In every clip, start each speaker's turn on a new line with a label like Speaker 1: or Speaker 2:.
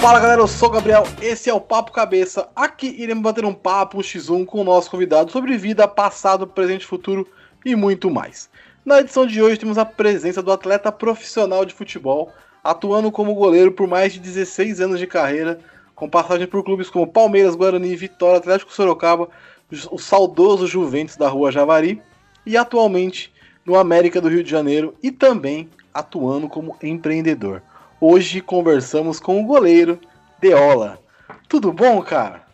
Speaker 1: Fala galera, eu sou o Gabriel, esse é o Papo Cabeça. Aqui iremos bater um papo, um x1 com o nosso convidado sobre vida, passado, presente, futuro e muito mais. Na edição de hoje temos a presença do atleta profissional de futebol, atuando como goleiro por mais de 16 anos de carreira, com passagem por clubes como Palmeiras, Guarani, Vitória, Atlético Sorocaba, o saudoso Juventus da Rua Javari e atualmente no América do Rio de Janeiro e também atuando como empreendedor. Hoje conversamos com o goleiro Deola. Tudo bom, cara?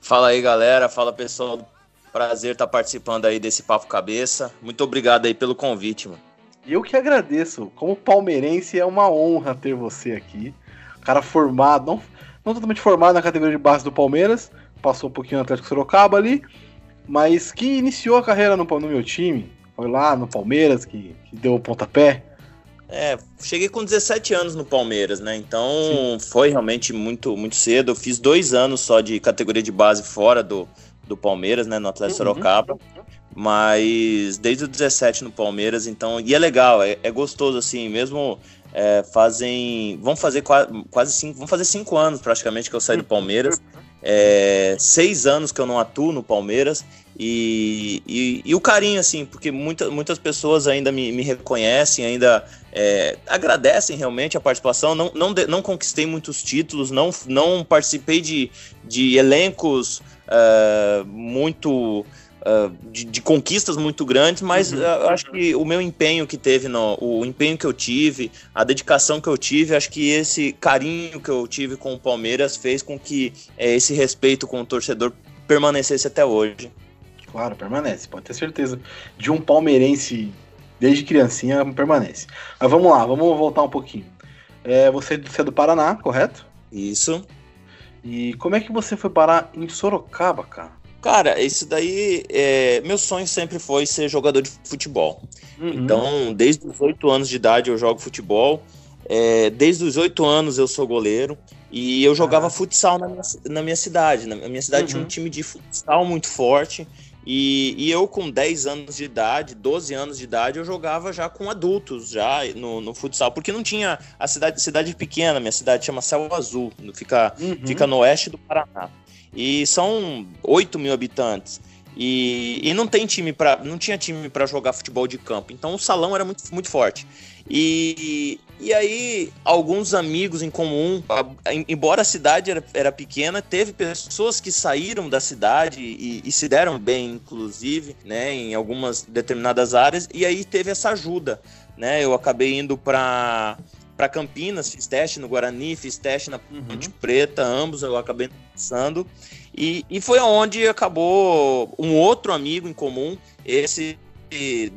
Speaker 2: Fala aí, galera. Fala, pessoal. Prazer estar participando aí desse Papo Cabeça. Muito obrigado aí pelo convite, mano.
Speaker 1: Eu que agradeço. Como palmeirense, é uma honra ter você aqui. Cara formado, não, não totalmente formado na categoria de base do Palmeiras, passou um pouquinho no Atlético Sorocaba ali, mas que iniciou a carreira no, no meu time. Foi lá no Palmeiras que, que deu o pontapé.
Speaker 2: É, cheguei com 17 anos no Palmeiras, né? Então Sim. foi realmente muito, muito cedo. Eu fiz dois anos só de categoria de base fora do, do Palmeiras, né? No Atlético uhum. Sorocaba. Mas desde o 17 no Palmeiras, então. E é legal, é, é gostoso, assim, mesmo. É, fazem. Vão fazer quase, quase cinco. Vão fazer cinco anos praticamente que eu saí do Palmeiras. É, seis anos que eu não atuo no Palmeiras. E, e, e, o carinho, assim, porque muita, muitas pessoas ainda me, me reconhecem, ainda é, agradecem realmente a participação. Não, não, não conquistei muitos títulos, não, não participei de, de elencos uh, muito. Uh, de, de, conquistas muito grandes, mas uhum. uh, acho que o meu empenho que teve, no, o empenho que eu tive, a dedicação que eu tive, acho que esse carinho que eu tive com o Palmeiras fez com que é, esse respeito com o torcedor permanecesse até hoje.
Speaker 1: Claro, permanece, pode ter certeza. De um palmeirense desde criancinha, permanece. Mas vamos lá, vamos voltar um pouquinho. É, você, você é do Paraná, correto?
Speaker 2: Isso.
Speaker 1: E como é que você foi parar em Sorocaba, cara?
Speaker 2: Cara, isso daí, é, meu sonho sempre foi ser jogador de futebol. Uhum. Então, desde os oito anos de idade eu jogo futebol. É, desde os oito anos eu sou goleiro. E eu jogava ah. futsal na minha, na minha cidade. Na minha cidade uhum. tinha um uhum. time de futsal muito forte. E, e, eu, com 10 anos de idade, 12 anos de idade, eu jogava já com adultos, já no, no futsal, porque não tinha a cidade, cidade pequena, minha cidade chama Céu Azul, fica, uhum. fica no oeste do Paraná. E são 8 mil habitantes. E, e não tem time para não tinha time para jogar futebol de campo. Então o salão era muito, muito forte. E, e aí alguns amigos em comum embora a cidade era, era pequena teve pessoas que saíram da cidade e, e se deram bem inclusive né em algumas determinadas áreas. E aí teve essa ajuda né. Eu acabei indo para para Campinas, fiz teste no Guarani, fiz teste na Ponte uhum. Preta, ambos eu acabei passando. E, e foi onde acabou um outro amigo em comum, esse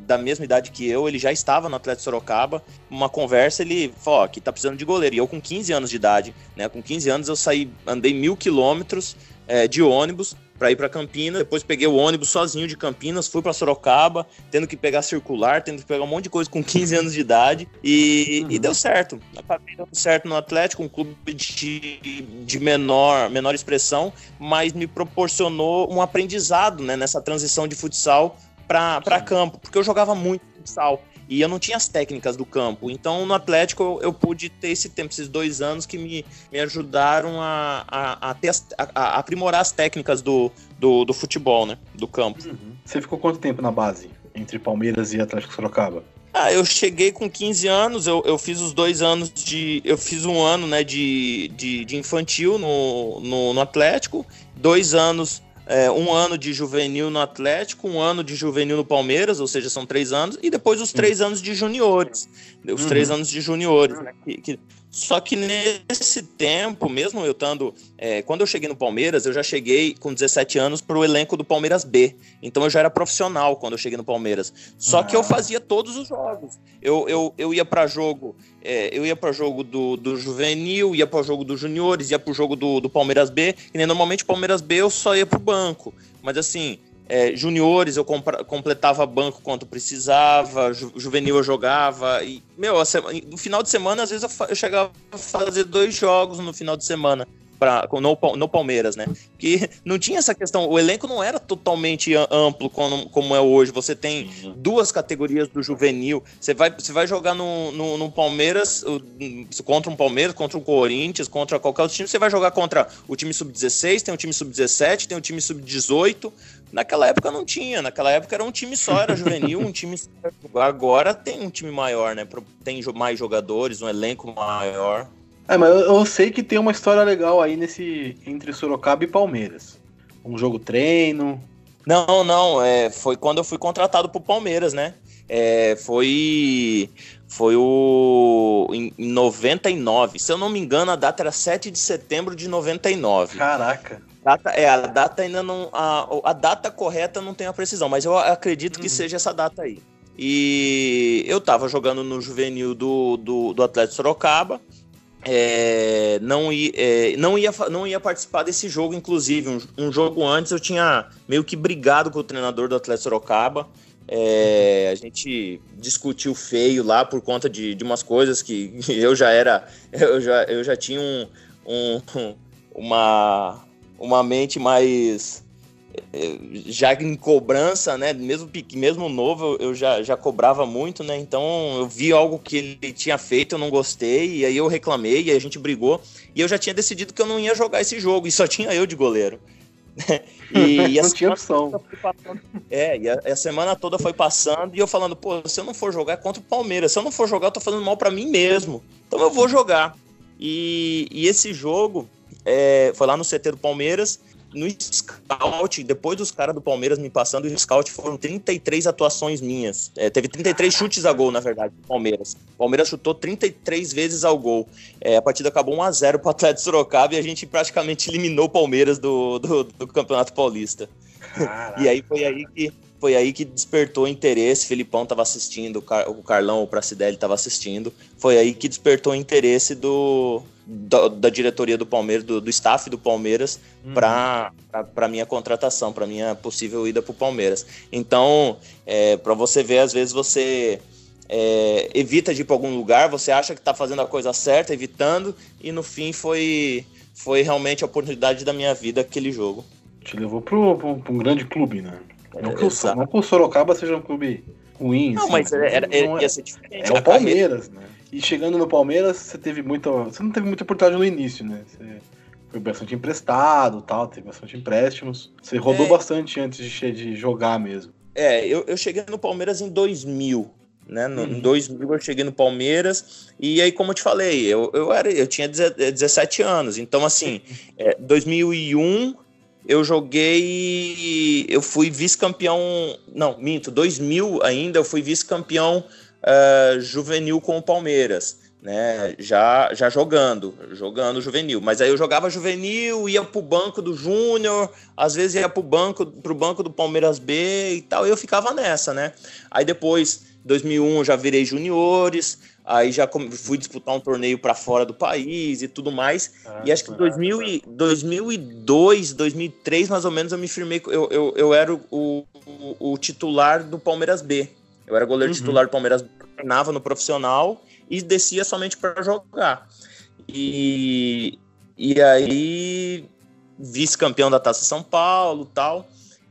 Speaker 2: da mesma idade que eu, ele já estava no Atlético Sorocaba. Uma conversa, ele falou: Ó, aqui tá precisando de goleiro. E eu, com 15 anos de idade, né? Com 15 anos, eu saí, andei mil quilômetros é, de ônibus para ir para Campinas. Depois peguei o ônibus sozinho de Campinas, fui para Sorocaba, tendo que pegar circular, tendo que pegar um monte de coisa com 15 anos de idade e, uhum. e deu certo. Acabei dando certo no Atlético, um clube de, de menor, menor expressão, mas me proporcionou um aprendizado né, nessa transição de futsal para campo, porque eu jogava muito futsal. E eu não tinha as técnicas do campo. Então, no Atlético, eu, eu pude ter esse tempo, esses dois anos que me, me ajudaram a, a, a, ter as, a, a aprimorar as técnicas do, do, do, futebol, né? Do campo.
Speaker 1: Uhum. Você ficou quanto tempo na base, entre Palmeiras e Atlético Sorocaba?
Speaker 2: Ah, eu cheguei com 15 anos, eu, eu fiz os dois anos de. Eu fiz um ano né, de, de, de infantil no, no, no Atlético, dois anos é, um ano de juvenil no Atlético, um ano de juvenil no Palmeiras, ou seja, são três anos, e depois os três anos de juniores. Os uhum. três anos de juniores, né? Que, que, só que nesse tempo, mesmo eu estando. É, quando eu cheguei no Palmeiras, eu já cheguei com 17 anos para o elenco do Palmeiras B. Então eu já era profissional quando eu cheguei no Palmeiras. Só ah. que eu ah. fazia todos os jogos. Eu, eu, eu ia para jogo. É, eu ia para jogo do, do juvenil, ia para jogo dos juniores, ia para o jogo do, do Palmeiras B. E normalmente o Palmeiras B eu só ia para o banco. Mas assim, é, juniores eu completava banco quanto precisava, ju juvenil eu jogava. E, meu, no final de semana, às vezes eu, eu, chegava a fazer dois jogos no final de semana. pra, no, no Palmeiras, né? Que não tinha essa questão, o elenco não era totalmente amplo como, como é hoje. Você tem uhum. duas categorias do juvenil. Você vai, você vai jogar no, no, no, Palmeiras, contra um Palmeiras, contra um Corinthians, contra qualquer outro time. Você vai jogar contra o time sub-16, tem o time sub-17, tem o time sub-18. Naquela época não tinha, naquela época era um time só, era juvenil, um time. Agora tem um time maior, né? Tem mais jogadores, um elenco maior.
Speaker 1: É, mas eu, eu, sei que tem uma história legal aí nesse entre Sorocaba e Palmeiras. Um jogo treino.
Speaker 2: Não, não, é, foi quando eu fui contratado pro Palmeiras, né? É, foi foi o em, em 99. Se eu não me engano, a data era 7 de setembro de 99.
Speaker 1: Caraca.
Speaker 2: Data, é, a data ainda não. A, a data correta não tem a precisão, mas eu acredito que uhum. seja essa data aí. E eu tava jogando no juvenil do, do, do Atlético Sorocaba é, não, ia, é, não, ia, não ia participar desse jogo, inclusive. Um, um, jogo antes eu tinha meio que brigado com o treinador do Atlético Sorocaba. É, a gente discutiu feio lá por conta de, de umas coisas que eu já era. Eu já, eu já tinha um, um uma, uma mente mais já em cobrança, né? Mesmo, mesmo novo, eu já, já cobrava muito, né? Então eu vi algo que ele tinha feito, eu não gostei, e aí eu reclamei, e a gente brigou, e eu já tinha decidido que eu não ia jogar esse jogo, e só tinha eu de goleiro.
Speaker 1: e, e não tinha opção.
Speaker 2: É, e a, a, semana toda foi passando, e eu falando, pô, se eu não for jogar é contra o Palmeiras, se eu não for jogar, eu tô fazendo mal para mim mesmo. Então eu vou jogar. E, e esse jogo é, foi lá no CT do Palmeiras, no scout, depois dos caras do Palmeiras me passando, o scout foram 33 atuações minhas. É, teve 33 chutes a gol, na verdade, do Palmeiras. O Palmeiras chutou 33 vezes ao gol. É, a partida acabou 1x0 pro Atlético Sorocaba e a gente praticamente eliminou o Palmeiras do, do, do Campeonato Paulista. e aí foi aí que foi aí que despertou interesse. Felipão estava assistindo, o Carlão, o Pracidelli estava assistindo. Foi aí que despertou interesse do, da, da, diretoria do Palmeiras, do, do staff do Palmeiras, uhum. para a minha contratação, para minha possível ida para o Palmeiras. Então, é, para você ver, às vezes você é, evita de ir para algum lugar, você acha que está fazendo a coisa certa, evitando, e no fim foi, foi realmente a oportunidade da minha vida aquele jogo.
Speaker 1: Te levou para um grande clube, né? Não, que o, não que o Sorocaba seja um clube ruim.
Speaker 2: Não, assim, mas era, era, é, ia ser diferente.
Speaker 1: É o Palmeiras, carreira... né? E chegando no Palmeiras, você teve muita. Você não teve muita oportunidade no início, né? Você foi bastante emprestado tal, teve bastante empréstimos. Você rodou é... bastante antes de, de jogar mesmo.
Speaker 2: É, eu, eu cheguei no Palmeiras em 2000. Né? No, uhum. Em 2000 eu cheguei no Palmeiras e aí, como eu te falei, eu, eu, era, eu tinha 17 anos. Então, assim, é, 2001 eu joguei. Eu fui vice-campeão. Não, minto, 2000 ainda, eu fui vice-campeão uh, juvenil com o Palmeiras, né? Já, já jogando, jogando juvenil. Mas aí eu jogava juvenil, ia pro banco do Júnior, às vezes ia pro banco, pro banco do Palmeiras B e tal, e eu ficava nessa, né? Aí depois, 2001, já virei juniores, aí já fui disputar um torneio para fora do país e tudo mais. Ah, e acho que em 2000 e, 2002, 2003, mais ou menos, eu me firmei, eu, eu, eu era o, o, o titular do Palmeiras B. Eu era goleiro uhum. titular do Palmeiras, treinava no profissional e descia somente para jogar. E, e aí, vice-campeão da Taça São Paulo tal.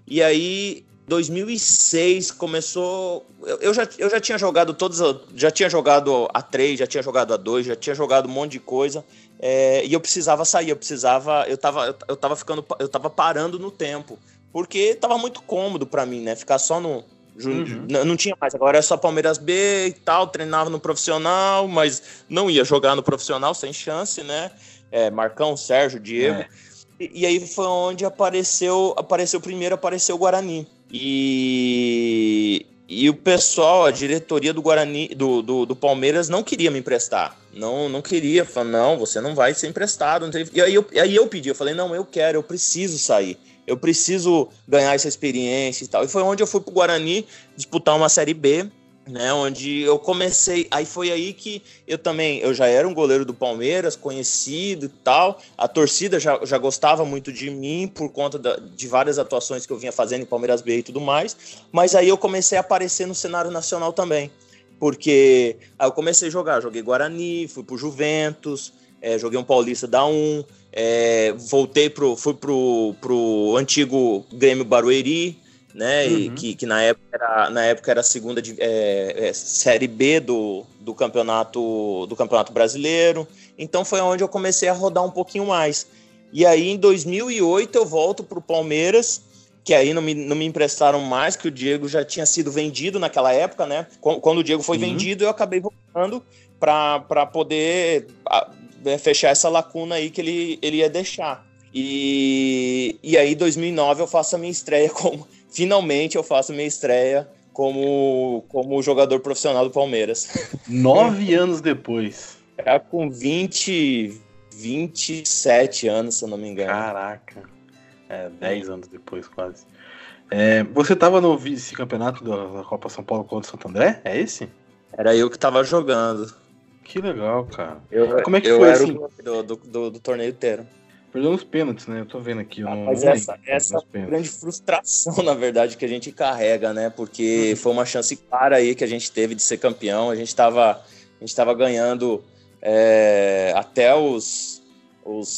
Speaker 2: E aí, 2006 começou. Eu, eu, já, eu já tinha jogado todas. Já tinha jogado a 3, já tinha jogado a 2, já tinha jogado um monte de coisa. É, e eu precisava sair, eu precisava. Eu tava, eu, tava ficando. Eu tava parando no tempo. Porque tava muito cômodo para mim, né? Ficar só no, Uhum. Não tinha mais, agora é só Palmeiras B e tal, treinava no profissional, mas não ia jogar no profissional sem chance, né? É, Marcão, Sérgio, Diego. É. E, e, aí foi onde apareceu, apareceu primeiro, apareceu o Guarani. E, e o pessoal, a diretoria do Guarani, do, do, do, Palmeiras, não queria me emprestar. Não, não queria. Falou, não, você não vai ser emprestado. E aí eu, aí eu pedi, eu falei, não, eu quero, eu preciso sair eu preciso ganhar essa experiência e tal. E foi onde eu fui pro Guarani disputar uma Série B, né, onde eu comecei, aí foi aí que eu também, eu já era um goleiro do Palmeiras, conhecido e tal, a torcida já, já gostava muito de mim por conta da, de várias atuações que eu vinha fazendo em Palmeiras B e tudo mais, mas aí eu comecei a aparecer no cenário nacional também, porque aí eu comecei a jogar, joguei Guarani, fui pro Juventus, é, joguei um Paulista da 1, é, voltei pro, fui pro, pro antigo Grêmio Barueri, né? Uhum. E que, que na época era na época era a segunda é, é, série B do, do campeonato do campeonato brasileiro. Então foi onde eu comecei a rodar um pouquinho mais. E aí em 2008 eu volto pro Palmeiras que aí não me, não me emprestaram mais, que o Diego já tinha sido vendido naquela época, né? Quando o Diego foi uhum. vendido, eu acabei voltando para poder fechar essa lacuna aí que ele, ele ia deixar. E, e aí, em 2009, eu faço a minha estreia como. Finalmente, eu faço a minha estreia como, como jogador profissional do Palmeiras.
Speaker 1: Nove anos depois.
Speaker 2: É com 20, 27 anos, se eu não me engano.
Speaker 1: Caraca. É, 10 anos depois, quase. É, você estava no vice-campeonato da, Copa São Paulo contra o Santo André? É esse?
Speaker 2: Era eu que estava jogando.
Speaker 1: Que legal, cara.
Speaker 2: Eu, Como é que foi assim? Do, do, do, do, torneio inteiro.
Speaker 1: Perdeu os pênaltis, né? Eu tô vendo aqui.
Speaker 2: Ah, mas essa, essa grande frustração, na verdade, que a gente carrega, né? Porque uhum. foi uma chance clara aí que a gente teve de ser campeão. A gente estava a gente tava ganhando é, até os, os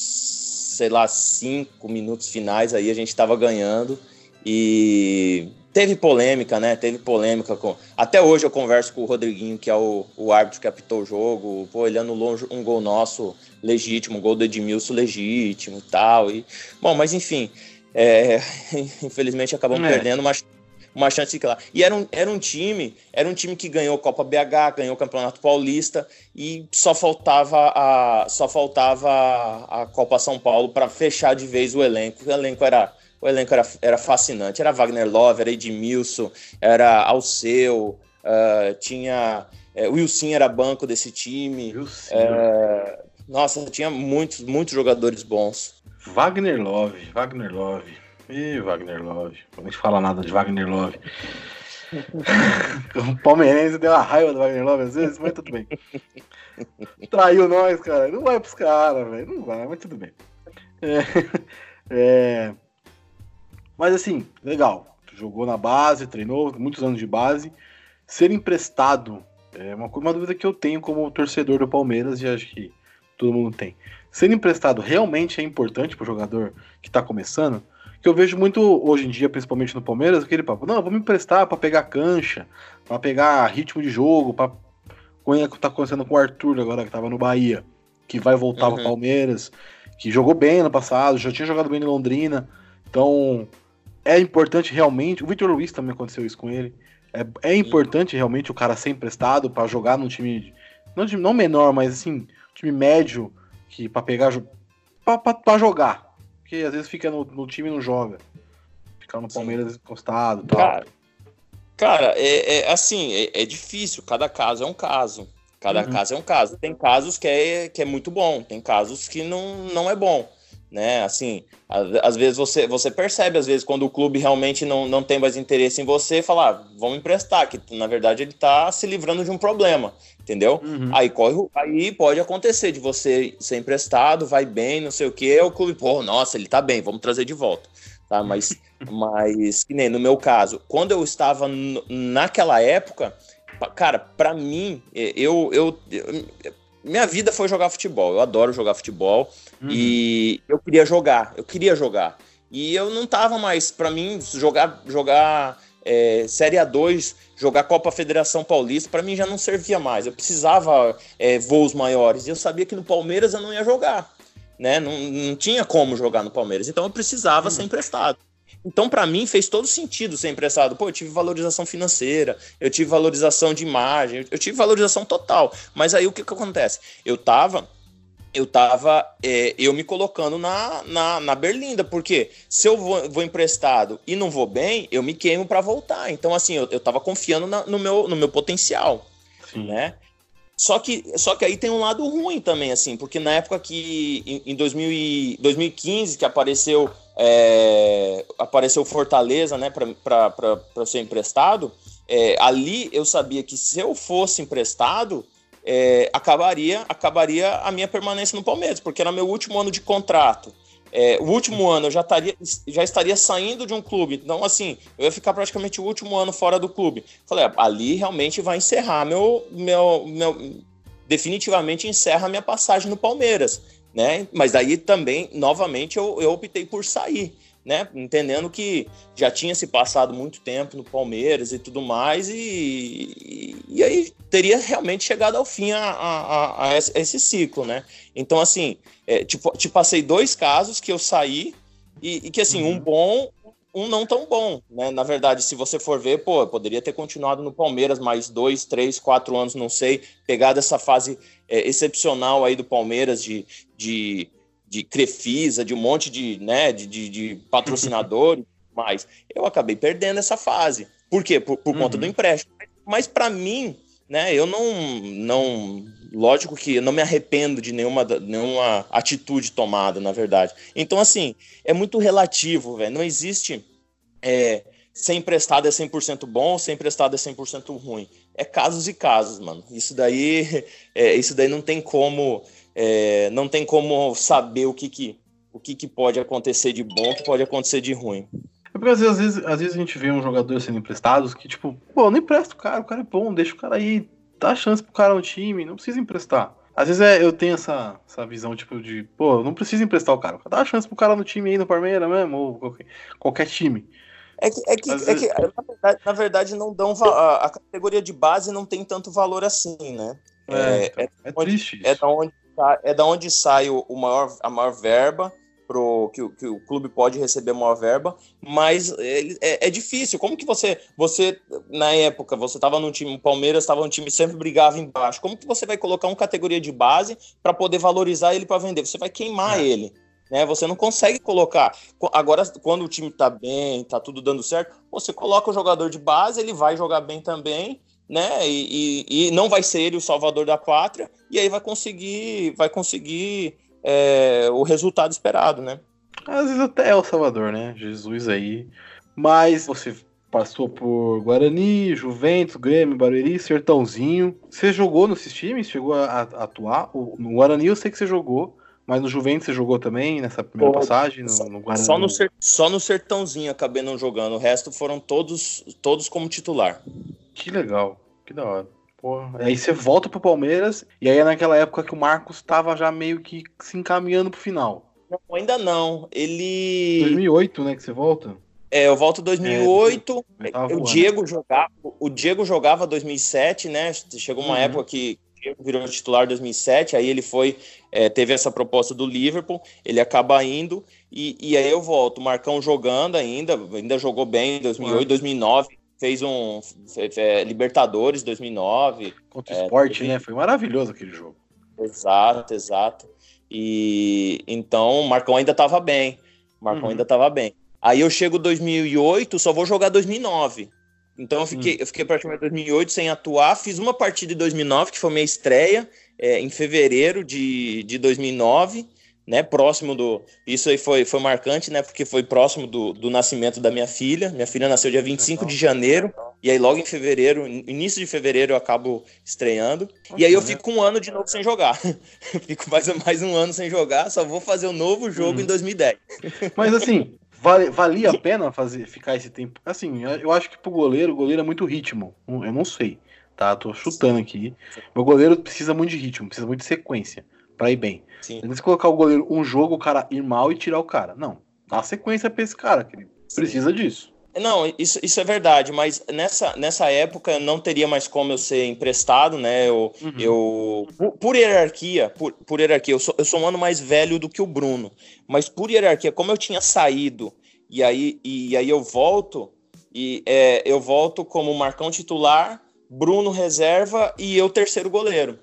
Speaker 2: sei lá, cinco minutos finais aí a gente estava ganhando e teve polêmica, né? Teve polêmica com. Até hoje eu converso com o Rodriguinho, que é o, o árbitro que apitou o jogo. Pô, ele anulou um gol nosso legítimo, um gol do Edmilson legítimo e tal. E... Bom, mas enfim, é... infelizmente acabamos é. perdendo, mas uma chance de lá. E era um, era um time, era um time que ganhou Copa BH, ganhou o Campeonato Paulista e só faltava a só faltava a Copa São Paulo para fechar de vez o elenco. O elenco era o elenco era, era fascinante. Era Wagner Love, era Edmilson, era Alceu, uh, tinha uh, Wilson era banco desse time. Uh, nossa, tinha muitos, muitos jogadores bons.
Speaker 1: Wagner Love, Wagner Love. Ih, Wagner Love. Não gente fala nada de Wagner Love. o palmeirense deu uma raiva do Wagner Love às vezes, mas tudo bem. Traiu nós, cara. Não vai pros caras, velho. Não vai, mas tudo bem. É, é... Mas assim, legal. Jogou na base, treinou, muitos anos de base. Ser emprestado é uma, uma dúvida que eu tenho como torcedor do Palmeiras e acho que todo mundo tem. Ser emprestado realmente é importante para o jogador que está começando? que eu vejo muito hoje em dia, principalmente no Palmeiras, aquele papo, não, vou me emprestar para pegar cancha, para pegar ritmo de jogo, para o que tá acontecendo com o Arthur agora, que tava no Bahia, que vai voltar uhum. pro Palmeiras, que jogou bem no passado, já tinha jogado bem em Londrina. Então, é importante realmente, o Victor Luiz também aconteceu isso com ele. É, é importante realmente o cara ser emprestado para jogar num time não, time não menor, mas assim, time médio que para pegar para jogar, porque às vezes fica no, no time e não joga. Fica no Palmeiras Sim. encostado tal.
Speaker 2: Cara, cara é, é assim, é, é, difícil. Cada caso é um caso. Cada uhum. caso é um caso. Tem casos que é, que é muito bom, tem casos que não, não é bom. Né? Assim, às vezes você, você percebe, às vezes, quando o clube realmente não, não tem mais interesse em você, falar, ah, vamos emprestar, que na verdade ele está se livrando de um problema entendeu? Uhum. Aí corre, aí pode acontecer de você ser emprestado, vai bem, não sei o que, o clube, pô, nossa, ele tá bem, vamos trazer de volta, tá? Mas, mas que nem no meu caso, quando eu estava naquela época, cara, para mim, eu, eu, eu, minha vida foi jogar futebol, eu adoro jogar futebol uhum. e eu queria jogar, eu queria jogar. E eu não tava mais, para mim, jogar, jogar é, Série A2, jogar Copa Federação Paulista, para mim já não servia mais. Eu precisava é, voos maiores. E eu sabia que no Palmeiras eu não ia jogar. Né? Não, não tinha como jogar no Palmeiras. Então eu precisava hum. ser emprestado. Então, para mim, fez todo sentido ser emprestado. Pô, eu tive valorização financeira, eu tive valorização de imagem, eu tive valorização total. Mas aí o que, que acontece? Eu tava eu tava é, eu me colocando na, na, na, berlinda, porque se eu vou, vou emprestado e não vou bem, eu me queimo para voltar. Então, assim, eu, eu tava confiando na, no, meu, no meu potencial, Sim. né? Só que, só que aí tem um lado ruim também, assim, porque na época que, em, em 2000 e, 2015, que apareceu, é, apareceu Fortaleza, né, para ser emprestado, é, ali eu sabia que se eu fosse emprestado, é, acabaria, acabaria a minha permanência no Palmeiras, porque era meu último ano de contrato. É, o último ano eu já estaria, já estaria saindo de um clube, então assim, eu ia ficar praticamente o último ano fora do clube. Falei, ah, ali realmente vai encerrar meu, meu, meu definitivamente encerra a minha passagem no Palmeiras, né? Mas aí também, novamente, eu, eu optei por sair, né? Entendendo que já tinha se passado muito tempo no Palmeiras e tudo mais, e, e, e aí teria realmente chegado ao fim a, a, a, esse ciclo, né? Então, assim, é, tipo, te passei dois casos que eu saí e, e que, assim, uhum. um bom, um não tão bom, né? Na verdade, se você for ver, pô, eu poderia ter continuado no Palmeiras mais dois, três, quatro anos, não sei, pegado essa fase é, excepcional aí do Palmeiras de, de, de Crefisa, de um monte de, né, de, de, de patrocinador, mas eu acabei perdendo essa fase. Por quê? Por, por uhum. conta do uhum. empréstimo. Mas para mim, né, eu não, não, lógico que eu não me arrependo de nenhuma, nenhuma atitude tomada, na verdade. Então, assim, é muito relativo, velho. Não existe é, ser emprestado é 100% bom, ser emprestado é 100% ruim. É casos e casos, mano. Isso daí, é, isso daí não tem como, é, não tem como saber o que que, o que que pode acontecer de bom, o que pode acontecer de ruim.
Speaker 1: É porque às vezes, às vezes a gente vê um jogador sendo emprestado que, tipo, pô, não empresta o cara, o cara é bom, deixa o cara aí, dá chance pro cara no time, não precisa emprestar. Às vezes é, eu tenho essa, essa visão, tipo, de, pô, não precisa emprestar o cara, dá chance pro cara no time aí, no Palmeiras mesmo, ou qualquer, qualquer time.
Speaker 2: É que, é que, é que na, verdade, na, verdade, não dão a, a, categoria de base não tem tanto valor assim, né?
Speaker 1: É, é, é, é triste.
Speaker 2: É da onde, é da onde sai o, o maior, a maior verba pro que, que o clube pode receber maior verba, mas é, é, difícil. Como que você, você na época, você estava no time, o Palmeiras estava no time sempre brigava embaixo. Como que você vai colocar uma categoria de base para poder valorizar ele para vender? Você vai queimar é. ele. Né, você não consegue colocar. Agora, quando o time tá bem, tá tudo dando certo, você coloca o jogador de base, ele vai jogar bem também, né? E, e, e não vai ser ele o salvador da pátria, e aí vai conseguir, vai conseguir é, o resultado esperado, né?
Speaker 1: Às vezes até é o Salvador, né? Jesus aí. Mas você passou por Guarani, Juventus, Grêmio, Barueri, Sertãozinho. Você jogou nesses times? Chegou a, a atuar? No Guarani eu sei que você jogou. Mas no Juventus você jogou também nessa primeira Pô, passagem? No,
Speaker 2: no Guarani? Só, no só no Sertãozinho acabei não jogando. O resto foram todos, todos como titular.
Speaker 1: Que legal. Que da hora. Porra. Aí você volta pro Palmeiras, e aí é naquela época que o Marcos estava já meio que se encaminhando pro final.
Speaker 2: Não, ainda não. Ele.
Speaker 1: 2008, né, que você volta?
Speaker 2: É, eu volto 2008. É, o Diego jogava, o Diego jogava 2007, né? Chegou uma uhum. época que Diego virou titular em 2007, aí ele foi, é, teve essa proposta do Liverpool, ele acaba indo e, e aí eu volto. Marcão jogando ainda, ainda jogou bem em 2008, uhum. 2009 fez um é, Libertadores 2009.
Speaker 1: Contra o é, esporte, teve... né? Foi maravilhoso aquele jogo.
Speaker 2: Exato, exato. E então Marcão ainda estava bem. Marcão uhum. ainda estava bem. Aí eu chego 2008, só vou jogar 2009. Então eu fiquei, uhum. eu fiquei praticamente 2008 sem atuar. Fiz uma partida em 2009, que foi minha estreia, é, em fevereiro de, de 2009 né, próximo do. Isso aí foi, foi marcante, né? Porque foi próximo do, do nascimento da minha filha. Minha filha nasceu dia 25 de janeiro, e aí logo em fevereiro, início de fevereiro, eu acabo estreando. E aí eu fico um ano de novo sem jogar. fico mais, mais um ano sem jogar, só vou fazer um novo jogo hum. em 2010.
Speaker 1: Mas assim, vale, valia a pena fazer, ficar esse tempo? Assim, eu acho que pro goleiro, o goleiro é muito ritmo. Eu não sei, tá? Tô chutando aqui. Meu goleiro precisa muito de ritmo, precisa muito de sequência para ir bem. Sim. Não colocar o goleiro um jogo, o cara ir mal e tirar o cara. Não. Dá sequência pra esse cara, que ele precisa disso.
Speaker 2: Não, isso, isso é verdade, mas nessa, nessa época não teria mais como eu ser emprestado, né? Eu, uhum. eu por, por, hierarquia, por, por hierarquia, eu sou, eu sou um ano mais velho do que o Bruno, mas por hierarquia, como eu tinha saído e aí, e, e aí eu volto, e é, eu volto como Marcão titular, Bruno reserva e eu terceiro goleiro.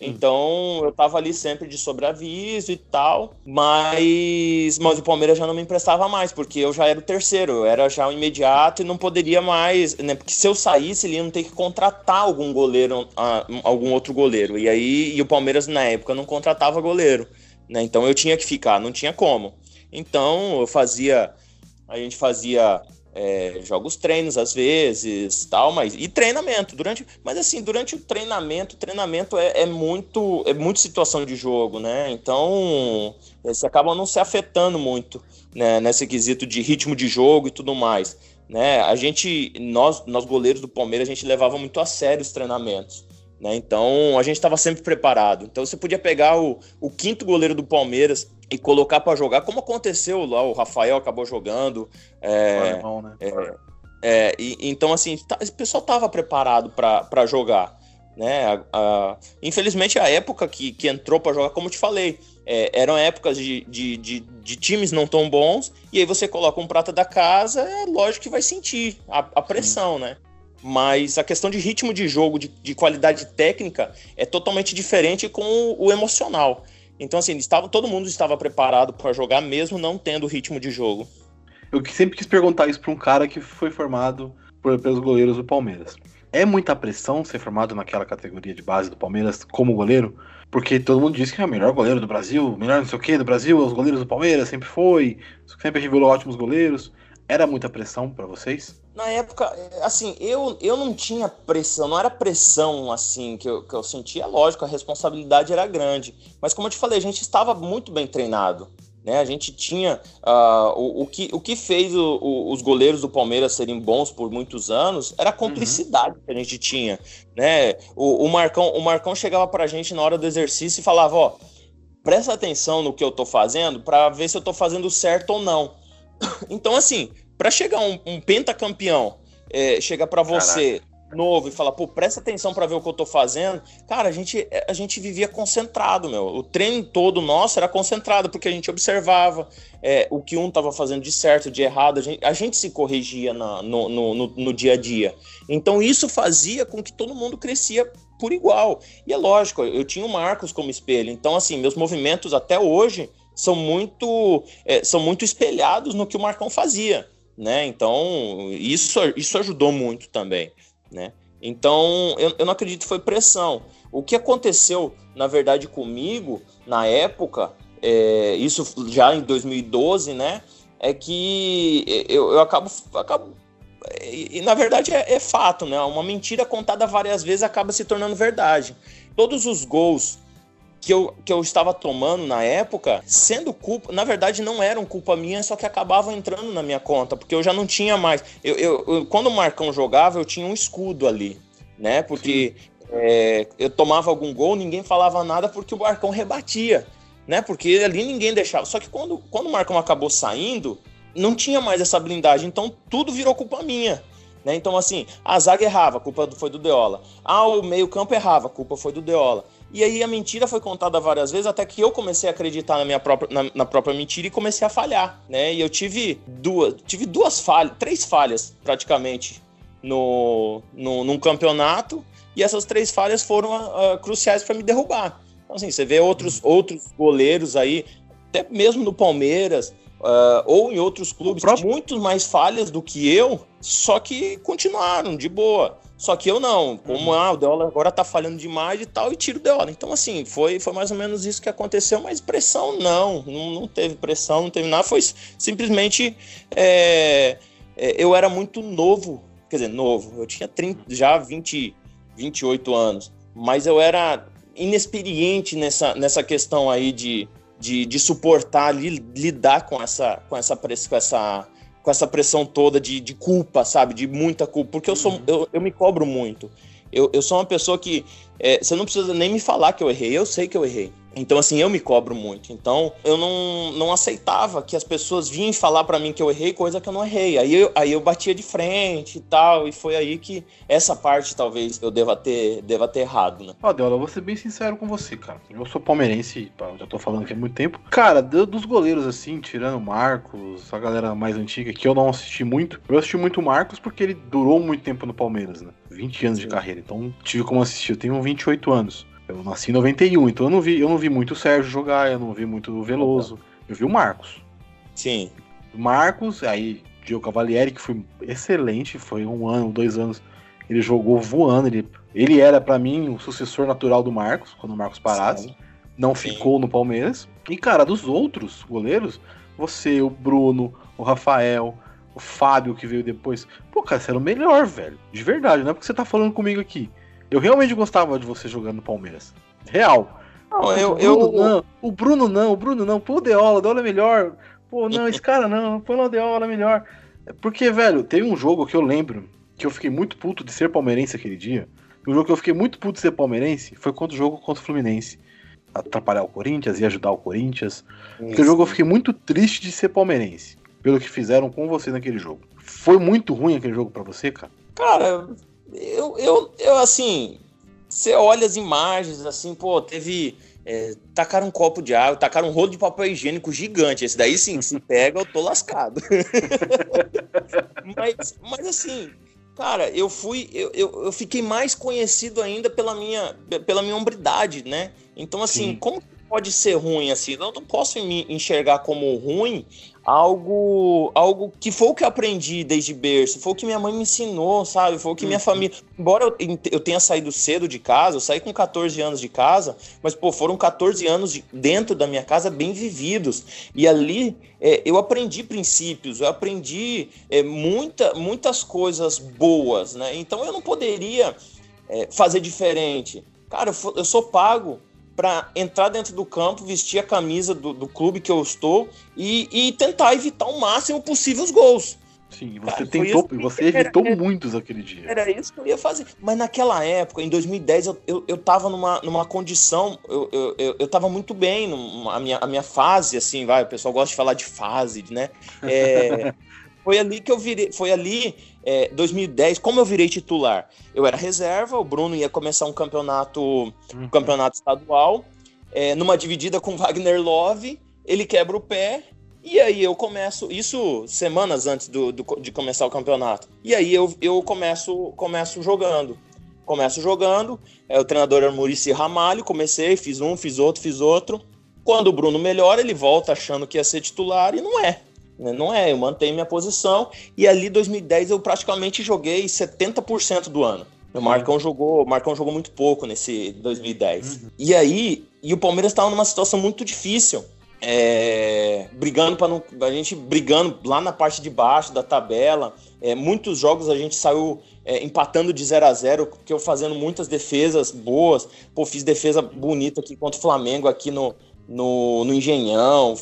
Speaker 2: Então eu tava ali sempre de sobreaviso e tal, mas, mas o Palmeiras já não me emprestava mais, porque eu já era o terceiro, eu era já o imediato e não poderia mais, né? Porque se eu saísse, ele ia ter que contratar algum goleiro, algum outro goleiro. E aí e o Palmeiras na época não contratava goleiro, né? Então eu tinha que ficar, não tinha como. Então eu fazia, a gente fazia é, jogos treinos às vezes, tal, mas e treinamento durante, mas assim durante o treinamento, treinamento é, é muito é muito situação de jogo, né? Então você acaba não se afetando muito, né? Nesse quesito de ritmo de jogo e tudo mais, né? A gente nós nós goleiros do Palmeiras a gente levava muito a sério os treinamentos. Né? Então a gente estava sempre preparado. Então você podia pegar o, o quinto goleiro do Palmeiras e colocar para jogar, como aconteceu lá, o Rafael acabou jogando. É, alemão, né? é, é, e, então, assim, tá, o pessoal estava preparado para jogar. Né? A, a, infelizmente, a época que, que entrou para jogar, como eu te falei, é, eram épocas de, de, de, de, times não tão bons, e aí você coloca um prata da casa, é lógico que vai sentir a, a pressão, Sim. né? Mas a questão de ritmo de jogo, de, de qualidade técnica, é totalmente diferente com o, o emocional. Então, assim, estava, todo mundo estava preparado para jogar, mesmo não tendo ritmo de jogo.
Speaker 1: Eu sempre quis perguntar isso para um cara que foi formado por, pelos goleiros do Palmeiras. É muita pressão ser formado naquela categoria de base do Palmeiras como goleiro? Porque todo mundo diz que é o melhor goleiro do Brasil, melhor não sei o que do Brasil, os goleiros do Palmeiras sempre foi, sempre revelou ótimos goleiros. Era muita pressão para vocês?
Speaker 2: Na época, assim, eu, eu não tinha pressão, não era pressão assim que eu, que eu sentia. Lógico, a responsabilidade era grande. Mas como eu te falei, a gente estava muito bem treinado. Né? A gente tinha uh, o, o, que, o que fez o, o, os goleiros do Palmeiras serem bons por muitos anos era a cumplicidade uhum. que a gente tinha. Né? O, o, Marcão, o Marcão chegava pra gente na hora do exercício e falava: Ó, presta atenção no que eu tô fazendo para ver se eu tô fazendo certo ou não. Então, assim, para chegar um, um pentacampeão, é, chegar para você. Caraca novo e falar, pô, presta atenção para ver o que eu tô fazendo. Cara, a gente, a gente vivia concentrado, meu. O treino todo nosso era concentrado, porque a gente observava é, o que um tava fazendo de certo, de errado. A gente, a gente se corrigia na, no, no, no, no dia a dia. Então isso fazia com que todo mundo crescia por igual. E é lógico, eu tinha o Marcos como espelho. Então, assim, meus movimentos até hoje são muito, é, são muito espelhados no que o Marcão fazia. Né? Então, isso, isso ajudou muito também né? Então, eu, eu não acredito que foi pressão. O que aconteceu, na verdade, comigo, na época, é, isso já em 2012, né? É que eu, eu acabo, acabo e, e, na verdade é, é, fato, né? Uma mentira contada várias vezes acaba se tornando verdade. Todos os gols que eu, que eu estava tomando na época, sendo culpa, na verdade não eram culpa minha, só que acabavam entrando na minha conta, porque eu já não tinha mais. Eu, eu, eu quando o Marcão jogava, eu tinha um escudo ali, né? Porque é, eu tomava algum gol, ninguém falava nada porque o Marcão rebatia, né? Porque ali ninguém deixava. Só que quando, quando o Marcão acabou saindo, não tinha mais essa blindagem, então tudo virou culpa minha. Né? Então, assim, a zaga errava, a culpa foi do Deola. Ah, o meio-campo errava, a culpa foi do Deola. E aí a mentira foi contada várias vezes até que eu comecei a acreditar na minha própria, na, na própria mentira e comecei a falhar, né? E eu tive duas, tive duas falhas, três falhas praticamente no, no num campeonato e essas três falhas foram uh, cruciais para me derrubar. Então assim, você vê outros outros goleiros aí, até mesmo no Palmeiras, Uh, ou em outros clubes, próprio... muito mais falhas do que eu, só que continuaram de boa. Só que eu não, como uhum. ah, o Deola agora tá falhando demais e tal, e tiro o Deola. Então, assim, foi, foi mais ou menos isso que aconteceu, mas pressão não, não, não teve pressão, não teve nada, foi simplesmente. É, é, eu era muito novo, quer dizer, novo, eu tinha 30, já 20, 28 anos, mas eu era inexperiente nessa, nessa questão aí de, de, de suportar, li, lidar com essa, com essa, com essa com essa pressão toda de, de culpa, sabe? De muita culpa. Porque eu sou uhum. eu, eu me cobro muito. Eu, eu sou uma pessoa que. É, você não precisa nem me falar que eu errei, eu sei que eu errei. Então, assim, eu me cobro muito. Então, eu não, não aceitava que as pessoas vinham falar para mim que eu errei, coisa que eu não errei. Aí eu, aí eu batia de frente e tal, e foi aí que essa parte talvez eu deva ter, deva ter errado, né?
Speaker 1: Ó, Deola, eu vou ser bem sincero com você, cara. Eu sou palmeirense, já tô falando aqui há muito tempo. Cara, dos goleiros, assim, tirando o Marcos, a galera mais antiga, que eu não assisti muito, eu assisti muito o Marcos porque ele durou muito tempo no Palmeiras, né? 20 anos Sim. de carreira. Então, tive como assistir. Eu tenho 28 anos. Eu nasci em 91, então eu não vi, eu não vi muito o Sérgio jogar, eu não vi muito o Veloso. Eu vi o Marcos.
Speaker 2: Sim.
Speaker 1: Marcos, aí Gio Cavalieri, que foi excelente, foi um ano, dois anos. Ele jogou voando, ele, ele era para mim o sucessor natural do Marcos, quando o Marcos parasse. Sim. Não Sim. ficou no Palmeiras. E, cara, dos outros goleiros, você, o Bruno, o Rafael, o Fábio que veio depois. Pô, cara, você era o melhor, velho. De verdade, não é porque você tá falando comigo aqui. Eu realmente gostava de você jogando no Palmeiras. Real. Não, eu, o, Bruno, eu... não, o Bruno não, o Bruno não. Pô, o Deola, o Deola é melhor. Pô, não, esse cara não, pô, o Deola é melhor. Porque, velho, teve um jogo que eu lembro que eu fiquei muito puto de ser palmeirense aquele dia. O jogo que eu fiquei muito puto de ser palmeirense foi contra o jogo contra o Fluminense. Atrapalhar o Corinthians e ajudar o Corinthians. Porque o jogo eu fiquei muito triste de ser palmeirense. Pelo que fizeram com você naquele jogo. Foi muito ruim aquele jogo para você, cara?
Speaker 2: Cara, eu, eu, eu assim. Você olha as imagens, assim, pô, teve. É, tacaram um copo de água, tacaram um rolo de papel higiênico gigante. Esse daí sim, se pega, eu tô lascado. mas, mas assim, Cara, eu fui, eu, eu, eu, fiquei mais conhecido ainda pela minha, pela minha hombridade, né? Então, assim, Sim. como pode ser ruim assim? Eu não posso me enxergar como ruim algo algo que foi o que eu aprendi desde berço, foi o que minha mãe me ensinou, sabe? Foi o que minha uhum. família. Embora eu, eu, tenha saído cedo de casa, eu saí com 14 anos de casa, mas pô, foram 14 anos de, dentro da minha casa bem vividos. E ali é, eu aprendi princípios, eu aprendi é, muita, muitas coisas boas, né? Então eu não poderia é, fazer diferente. Cara, eu, eu sou pago para entrar dentro do campo, vestir a camisa do, do clube que eu estou e, e, tentar evitar o máximo possível os gols.
Speaker 1: Sim, você Cara, tentou, você evitou era, muitos aquele dia.
Speaker 2: Era isso que eu ia fazer. Mas naquela época, em 2010, eu, eu, eu tava numa, numa condição, eu, eu, eu, eu tava muito bem, a minha, a minha fase, assim, vai, o pessoal gosta de falar de fase, né? É, foi ali que eu virei, foi ali é, 2010, como eu virei titular? Eu era reserva, o Bruno ia começar um campeonato, um uhum. campeonato estadual, é, numa dividida com Wagner Love, ele quebra o pé, e aí eu começo, isso semanas antes do, do, de começar o campeonato, e aí eu, eu começo, começo jogando. Começo jogando, é, o treinador era Murici Ramalho, comecei, fiz um, fiz outro, fiz outro. Quando o Bruno melhora, ele volta achando que ia ser titular e não é. Né? Não é, eu mantenho minha posição e ali 2010 eu praticamente joguei 70% do ano. O Marcão jogou, o Marcão jogou muito pouco nesse 2010. Uhum. E aí, e o Palmeiras estava numa situação muito difícil. É, brigando para não a gente brigando lá na parte de baixo da tabela é, muitos jogos a gente saiu é, empatando de 0 a 0 porque eu fazendo muitas defesas boas pô fiz defesa bonita aqui contra o Flamengo aqui no, no, no Engenhão,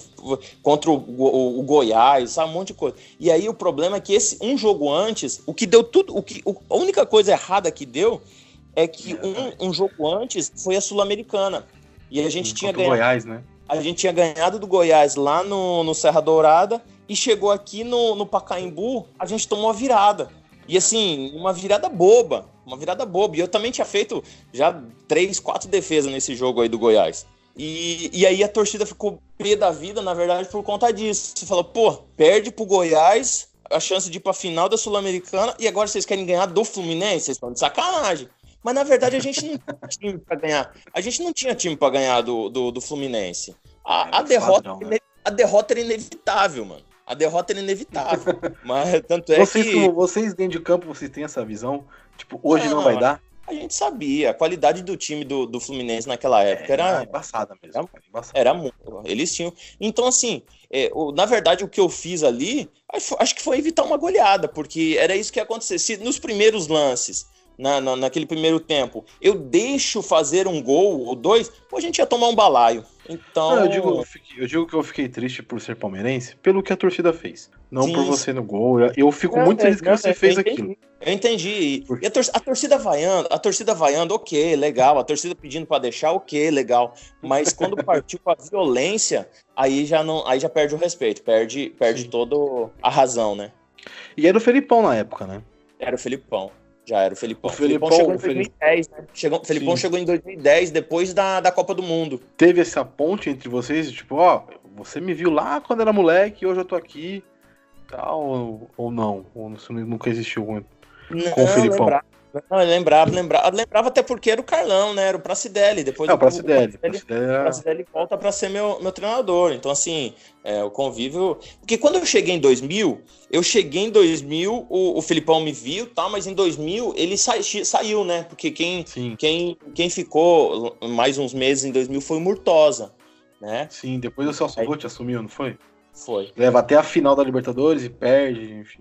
Speaker 2: contra o, o, o, Goiás, sabe, um monte de coisa. E aí o problema é que esse um jogo antes, o que deu tudo, o que, o, a única coisa errada que deu é que um, um jogo antes foi a Sul-Americana. E a gente tinha ganhado.
Speaker 1: Goiás, né?
Speaker 2: A gente tinha ganhado do Goiás lá no, no Serra Dourada e chegou aqui no, no Pacaembu, a gente tomou a virada. E assim, uma virada boba, uma virada boba. E eu também tinha feito já três, quatro defesas nesse jogo aí do Goiás. E, e aí a torcida ficou pé da vida, na verdade, por conta disso. Você falou, pô, perde pro Goiás a chance de ir pra final da Sul-Americana e agora vocês querem ganhar do Fluminense? Vocês estão de sacanagem. Mas na verdade a gente não tinha time pra ganhar. A gente não tinha time pra ganhar do, do, do Fluminense. A, a derrota, padrão, né? a derrota era inevitável, mano. A derrota era inevitável. Mas tanto é
Speaker 1: vocês,
Speaker 2: que.
Speaker 1: Vocês dentro de campo, vocês têm essa visão? Tipo, hoje não, não vai dar?
Speaker 2: A gente sabia, a qualidade do time do, do Fluminense naquela é, época era. Era
Speaker 1: embaçada mesmo.
Speaker 2: Era, embaçada. era muito. Eles tinham. Então, assim, é, o, na verdade, o que eu fiz ali, acho, acho que foi evitar uma goleada, porque era isso que ia acontecer. Se nos primeiros lances na, na, naquele primeiro tempo, eu deixo fazer um gol ou dois, pô, a gente ia tomar um balaio. Então.
Speaker 1: Não, eu, digo, eu, fiquei, eu, digo, que eu fiquei triste por ser palmeirense pelo que a torcida fez. Não Sim. por você no gol. Eu, fico não, muito feliz que você fez
Speaker 2: entendi,
Speaker 1: aquilo.
Speaker 2: Eu entendi. E a, tor a, torcida vaiando, a torcida vaiando, ok, legal. A torcida pedindo para deixar, ok, legal. Mas quando partiu com a violência, aí já não, aí já perde o respeito, perde, perde toda a razão, né?
Speaker 1: E era o Felipão na época, né?
Speaker 2: Era o Felipão. Já era o Felipão. O Felipão, Felipão chegou em 2010, né? Chegou, o Felipão Sim. chegou em 2010, depois da, da Copa do Mundo.
Speaker 1: Teve essa ponte entre vocês, tipo, ó, você me viu lá quando era moleque, hoje eu tô aqui, tal, ou, ou não? Ou isso nunca existiu com, com o Felipão? Lembrar.
Speaker 2: Não, lembrava, lembrava, lembrava até porque era o Carlão, né? Era o Pracidelli. Depois
Speaker 1: é, o Pracidelli.
Speaker 2: O Pracidelli, volta para ser meu, meu treinador. Então, assim, é, o convívio. Porque quando eu cheguei em 2000, eu cheguei em 2000, o, o Filipão me viu, tá? Mas em 2000 ele sa, saiu, né? Porque quem, quem, quem ficou mais uns meses em 2000 foi o Murtosa, né?
Speaker 1: Sim, depois o Celso Rotti assumiu, não foi?
Speaker 2: Foi.
Speaker 1: Leva até a final da Libertadores e perde, enfim.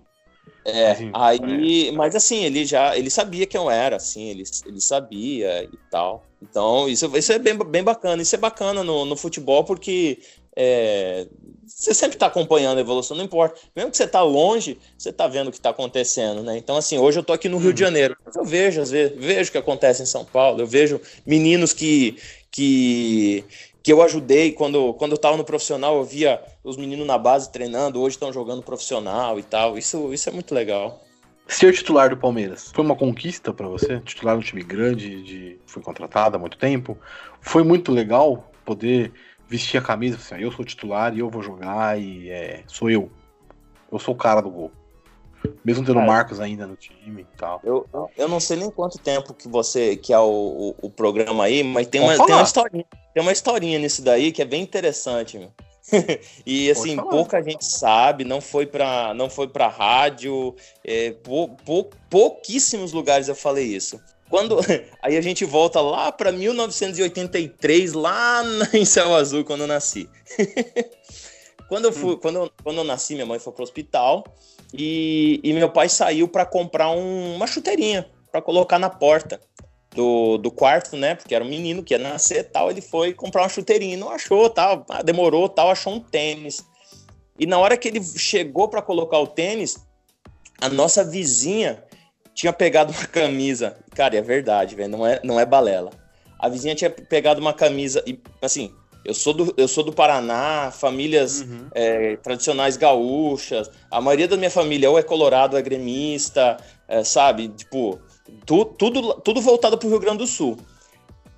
Speaker 2: É, assim, aí, é. mas assim, ele já, ele sabia quem eu era, assim, ele, ele sabia e tal. Então, isso, isso é bem, bem bacana. Isso é bacana no, no futebol porque é, você sempre está acompanhando a evolução, não importa. Mesmo que você está longe, você está vendo o que está acontecendo, né? Então, assim, hoje eu estou aqui no Rio de uhum. Janeiro. Eu vejo, às vezes, vejo o que acontece em São Paulo, eu vejo meninos que. que que eu ajudei quando, quando eu estava no profissional, eu via os meninos na base treinando, hoje estão jogando profissional e tal. Isso, isso é muito legal.
Speaker 1: Ser titular do Palmeiras foi uma conquista para você? Titular um time grande, de, foi contratado há muito tempo. Foi muito legal poder vestir a camisa, assim, eu sou titular e eu vou jogar e é, sou eu. Eu sou o cara do gol. Mesmo tendo Marcos ainda no time e tal.
Speaker 2: Eu, eu não sei nem quanto tempo que você que é o, o, o programa aí, mas tem uma, tem uma historinha. Tem uma historinha nisso daí que é bem interessante, meu. e assim, pouca gente sabe, não foi para não foi para rádio, é, pou, pou, pouquíssimos lugares eu falei isso. Quando aí a gente volta lá para 1983, lá em Céu Azul quando eu nasci. quando eu fui, hum. quando, eu, quando eu nasci, minha mãe foi pro hospital e, e meu pai saiu para comprar um, uma chuteirinha para colocar na porta do, do quarto, né? Porque era um menino que ia nascer tal. Ele foi comprar uma chuteirinha, não achou, tal. Ah, demorou, tal. Achou um tênis. E na hora que ele chegou para colocar o tênis, a nossa vizinha tinha pegado uma camisa. Cara, é verdade, velho. Não é, não é balela. A vizinha tinha pegado uma camisa e assim. Eu sou do, eu sou do Paraná, famílias uhum. é, tradicionais gaúchas. A maioria da minha família ou é colorado, ou é gremista, é, sabe? Tipo, tu, tudo, tudo voltado para o Rio Grande do Sul.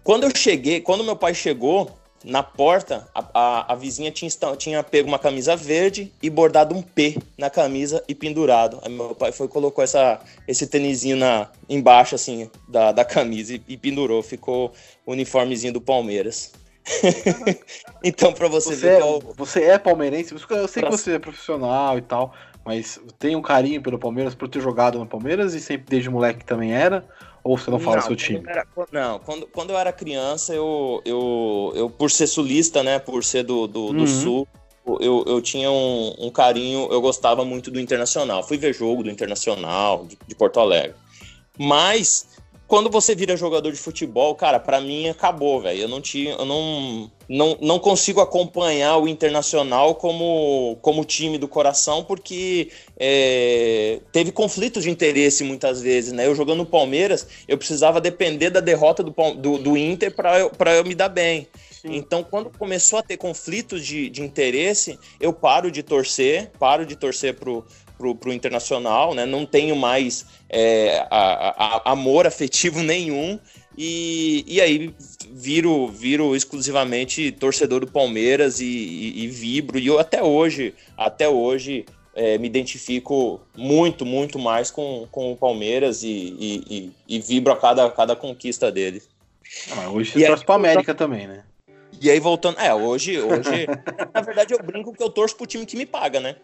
Speaker 2: Quando eu cheguei, quando meu pai chegou, na porta, a, a, a, vizinha tinha, tinha pego uma camisa verde e bordado um P na camisa e pendurado. Aí meu pai foi colocou essa, esse tênisinho na, embaixo, assim, da, da camisa e, e pendurou. Ficou o uniformezinho do Palmeiras. então, para você,
Speaker 1: você ver. É, Você é palmeirense? Eu sei pra... que você é profissional e tal, mas tem um carinho pelo Palmeiras por ter jogado no Palmeiras e sempre desde moleque também era? Ou você não fala não, seu time?
Speaker 2: Era, não, quando, quando eu era criança, eu, eu, eu por ser sulista, né, por ser do, do, do uhum. sul, eu, eu tinha um, um, carinho, eu gostava muito do Internacional. Fui ver jogo do Internacional, de, de Porto Alegre. Mas quando você vira jogador de futebol, cara, para mim acabou, velho. Eu não tinha, eu não, não, não consigo acompanhar o Internacional como, como time do coração, porque é, teve conflitos de interesse muitas vezes, né? Eu jogando no Palmeiras, eu precisava depender da derrota do, do, do Inter para eu, eu me dar bem. Então, quando começou a ter conflitos de, de interesse, eu paro de torcer, paro de torcer pro, pro, pro Internacional, né? Não tenho mais é, a, a, amor afetivo nenhum. E, e aí viro, viro exclusivamente torcedor do Palmeiras e, e, e vibro. E eu até hoje, até hoje, é, me identifico muito, muito mais com, com o Palmeiras e, e, e, vibro a cada, cada conquista dele.
Speaker 1: Ah, hoje você torce para América também, né?
Speaker 2: E aí voltando, é, hoje, hoje, na verdade eu brinco que eu torço pro time que me paga, né?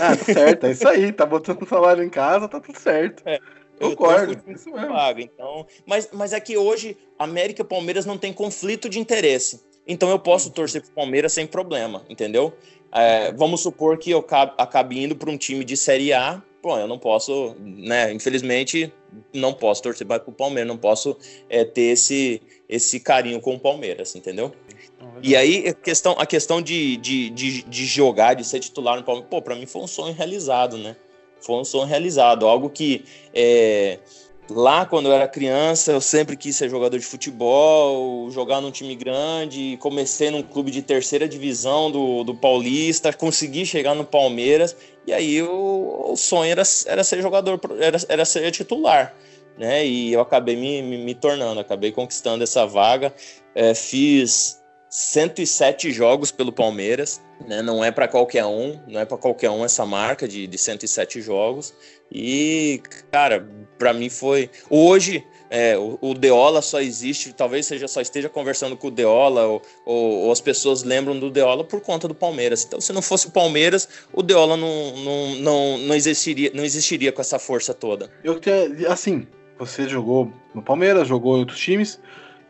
Speaker 1: Ah, tá certo, é isso aí, tá botando salário em casa, tá tudo certo. É, Concordo, isso mesmo.
Speaker 2: Paga, então, mas, mas é que hoje América e Palmeiras não tem conflito de interesse. Então eu posso torcer pro Palmeiras sem problema, entendeu? É, vamos supor que eu acabe indo para um time de Série A, bom, eu não posso, né? Infelizmente, não posso torcer para o Palmeiras, não posso é, ter esse, esse carinho com o Palmeiras, entendeu? E aí, a questão, a questão de, de, de, de jogar, de ser titular no Palmeiras, pô, pra mim foi um sonho realizado, né? Foi um sonho realizado, algo que é, lá quando eu era criança eu sempre quis ser jogador de futebol, jogar num time grande, comecei num clube de terceira divisão do, do Paulista, consegui chegar no Palmeiras, e aí o, o sonho era, era ser jogador, era, era ser titular. Né, e eu acabei me, me, me tornando, acabei conquistando essa vaga. É, fiz 107 jogos pelo Palmeiras, né? Não é para qualquer um, não é para qualquer um essa marca de, de 107 jogos. E, cara, para mim foi. Hoje, é, o, o, Deola só existe, talvez seja só esteja conversando com o Deola, ou, ou, ou, as pessoas lembram do Deola por conta do Palmeiras. Então, se não fosse o Palmeiras, o Deola não, não, não, não, existiria, não existiria com essa força toda.
Speaker 1: Eu assim, você jogou no Palmeiras, jogou em outros times.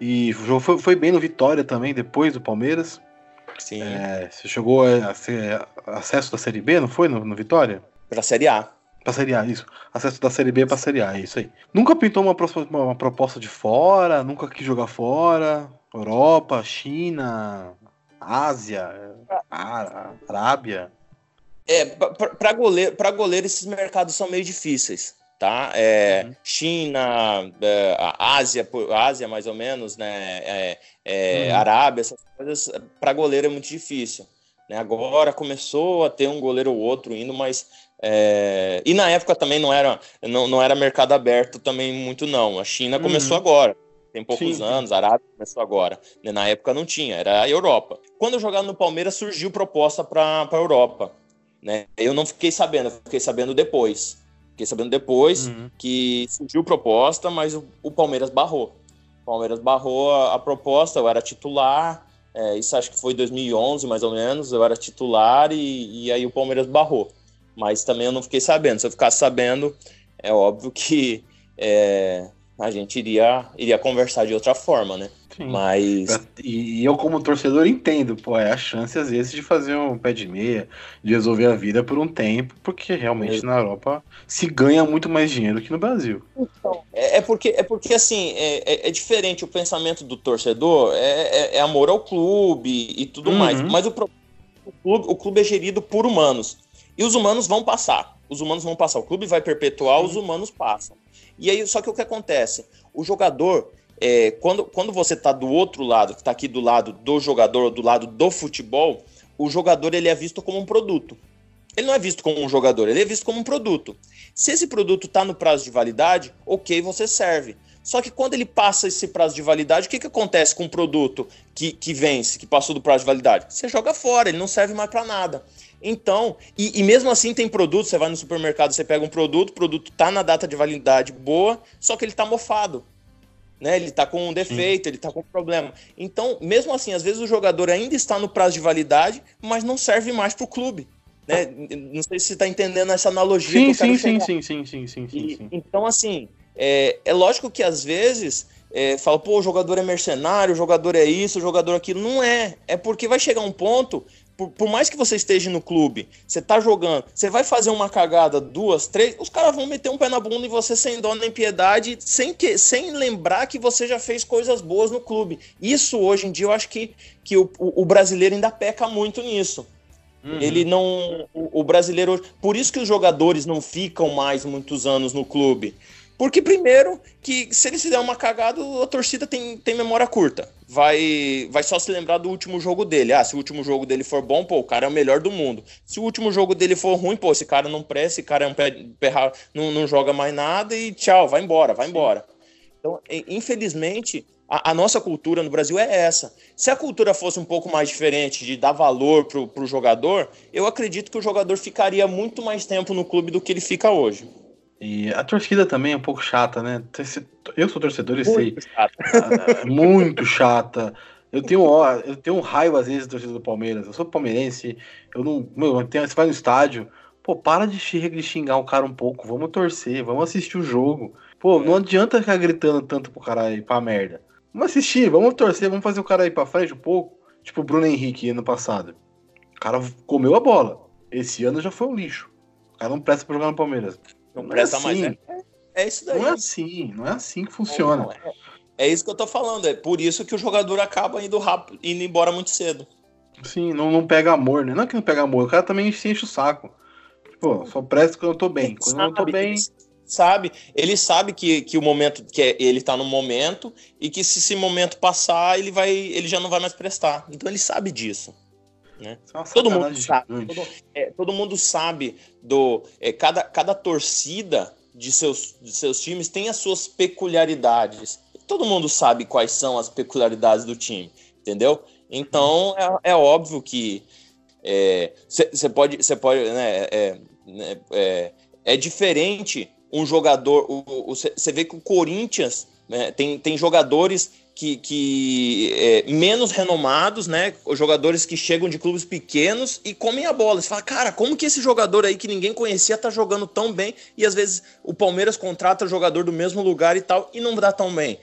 Speaker 1: E foi, foi bem no Vitória também, depois do Palmeiras.
Speaker 2: Sim.
Speaker 1: É, você chegou a ser acesso da Série B, não foi? No, no Vitória?
Speaker 2: Pra Série A.
Speaker 1: Pra Série A, isso. Acesso da Série B pra Série A, é isso aí. Nunca pintou uma, uma, uma proposta de fora, nunca quis jogar fora. Europa, China, Ásia, Arábia.
Speaker 2: É, para goleiro, para goleiro esses mercados são meio difíceis, tá? É, uhum. China, é, Ásia, Ásia mais ou menos, né? É, é, uhum. Arábia, essas coisas para goleiro é muito difícil. Né? Agora começou a ter um goleiro ou outro indo, mas é... e na época também não era não, não era mercado aberto também muito não. A China começou uhum. agora tem poucos Sim. anos, a Arábia começou agora. Na época não tinha, era a Europa. Quando eu jogava no Palmeiras, surgiu proposta para a Europa. Né? Eu não fiquei sabendo, fiquei sabendo depois. Fiquei sabendo depois uhum. que surgiu proposta, mas o, o, Palmeiras barrou. O Palmeiras barrou a, a proposta, eu era titular, é, isso acho que foi 2011 mais ou menos, eu era titular e, e aí o Palmeiras barrou. Mas também eu não fiquei sabendo. Se eu ficasse sabendo, é óbvio que é, a gente iria, iria conversar de outra forma, né? Sim. Mas.
Speaker 1: E eu, como torcedor, entendo, pô, é a chance, às vezes, de fazer um pé de meia, de resolver a vida por um tempo, porque realmente é. na Europa se ganha muito mais dinheiro que no Brasil.
Speaker 2: Então, é, é porque, é porque assim, é, é, é diferente o pensamento do torcedor, é, é, é amor ao clube e tudo uhum. mais. Mas o, o, clube, o clube é gerido por humanos. E os humanos vão passar. Os humanos vão passar. O clube vai perpetuar, os humanos passam. E aí, só que o que acontece? O jogador, é, quando, quando você está do outro lado, que está aqui do lado do jogador, do lado do futebol, o jogador ele é visto como um produto. Ele não é visto como um jogador, ele é visto como um produto. Se esse produto está no prazo de validade, ok, você serve. Só que quando ele passa esse prazo de validade, o que, que acontece com o produto que, que vence, que passou do prazo de validade? Você joga fora, ele não serve mais para nada. Então, e, e, mesmo assim tem produto, você vai no supermercado, você pega um produto, o produto tá na data de validade boa, só que ele tá mofado. Né? Ele tá com um defeito, Sim. ele tá com um problema. Então, mesmo assim, às vezes o jogador ainda está no prazo de validade, mas não serve mais para o clube. Né? Não sei se você está entendendo essa analogia
Speaker 1: sim, que eu sim, sim, sim, sim, sim, sim, sim,
Speaker 2: e, sim. Então, assim, é, é lógico que às vezes é, fala, pô, o jogador é mercenário, o jogador é isso, o jogador é aquilo. Não é. É porque vai chegar um ponto por, por, mais que você esteja no clube, você tá jogando, você vai fazer uma cagada, duas, três, os caras vão meter um pé na bunda em você sem dó nem piedade, sem, que, sem lembrar que você já fez coisas boas no clube. Isso hoje em dia eu acho que, que o, o brasileiro ainda peca muito nisso. Uhum. Ele não. O, o brasileiro. Por isso que os jogadores não ficam mais muitos anos no clube. Porque, primeiro, que se ele fizer uma cagada, a torcida tem, tem memória curta. Vai, vai só se lembrar do último jogo dele. Ah, se o último jogo dele for bom, pô, o cara é o melhor do mundo. Se o último jogo dele for ruim, pô, esse cara não presta, esse cara é um pé, pé não, não joga mais nada e tchau, vai embora, vai embora. Então, infelizmente, a, a, nossa cultura no Brasil é essa. Se a cultura fosse um pouco mais diferente, de dar valor pro, pro jogador, eu acredito que o jogador ficaria muito mais tempo no clube do que ele fica hoje.
Speaker 1: E a torcida também é um pouco chata, né? Eu sou torcedor e sei. Chata. Ah, muito chata. Eu tenho, eu tenho raiva às vezes da torcida do Palmeiras. Eu sou palmeirense, eu não. Meu, eu tenho, você vai no estádio, pô, para de xingar o cara um pouco, vamos torcer, vamos assistir o jogo. Pô, não adianta ficar gritando tanto pro cara ir pra merda. Vamos assistir, vamos torcer, vamos fazer o cara ir pra frente um pouco. Tipo o Bruno Henrique ano passado. O cara comeu a bola. Esse ano já foi um lixo. O cara não presta pra jogar no Palmeiras.
Speaker 2: Não, não presta é assim. mais, né?
Speaker 1: É, é, isso daí. Não é assim, não é assim que funciona.
Speaker 2: É, é, isso que eu tô falando, é por isso que o jogador acaba indo rápido, indo embora muito cedo.
Speaker 1: Sim, não, não pega amor, né? Não é que não pega amor, o cara também se enche o saco. Pô, só presta quando eu tô bem. Quando eu não tô bem.
Speaker 2: Sabe, ele sabe que, que o momento que é, ele tá no momento e que se esse momento passar, ele vai ele já não vai mais prestar. Então ele sabe disso. Né? Todo mundo sabe. Todo, é, todo, mundo sabe do. É, cada, cada torcida de seus, de seus times tem as suas peculiaridades. Todo mundo sabe quais são as peculiaridades do time, entendeu? Então é, é óbvio que você é, pode. Você pode né, é, né, é, é, diferente um jogador. Você vê que o Corinthians né, tem, tem jogadores que, que é, menos renomados, né? Jogadores que chegam de clubes pequenos e comem a bola. Você fala, cara, como que esse jogador aí que ninguém conhecia tá jogando tão bem? E às vezes o Palmeiras contrata jogador do mesmo lugar e tal e não dá tão bem.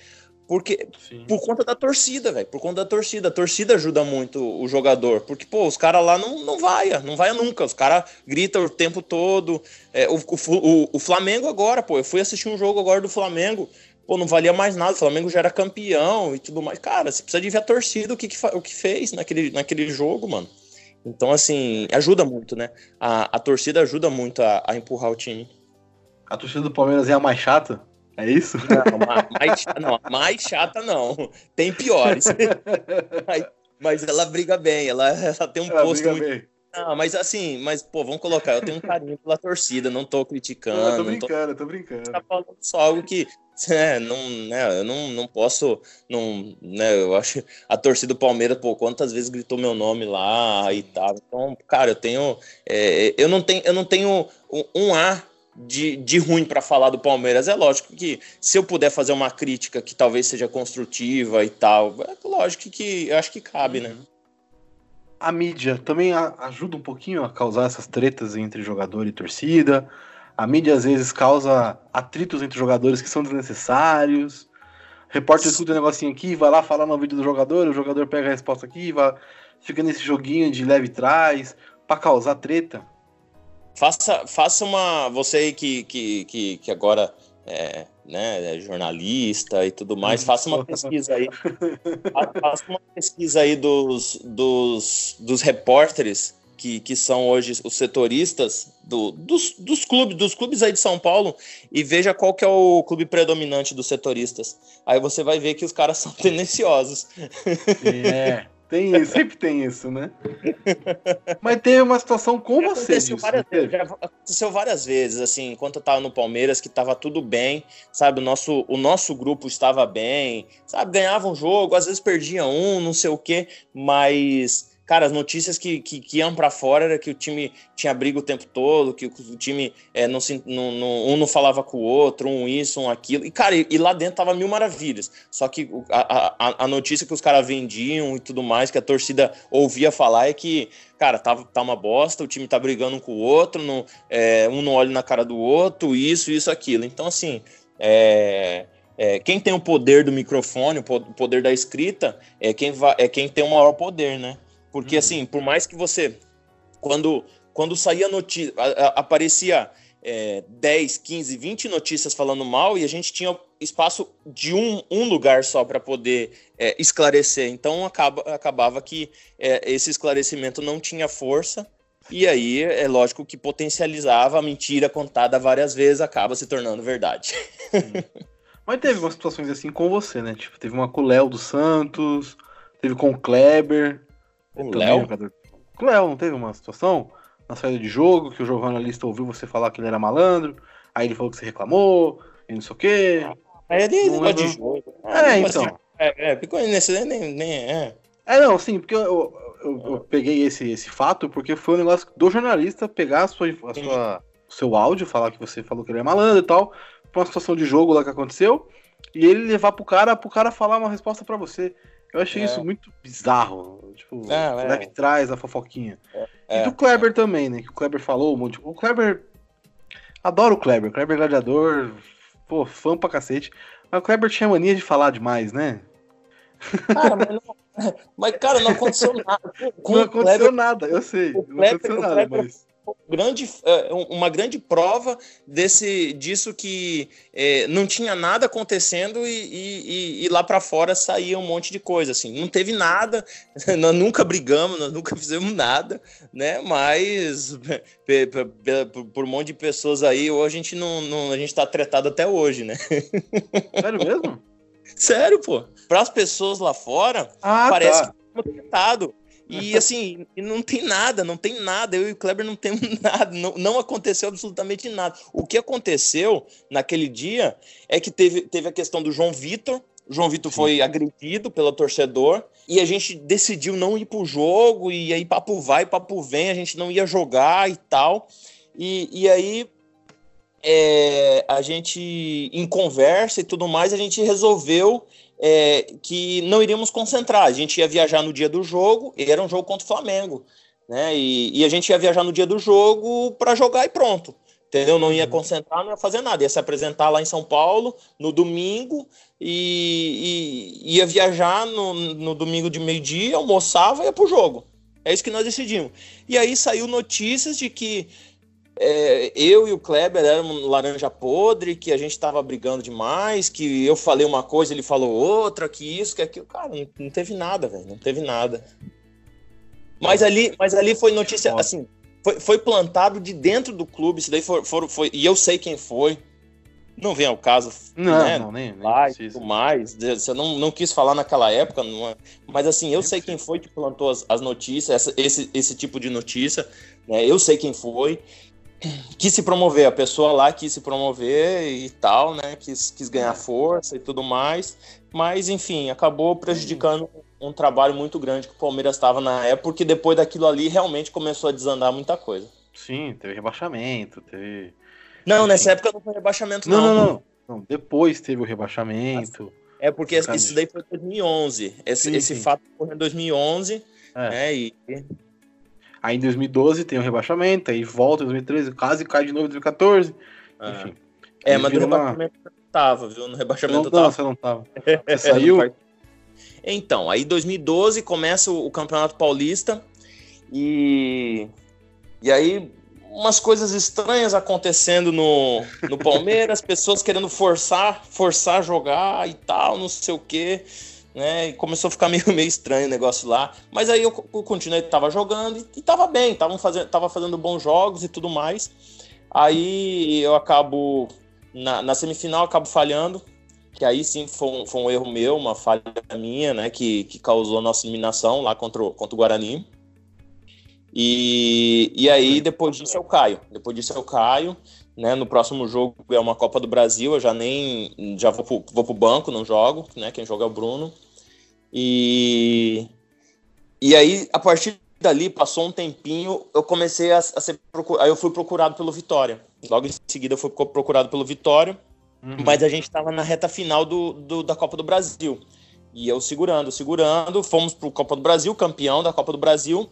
Speaker 2: Porque Sim. por conta da torcida, velho. Por conta da torcida. A torcida ajuda muito o jogador. Porque, pô, os caras lá não, não vai, não vai nunca. Os caras gritam o tempo todo. É, o, o, o Flamengo agora, pô, eu fui assistir um jogo agora do Flamengo. Pô, não valia mais nada, o Flamengo já era campeão e tudo mais. Cara, você precisa de ver a torcida, o que, que o que fez naquele, naquele jogo, mano. Então, assim, ajuda muito, né? A, a torcida ajuda muito a, a empurrar o time.
Speaker 1: A torcida do Palmeiras é a mais chata? É isso?
Speaker 2: Não, mais, não, mais chata não. Tem piores. mas, mas, ela briga bem, ela, ela tem um ela posto muito. Bem. Não, mas assim, mas pô, vamos colocar, eu tenho um carinho pela torcida, não tô criticando. Não, eu
Speaker 1: tô brincando, tô... tô brincando.
Speaker 2: Tá falando só algo que, é, não, né, eu não, não posso, não, né, eu acho, a torcida do Palmeiras, pô, quantas vezes gritou meu nome lá e tal, então, cara, eu tenho, é, eu não tenho, eu não tenho um, um ar de, de ruim para falar do Palmeiras. É lógico que se eu puder fazer uma crítica que talvez seja construtiva e tal, é lógico que eu acho que cabe, né?
Speaker 1: A mídia também ajuda um pouquinho a causar essas tretas entre jogador e torcida. A mídia às vezes causa atritos entre jogadores que são desnecessários. Repórter escuta um negocinho aqui, vai lá falar no vídeo do jogador, o jogador pega a resposta aqui, vai, fica nesse joguinho de leve trás para causar treta.
Speaker 2: Faça, faça uma. Você aí que, que, que, que agora é, né, é jornalista e tudo mais, faça uma pesquisa aí. faça uma pesquisa aí dos, dos, dos repórteres que, que são hoje os setoristas do, dos, dos clubes, dos clubes aí de São Paulo e veja qual que é o clube predominante dos setoristas. Aí você vai ver que os caras são tendenciosos.
Speaker 1: É. Tem, sempre tem isso, né? Mas teve uma situação com já você. Aconteceu,
Speaker 2: disso, várias, vezes, já aconteceu várias vezes, assim, enquanto eu tava no Palmeiras, que tava tudo bem, sabe? O nosso, o nosso grupo estava bem, sabe? Ganhava um jogo, às vezes perdia um, não sei o quê, mas cara, as notícias que, que, que iam para fora era que o time tinha briga o tempo todo, que o time é, não, se, não, não, um não falava com o outro, um isso, um aquilo. E, cara, e, e lá dentro tava mil maravilhas. Só que a, a, a notícia que os caras vendiam e tudo mais, que a torcida ouvia falar, é que, cara, tá, tá uma bosta, o time tá brigando com o outro, é, um não olha na cara do outro, isso, isso, aquilo. Então, assim, é. É, quem tem o poder do microfone, o poder da escrita, é quem, é quem tem o maior poder, né? Porque, uhum. assim, por mais que você. Quando, quando saía notícia. Aparecia é, 10, 15, 20 notícias falando mal e a gente tinha espaço de um, um lugar só para poder é, esclarecer. Então acaba, acabava que é, esse esclarecimento não tinha força. E aí é lógico que potencializava a mentira contada várias vezes, acaba se tornando verdade.
Speaker 1: Mas teve umas situações assim com você, né? Tipo, teve uma com o Léo dos Santos, teve com o Kleber.
Speaker 2: O Léo?
Speaker 1: O Léo, não teve uma situação na saída de jogo que o jornalista ouviu você falar que ele era malandro, aí ele falou que você reclamou, e não sei o quê.
Speaker 2: Aí ele não de jogo.
Speaker 1: É, então.
Speaker 2: É, é, ficou nesse nem, nem é.
Speaker 1: É, não, sim, porque eu, eu, eu, eu, peguei esse, esse fato porque foi um negócio do jornalista pegar a sua, a sua, o seu áudio, falar que você falou que ele é malandro e tal, pra uma situação de jogo lá que aconteceu, e ele levar pro cara, pro cara falar uma resposta para você. Eu achei é. isso muito bizarro. Tipo, é, é. que traz a fofoquinha. É, e é. do Kleber também, né? Que o Kleber falou um monte. O Kleber. Adoro o Kleber. O Kleber gladiador. Pô, fã pra cacete. Mas o Kleber tinha mania de falar demais, né?
Speaker 2: Cara, mas, não, mas cara, não aconteceu nada.
Speaker 1: Com não aconteceu Kleber, nada, eu sei. Kleber, não aconteceu nada, Kleber, mas
Speaker 2: grande, é, uma grande prova desse disso que é, não tinha nada acontecendo e, e, e lá para fora saía um monte de coisa assim. Não teve nada nós nunca brigamos nós nunca fizemos nada né? Mas por, um monte de pessoas aí hoje a gente não, não a gente tá tretado até hoje né?
Speaker 1: Sério mesmo?
Speaker 2: Sério pô. Para as pessoas lá fora ah, parece tá. que estamos tretado e assim, não tem nada, não tem nada. Eu e o Kleber não temos nada, não, não aconteceu absolutamente nada. O que aconteceu naquele dia é que teve, teve a questão do João Vitor. O João Vitor foi agredido pelo torcedor e a gente decidiu não ir pro jogo. E aí, papo vai, papo vem, a gente não ia jogar e tal. E, e aí, é, a gente, em conversa e tudo mais, a gente resolveu é, que não iríamos concentrar. A gente ia viajar no dia do jogo, e era um jogo contra o Flamengo, né? E, e a gente ia viajar no dia do jogo para jogar e pronto. Entendeu? Não ia uhum. concentrar, não ia fazer nada. Ia se apresentar lá em São Paulo no domingo e, e ia viajar no, no domingo de meio-dia, almoçava e ia pro jogo. É isso que nós decidimos. E aí saiu notícias de que é, eu e o Kleber éramos laranja podre, que a gente tava brigando demais, que eu falei uma coisa, ele falou outra, que isso, que aquilo. Cara, não, não teve nada, velho. Não teve nada. Mas ali, mas ali foi notícia, assim, foi, foi plantado de dentro do clube, isso daí foi, foi, foi, e eu sei quem foi. Não vem ao caso.
Speaker 1: Não, né? não, nem, nem
Speaker 2: lá e mais. Você não, não quis falar naquela época, não é... mas assim, eu sei quem foi que plantou as, as notícias, essa, esse, esse tipo de notícia, né? Eu sei quem foi. Quis se promover, a pessoa lá quis se promover e tal, né? Quis, quis ganhar força e tudo mais. Mas, enfim, acabou prejudicando um trabalho muito grande que o Palmeiras estava na época, porque depois daquilo ali realmente começou a desandar muita coisa.
Speaker 1: Sim, teve rebaixamento, teve.
Speaker 2: Não, nessa época não foi rebaixamento,
Speaker 1: não. Não, não, não. Depois teve o rebaixamento.
Speaker 2: É porque isso daí foi 2011. Esse, sim, esse fato ocorreu em 2011. É. Né, e...
Speaker 1: Aí em 2012 tem o rebaixamento, aí volta em 2013, quase cai de novo em 2014. Ah. Enfim.
Speaker 2: É, mas no rebaixamento uma... eu tava, viu? No rebaixamento
Speaker 1: não,
Speaker 2: eu tava.
Speaker 1: Não, você não tava. Você saiu?
Speaker 2: Então, aí 2012 começa o, o Campeonato Paulista e, e aí umas coisas estranhas acontecendo no, no Palmeiras, pessoas querendo forçar, forçar a jogar e tal, não sei o quê. Né, e começou a ficar meio, meio estranho o negócio lá. Mas aí eu, eu continuei, tava jogando e, e tava bem, tava fazendo, tava fazendo bons jogos e tudo mais. Aí eu acabo, na, na semifinal, acabo falhando que aí sim foi um, foi um, erro meu, uma falha minha, né, que, que causou a nossa eliminação lá contra o, contra o Guarani. E, e aí depois disso eu caio. Depois disso eu caio, né, no próximo jogo é uma Copa do Brasil, eu já nem, já vou pro, vou pro banco, não jogo, né, quem joga é o Bruno. E, e aí, a partir dali, passou um tempinho, eu comecei a, a ser procurado, aí eu fui procurado pelo Vitória. Logo em seguida eu fui procurado pelo Vitória, Uhum. Mas a gente estava na reta final do, do, da Copa do Brasil. E eu segurando, segurando, fomos para o Copa do Brasil, campeão da Copa do Brasil.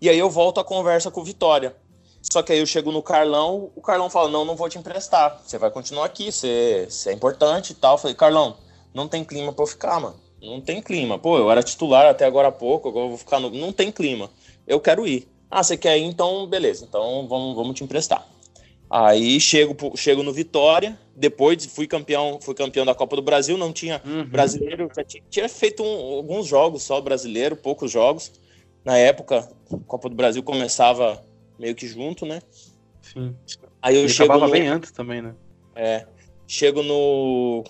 Speaker 2: E aí eu volto a conversa com o Vitória. Só que aí eu chego no Carlão, o Carlão fala: Não, não vou te emprestar. Você vai continuar aqui, você, você é importante e tal. Eu falei: Carlão, não tem clima para eu ficar, mano. Não tem clima. Pô, eu era titular até agora há pouco, agora eu vou ficar no. Não tem clima. Eu quero ir. Ah, você quer ir? Então, beleza. Então vamos, vamos te emprestar. Aí chego, chego no Vitória, depois fui campeão, fui campeão da Copa do Brasil, não tinha uhum. brasileiro, tinha, tinha feito um, alguns jogos só brasileiro, poucos jogos. Na época, a Copa do Brasil começava meio que junto, né?
Speaker 1: Sim.
Speaker 2: Aí eu
Speaker 1: e
Speaker 2: chego
Speaker 1: acabava no... bem antes também, né?
Speaker 2: É. Chego no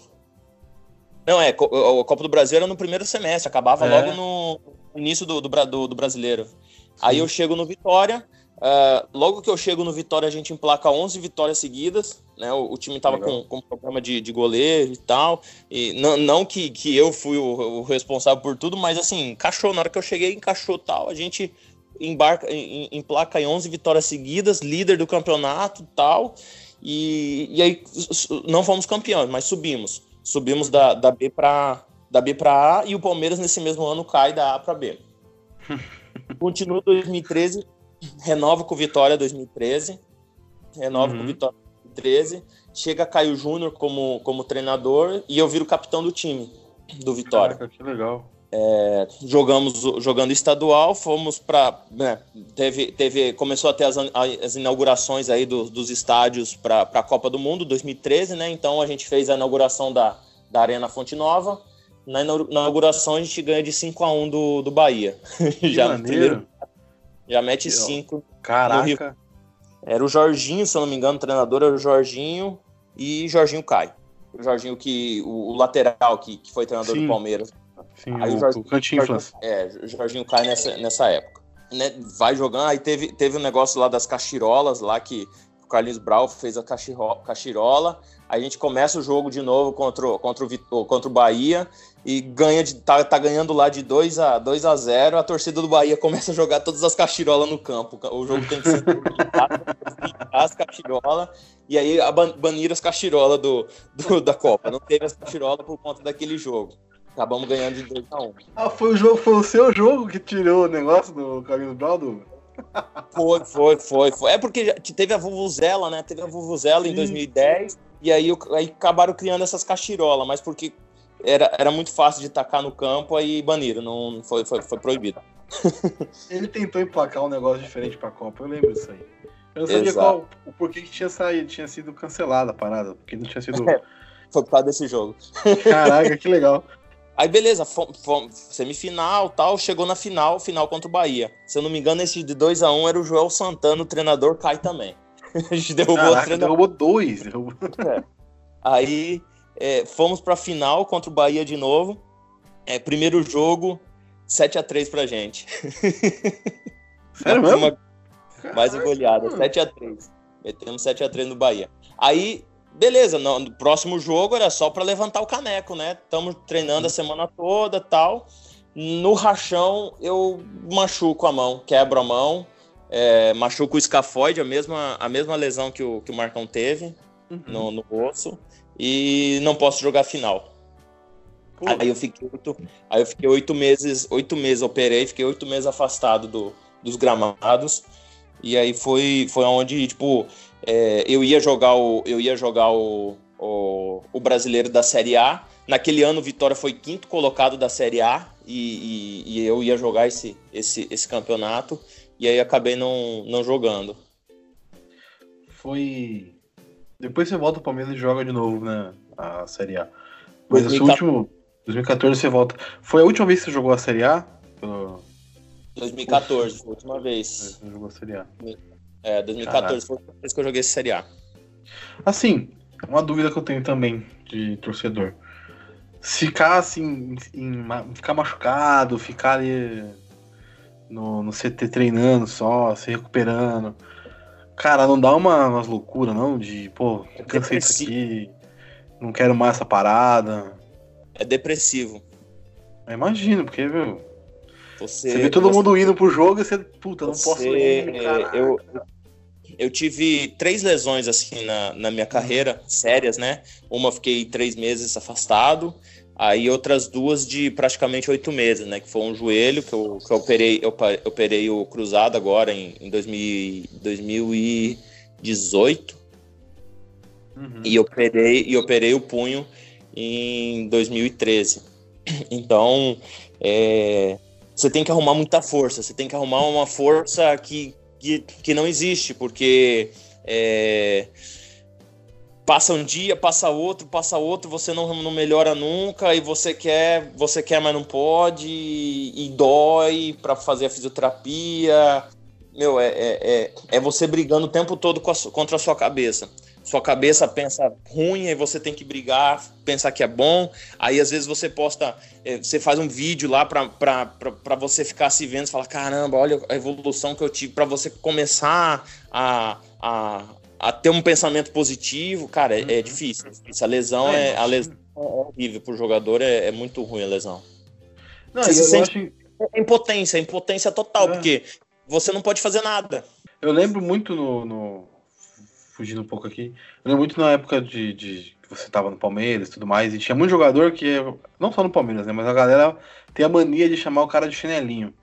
Speaker 2: Não, é, a Copa do Brasil era no primeiro semestre, acabava é. logo no início do, do, do, do brasileiro. Sim. Aí eu chego no Vitória, Uh, logo que eu chego no Vitória, a gente emplaca 11 vitórias seguidas. Né? O, o time estava com, com problema de, de, goleiro e tal. E não, não que, que eu fui o, o, responsável por tudo, mas assim, encaixou. Na hora que eu cheguei, encaixou tal. A gente embarca, em, emplaca em 11 vitórias seguidas, líder do campeonato tal. E, e aí não fomos campeões, mas subimos. Subimos da, da B para da B para A e o Palmeiras nesse mesmo ano cai da A para B. Continua 2013 renova com Vitória 2013, renova uhum. com Vitória 2013, chega Caio Júnior como, como treinador e eu viro capitão do time do Vitória.
Speaker 1: Caraca, que legal.
Speaker 2: É, jogamos jogando estadual, fomos para né, teve, teve começou a ter as, as inaugurações aí do, dos estádios para a Copa do Mundo 2013, né? Então a gente fez a inauguração da, da Arena Fonte Nova. Na inauguração a gente ganha de 5 a 1 do, do Bahia.
Speaker 1: Já no primeiro,
Speaker 2: já mete 5.
Speaker 1: Caraca.
Speaker 2: Era o Jorginho, se eu não me engano, o treinador era o Jorginho e Jorginho cai. O Jorginho que. O, o lateral que, que foi treinador Sim. do Palmeiras.
Speaker 1: Sim, aí o, o Jorginho, Cantinflas.
Speaker 2: É, o Jorginho cai nessa, nessa época. Né, vai jogando, aí teve, teve um negócio lá das cachirolas, lá que o Carlinhos Brau fez a cachirola. A gente começa o jogo de novo contra, contra, o, contra o Bahia e ganha de, tá, tá ganhando lá de 2 a 2 a 0 A torcida do Bahia começa a jogar todas as cachirolas no campo. O jogo tem que ser as cachirolas e aí baniram as cachirolas do, do, da Copa. Não teve as cachirolas por conta daquele jogo. Acabamos ganhando de 2 a 1
Speaker 1: Ah, foi o jogo, foi o seu jogo que tirou o negócio do Carlinhos do.
Speaker 2: Foi, foi, foi, foi. É porque teve a Vuvuzela, né? Teve a Vuvuzela em 2010 e aí, aí acabaram criando essas cachirolas, mas porque era, era muito fácil de tacar no campo, aí baniram, não foi, foi, foi proibido.
Speaker 1: Ele tentou emplacar um negócio diferente pra Copa, eu lembro disso aí. Eu não sabia Exato. qual, o porquê que tinha saído, tinha sido cancelada a parada, porque não tinha sido.
Speaker 2: Foi por causa desse jogo.
Speaker 1: Caraca, que legal.
Speaker 2: Aí beleza, fomos, fomos, semifinal tal, chegou na final, final contra o Bahia. Se eu não me engano, esse de 2 a 1 um era o Joel Santana, o treinador cai também.
Speaker 1: a gente derrubou Caraca, o treinador. derrubou dois. Derrubou...
Speaker 2: É. Aí é, fomos pra final contra o Bahia de novo. É, primeiro jogo, 7 a 3 pra gente.
Speaker 1: Sério mesmo? Uma,
Speaker 2: mais uma goleada, 7 a 3 Metemos 7 a 3 no Bahia. Aí beleza, no, no, próximo jogo era só para levantar o caneco, né? Estamos treinando a semana toda tal. No rachão eu machuco a mão, quebro a mão, é, machuco o escafoide, a mesma, a mesma lesão que o, que o Marcão teve uhum. no, no osso, e não posso jogar final. Aí eu fiquei oito, aí eu fiquei oito meses, oito meses operei, fiquei oito meses afastado do, dos gramados. E aí foi, foi onde, tipo, é, eu ia jogar o, eu ia jogar o, o, o, brasileiro da Série A. Naquele ano, Vitória foi quinto colocado da Série A e, e, e, eu ia jogar esse, esse, esse campeonato. E aí acabei não, não jogando.
Speaker 1: Foi. Depois você volta o Palmeiras e joga de novo, né? A Série A. Mas 2014. esse último. 2014 você volta. Foi a última vez que você jogou a Série A?
Speaker 2: 2014, foi a última vez.
Speaker 1: Você jogou a Série A.
Speaker 2: É, 2014 Caraca. foi a vez que eu joguei Série A.
Speaker 1: Assim, uma dúvida que eu tenho também de torcedor. Se ficar assim, em, ficar machucado, ficar ali no, no CT treinando só, se recuperando. Cara, não dá uma, umas loucuras, não? De, pô, é cansei disso aqui, não quero mais essa parada.
Speaker 2: É depressivo.
Speaker 1: Eu imagino, porque, viu? Você, você vê todo você, mundo indo pro jogo e você, puta, não você, posso ir.
Speaker 2: Eu, eu tive três lesões assim na, na minha carreira, sérias, né? Uma fiquei três meses afastado, aí outras duas de praticamente oito meses, né? Que foi um joelho que eu, que eu operei, eu, operei o cruzado agora em, em 2000, 2018. Uhum. E operei e operei o punho em 2013. Então, é, você tem que arrumar muita força, você tem que arrumar uma força que que, que não existe, porque é, passa um dia, passa outro, passa outro, você não, não melhora nunca e você quer, você quer, mas não pode, e, e dói para fazer a fisioterapia. Meu, é, é, é, é você brigando o tempo todo a, contra a sua cabeça sua cabeça pensa ruim, aí você tem que brigar, pensar que é bom. Aí às vezes você posta, é, você faz um vídeo lá para você ficar se vendo e falar: caramba, olha a evolução que eu tive, para você começar a, a, a, ter um pensamento positivo. Cara, é, é uhum. difícil, é difícil. A lesão é, é a lesão é horrível pro jogador, é, é muito ruim a lesão. Não, você se sente acho... impotência, impotência total, porque você não pode fazer nada.
Speaker 1: Eu lembro muito no, no fugindo um pouco aqui. Eu lembro muito na época de, de que você tava no Palmeiras e tudo mais, e tinha muito jogador que, não só no Palmeiras, né, mas a galera tem a mania de chamar o cara de chinelinho.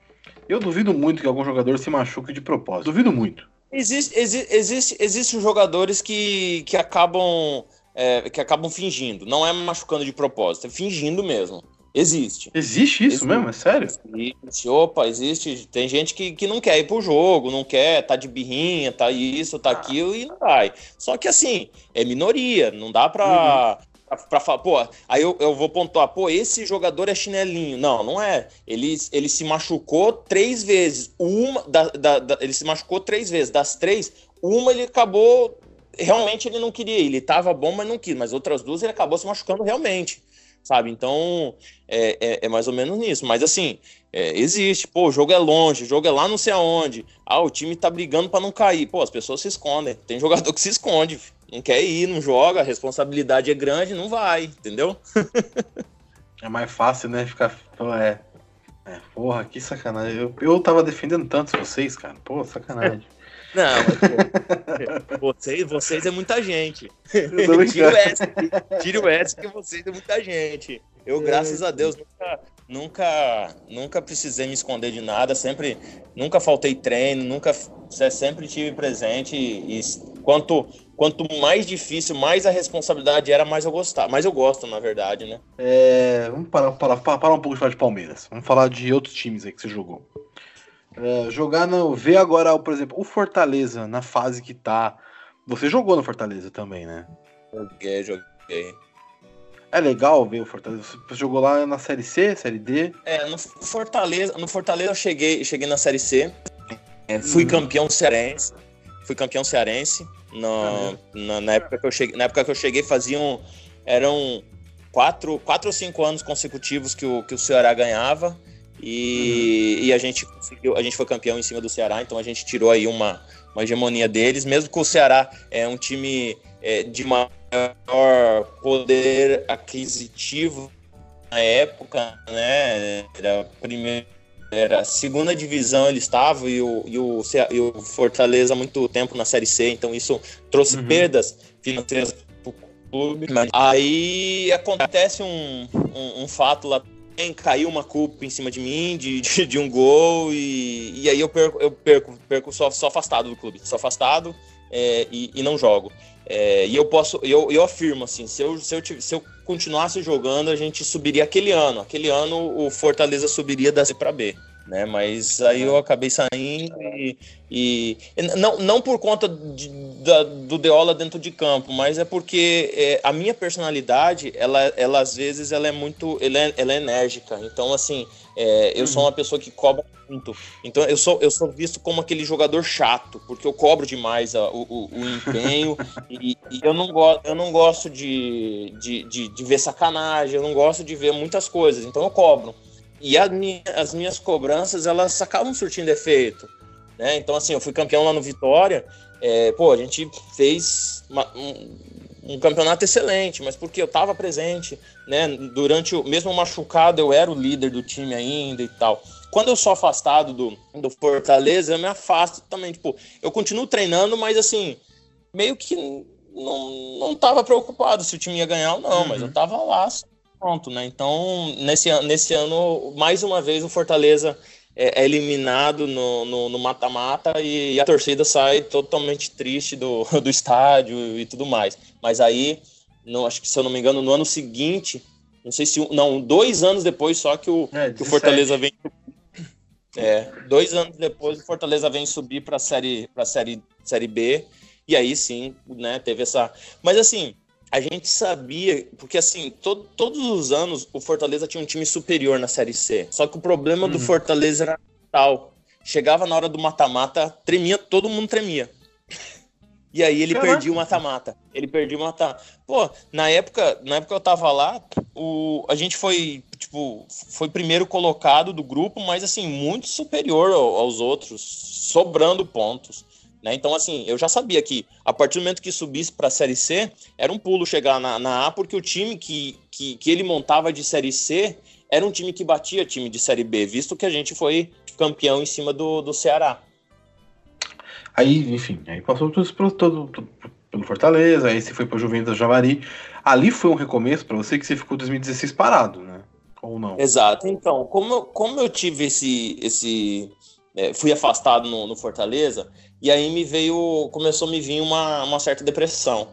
Speaker 1: Eu duvido muito que algum jogador se machuque de propósito. Duvido muito.
Speaker 2: Existe, existe, existe, existem jogadores que, que acabam é, que acabam fingindo. Não é machucando de propósito, é fingindo mesmo. Existe.
Speaker 1: Existe isso existe. mesmo? É sério?
Speaker 2: Existe. Opa, existe. Tem gente que, que não quer ir pro jogo, não quer, tá de birrinha, tá isso, tá aquilo e não vai. Só que assim, é minoria, não dá pra. Uhum. Pra, falar, pô, aí eu, eu vou pontuar, pô, esse jogador é chinelinho. Não, não é. Ele, ele se machucou três vezes. Uma, da, da, da, ele se machucou três vezes. Das três, uma ele acabou. Realmente ele não queria ir. Ele tava bom, mas não quis. Mas outras duas ele acabou se machucando realmente sabe? Então, é, é, é, mais ou menos nisso. Mas assim, é, existe, pô, o jogo é longe, o jogo é lá não sei aonde. Ah, o time tá brigando para não cair. Pô, as pessoas se escondem. Tem jogador que se esconde, não quer ir, não joga, a responsabilidade é grande, não vai, entendeu?
Speaker 1: é mais fácil, né? Ficar. É, é, porra, que sacanagem. Eu, eu tava defendendo tanto vocês, cara. Pô, sacanagem.
Speaker 2: Não, mas, pô, vocês, vocês é muita gente. Tira o S, tira o S que vocês é muita gente. Eu, graças a Deus, nunca, nunca, nunca precisei me esconder de nada, sempre, nunca faltei treino, nunca, sempre tive presente e, e quanto, quanto mais difícil, mais a responsabilidade era, mais eu gostava, mais eu gosto, na verdade, né?
Speaker 1: É, vamos parar, parar, parar um pouco de falar de Palmeiras, vamos falar de outros times aí que você jogou. É, jogar no. Ver agora, por exemplo, o Fortaleza na fase que tá. Você jogou no Fortaleza também, né?
Speaker 2: Joguei, joguei.
Speaker 1: É legal ver o Fortaleza. Você jogou lá na Série C, Série D?
Speaker 2: É, no Fortaleza, no Fortaleza eu cheguei, cheguei na Série C. É, fui hum. campeão cearense. Fui campeão cearense. No, na, na, época que eu cheguei, na época que eu cheguei, faziam. Eram quatro, quatro ou cinco anos consecutivos que o, que o Ceará ganhava. E, uhum. e a gente conseguiu, a gente foi campeão em cima do Ceará, então a gente tirou aí uma, uma hegemonia deles, mesmo que o Ceará é um time é, de maior poder aquisitivo na época, né? Era a primeira, era a segunda divisão ele estava e o, e o, e o Fortaleza há muito tempo na Série C, então isso trouxe uhum. perdas financeiras para o clube. Aí acontece um, um, um fato lá caiu uma culpa em cima de mim, de, de, de um gol, e, e aí eu perco, eu perco, perco só, só afastado do clube, só afastado é, e, e, não jogo. É, e eu posso, eu, eu afirmo assim, se eu, se, eu, se eu continuasse jogando, a gente subiria aquele ano. Aquele ano o Fortaleza subiria da C para B né? Mas aí eu acabei saindo e, e não, não por conta de, da, do Deola dentro de campo, mas é porque é, a minha personalidade, ela, ela às vezes ela é muito, ela é, ela é enérgica. Então assim, é, eu sou uma pessoa que cobra muito. Então eu sou, eu sou visto como aquele jogador chato, porque eu cobro demais a, o, o, o, empenho e, e, eu não gosto, eu não gosto de, de, de, de ver sacanagem, eu não gosto de ver muitas coisas. Então eu cobro. E minha, as minhas cobranças, elas acabam surtindo efeito. Né? Então, assim, eu fui campeão lá no Vitória. É, pô, a gente fez uma, um, um, campeonato excelente, mas porque eu estava presente, né? Durante o mesmo machucado, eu era o líder do time ainda e tal. Quando eu sou afastado do, do Fortaleza, eu me afasto também. Tipo, eu continuo treinando, mas assim, meio que não, não tava preocupado se o time ia ganhar ou não, uhum. mas eu tava lá pronto, né? Então, nesse, nesse ano, mais uma vez, o Fortaleza é, é eliminado no mata-mata e, e, a torcida sai totalmente triste do, do estádio e tudo mais. Mas aí, não, acho que se eu não me engano, no ano seguinte, não sei se. Não, dois anos depois só que o, é, que o Fortaleza vem. É, dois anos depois o Fortaleza vem subir para a série, pra série, série B. E aí sim, né, teve essa. Mas assim, a gente sabia, porque assim, todo, todos os anos o Fortaleza tinha um time superior na Série C. Só que o problema uhum. do Fortaleza era tal. Chegava na hora do mata-mata, tremia, todo mundo tremia. E aí ele perdia o mata-mata. Ele perdia o mata Pô, na época, na época eu tava lá, o, a gente foi, tipo, foi primeiro colocado do grupo, mas assim, muito superior aos outros, sobrando pontos. Né? Então, assim, eu já sabia que a partir do momento que subisse para a Série C, era um pulo chegar na, na, A, porque o time que, que, que ele montava de Série C era um time que batia time de Série B, visto que a gente foi campeão em cima do, do Ceará.
Speaker 1: Aí, enfim, aí passou tudo, todo, todo, pelo Fortaleza, aí você foi para o Juventus Javari. Ali foi um recomeço para você que você ficou 2016 parado, né? Ou não?
Speaker 2: Exato. Então, como, como eu tive esse. esse é, fui afastado no, no Fortaleza, e aí me veio, começou a me vir uma, uma certa depressão,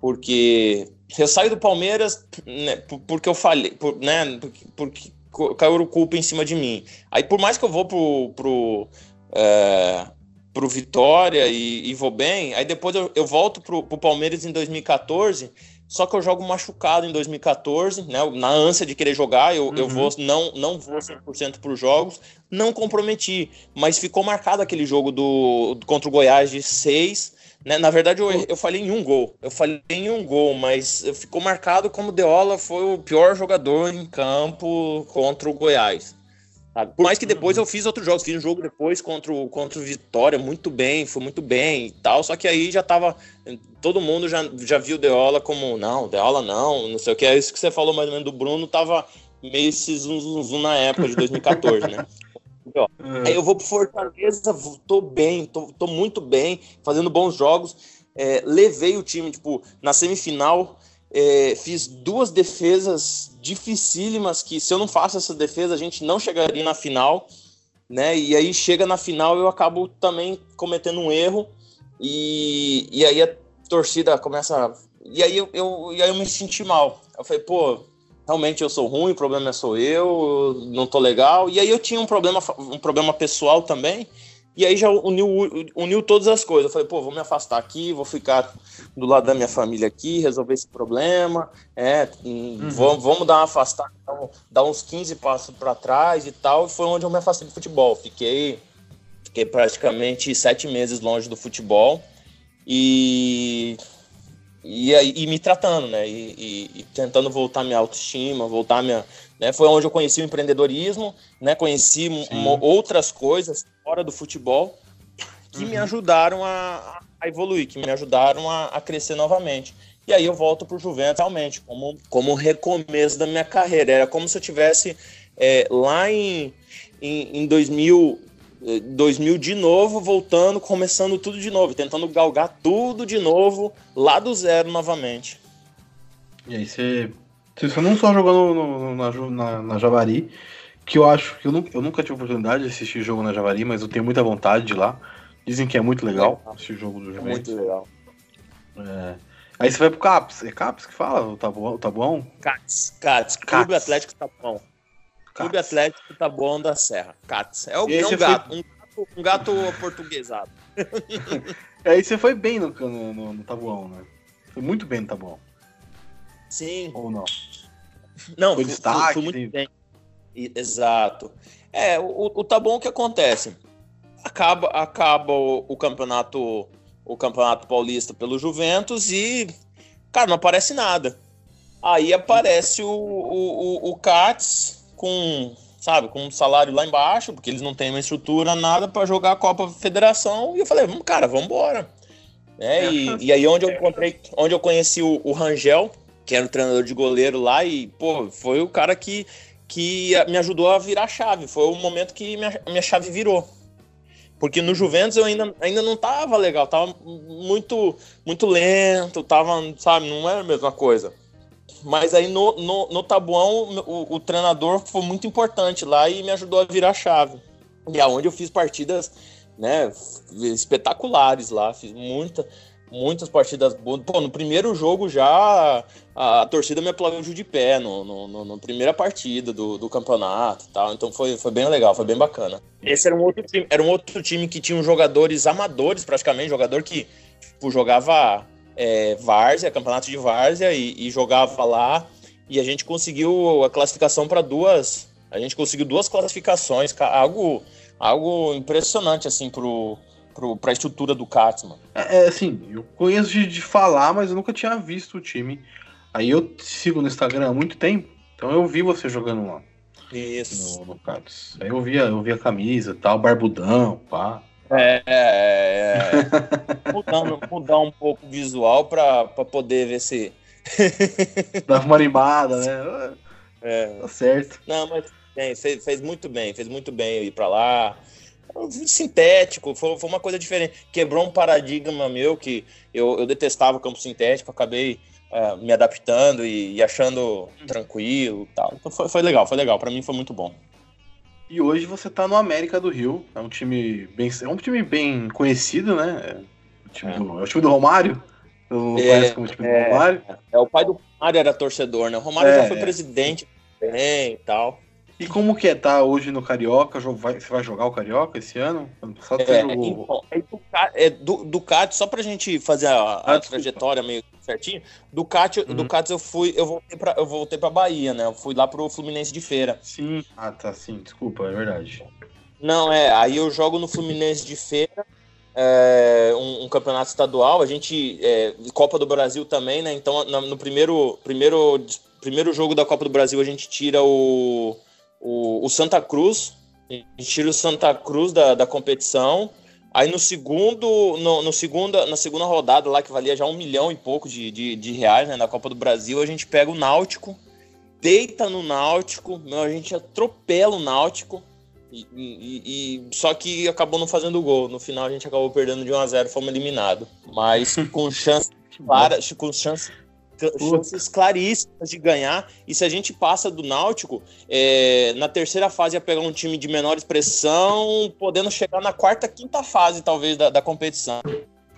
Speaker 2: porque eu saio do Palmeiras né, porque eu falei, por, né, porque, porque caiu o culpa em cima de mim. Aí por mais que eu vou pro, pro, é, pro Vitória e, e, vou bem, aí depois eu, eu volto pro, pro Palmeiras em 2014 só que eu jogo machucado em 2014, né? Na ânsia de querer jogar, eu, uhum. eu vou não, não vou 100% para os jogos, não comprometi, mas ficou marcado aquele jogo do contra o Goiás de 6. Né? Na verdade, eu, eu falei em um gol. Eu falei em um gol, mas ficou marcado como Deola foi o pior jogador em campo contra o Goiás. Por mais que depois eu fiz outros jogos, fiz um jogo depois contra o, contra o Vitória, muito bem, foi muito bem e tal, só que aí já tava. Todo mundo já, já viu o Deola como, não, Deola não, não sei o que, é isso que você falou mais ou menos do Bruno, tava meio esse zum, zum, zum na época de 2014, né? É. Aí eu vou pro Fortaleza, tô bem, tô, tô muito bem, fazendo bons jogos. É, levei o time, tipo, na semifinal, é, fiz duas defesas dificílimas que se eu não faço essa defesa a gente não chegaria na final, né? E aí chega na final eu acabo também cometendo um erro e, e aí a torcida começa e aí eu, eu, e aí eu me senti mal. Eu falei, pô, realmente eu sou ruim, o problema é sou eu, não tô legal. E aí eu tinha um problema, um problema pessoal também. E aí já uniu, uniu todas as coisas. Eu falei, pô, vou me afastar aqui, vou ficar do lado da minha família aqui, resolver esse problema. É, uhum. vamos, vamos dar uma afastada, então, dar uns 15 passos para trás e tal. E foi onde eu me afastei do futebol. Fiquei, fiquei praticamente sete meses longe do futebol. E e, e me tratando, né? E, e, e, tentando voltar minha autoestima, voltar minha. Né? Foi onde eu conheci o empreendedorismo, né? Conheci outras coisas fora do futebol que uhum. me ajudaram a, a, evoluir, que me ajudaram a, a crescer novamente. E aí eu volto para o Juventus realmente, como, como recomeço da minha carreira. Era como se eu tivesse é, lá em, em, em 2000, 2000 de novo, voltando, começando tudo de novo, tentando galgar tudo de novo, lá do zero novamente.
Speaker 1: E aí você, você não só jogou no, no, na, na, na, Javari, que eu acho que eu, nunca, eu nunca tive oportunidade de assistir jogo na Javari, mas eu tenho muita vontade de ir lá. Dizem que é muito legal é, esse jogo do Juventus.
Speaker 2: É muito legal.
Speaker 1: É. Aí você vai pro CAPS. É CAPS que fala? O Tabuão? O tabuão?
Speaker 2: CATS. CATS. Clube Atlético Tabuão. Clube Atlético Taboão da Serra. Cats. É, o, é um, gato, foi... um, gato, um gato portuguesado.
Speaker 1: Aí você foi bem no, no, no, no Tabuão, né? Foi muito bem no Tabuão.
Speaker 2: Sim.
Speaker 1: Ou não?
Speaker 2: Não, foi destaque. Foi muito tem... bem. Exato. É, o, o Tabuão que acontece? Acaba, acaba o, o campeonato o campeonato paulista pelo Juventus e, cara, não aparece nada. Aí aparece o, o, o, o com, sabe, com um salário lá embaixo, porque eles não têm uma estrutura, nada para jogar a Copa Federação. E eu falei, vamos, cara, vamos embora. É, e, e, aí onde eu encontrei, onde eu conheci o, o, Rangel, que era o treinador de goleiro lá, e, pô, foi o cara que, que me ajudou a virar a chave. Foi o momento que minha, minha chave virou. Porque no Juventus eu ainda, ainda não tava legal, tava muito, muito lento, tava, sabe, não era a mesma coisa. Mas aí no, no, no Tabuão, o, o, treinador foi muito importante lá e me ajudou a virar a chave. E aonde eu fiz partidas né, espetaculares lá, fiz muita, muitas partidas boas. Pô, no primeiro jogo já a, a torcida me aplaudiu de pé no, no, no, no primeira partida do, do campeonato tal. Então foi, foi bem legal, foi bem bacana. Esse era um outro time, era um outro time que tinha jogadores amadores, praticamente, jogador que tipo, jogava é, Várzea, campeonato de Várzea, e, e jogava lá. E a gente conseguiu a classificação para duas. A gente conseguiu duas classificações, algo, algo impressionante, assim, pro, para a estrutura do Katzmann.
Speaker 1: É, é, assim, eu conheço de, de, falar, mas eu nunca tinha visto o time. Aí eu sigo no Instagram há muito tempo, então eu vi você jogando lá.
Speaker 2: Isso.
Speaker 1: No, no Aí eu via, eu via a camisa tal, barbudão, pá.
Speaker 2: É, é, é. Mudando, mudar um pouco o visual para poder ver se.
Speaker 1: Dava uma animada, né?
Speaker 2: É.
Speaker 1: Tá certo.
Speaker 2: Não, mas bem, fez, fez muito bem, fez muito bem ir para lá. Sintético, foi, foi uma coisa diferente. Quebrou um paradigma meu que eu, eu detestava o campo sintético, acabei uh, me adaptando e, e achando tranquilo tal. Então foi, foi legal, foi legal. Para mim foi muito bom.
Speaker 1: E hoje você tá no América do Rio. É um time bem, é um time bem conhecido, né? É o time, é. Do, é o time do Romário.
Speaker 2: É, como o time é, do Romário. É, o pai do Romário era torcedor, né? O Romário já é, foi é. presidente também e tal.
Speaker 1: E como que é tá hoje no Carioca? Você vai jogar o Carioca esse ano?
Speaker 2: Passado é, jogou... então, é do, Ducati, só pra gente fazer a, a ah, trajetória meio certinho, Ducati, uhum. Ducati eu fui, eu voltei pra, eu voltei pra Bahia, né? Eu fui lá pro Fluminense de Feira.
Speaker 1: Sim. Ah, tá, sim, desculpa, é verdade.
Speaker 2: Não, é, aí eu jogo no Fluminense de Feira, é, um, um, campeonato estadual, a gente, é, Copa do Brasil também, né? Então, no, no primeiro, primeiro, primeiro jogo da Copa do Brasil a gente tira o o, o Santa Cruz, a gente tira o Santa Cruz da, da competição. Aí no segundo, no, no, segunda, na segunda rodada lá, que valia já um milhão e pouco de, de, de, reais né, na Copa do Brasil, a gente pega o Náutico, deita no Náutico, a gente atropela o Náutico, e, e, e, só que acabou não fazendo gol. No final a gente acabou perdendo de 1 a 0 fomos eliminados. Mas com chance clara, com chance chances claríssimas de ganhar. E se a gente passa do Náutico, é, na terceira fase ia pegar um time de menor expressão, podendo chegar na quarta, quinta fase, talvez, da, da competição.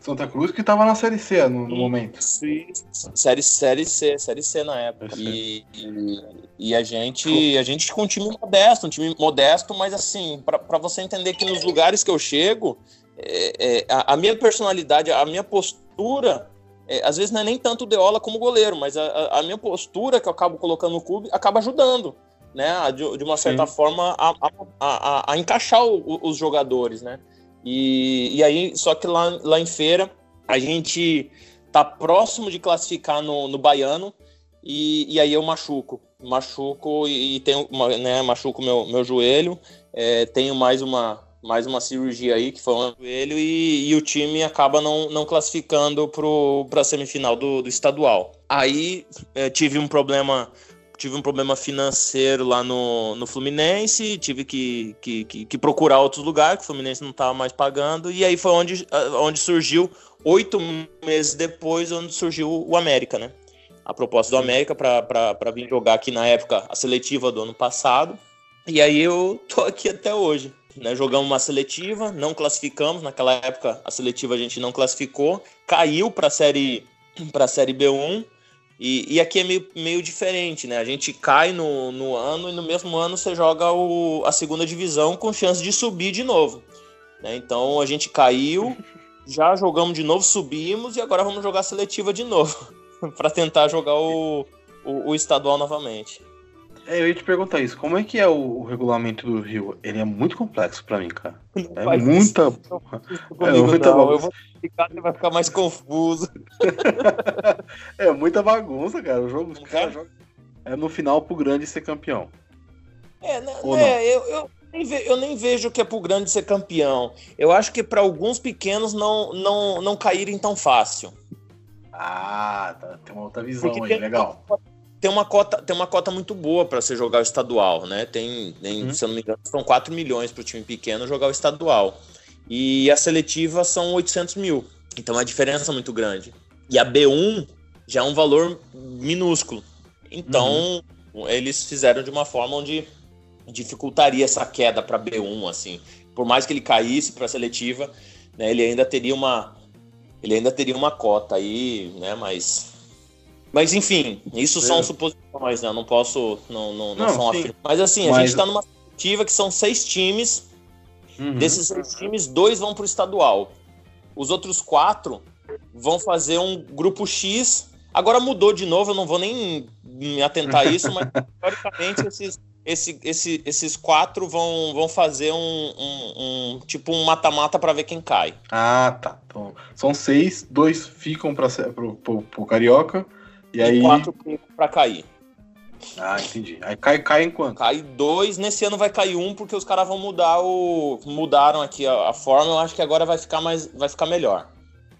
Speaker 1: Santa Cruz que estava na Série C no, no momento.
Speaker 2: Sim, série, série C, Série C na época. E, e, e, a gente a gente com um time modesto, um time modesto, mas assim, para você entender que nos lugares que eu chego, é, é, a, a, minha personalidade, a minha postura, é, às vezes não é nem tanto o Deola como goleiro, mas a, a, minha postura que eu acabo colocando no clube acaba ajudando, né? De, de uma certa Sim. forma a, a, a, encaixar o, os jogadores, né? E, e aí, só que lá, lá em feira, a gente tá próximo de classificar no, no baiano, e, e aí eu machuco. Machuco e, e tenho, né, machuco meu, meu joelho, é, tenho mais uma, mais uma cirurgia aí, que foi um joelho, e, e o time acaba não, não classificando para a semifinal do, do estadual. Aí é, tive um problema tive um problema financeiro lá no, no Fluminense, tive que, que, que, que procurar outros lugares, que o Fluminense não estava mais pagando, e aí foi onde, onde surgiu, oito meses depois, onde surgiu o América, né? A proposta do América para vir jogar aqui na época, a seletiva do ano passado, e aí eu tô aqui até hoje. Né, jogamos uma seletiva, não classificamos. Naquela época, a seletiva a gente não classificou, caiu para a série a série B1 e, e, aqui é meio, meio diferente, né? A gente cai no, no ano e no mesmo ano você joga o, a segunda divisão com chance de subir de novo. Né? Então a gente caiu, já jogamos de novo, subimos e agora vamos jogar a seletiva de novo para tentar jogar o, o, o estadual novamente.
Speaker 1: É, eu ia te perguntar isso. Como é que é o, o regulamento do Rio? Ele é muito complexo para mim, cara. É muita. Isso,
Speaker 2: é muita não. Eu vou explicar, você vai ficar mais confuso.
Speaker 1: é muita bagunça, cara. O jogo, os caras jogam. É no final pro grande ser campeão.
Speaker 2: É, né, é eu, eu, eu nem vejo que é pro grande ser campeão. Eu acho que para alguns pequenos não, não, não caírem tão fácil.
Speaker 1: Ah, tá, tem uma outra visão Porque aí, legal
Speaker 2: tem uma cota, tem uma cota muito boa para você jogar o estadual, né? Tem, tem uhum. se eu não me engano, são 4 milhões para o time pequeno jogar o estadual. E a seletiva são 800 mil. Então é uma diferença muito grande. E a B1 já é um valor minúsculo. Então uhum. eles fizeram de uma forma onde dificultaria essa queda para B1, assim. Por mais que ele caísse para a seletiva, né, ele ainda teria uma ele ainda teria uma cota aí, né? Mas mas enfim, isso são suposições, né? Eu não posso. Não, não, não, não são. Mas assim, Mas... a gente está numa perspectiva que são seis times. Uhum. Desses seis times, dois vão para o estadual. Os outros quatro vão fazer um grupo X. Agora mudou de novo, eu não vou nem me atentar a isso, mas teoricamente esses, esse, esse, esses quatro vão, vão fazer um, um, um tipo um mata-mata para ver quem cai.
Speaker 1: Ah, tá. Então, são seis, dois ficam para o Carioca e, aí...
Speaker 2: quatro para cair.
Speaker 1: Ah, entendi. Aí cai, cai em quanto?
Speaker 2: Cai dois, nesse ano vai cair um, porque os caras vão mudar o. Mudaram aqui a, a, forma, eu acho que agora vai ficar mais. vai ficar melhor.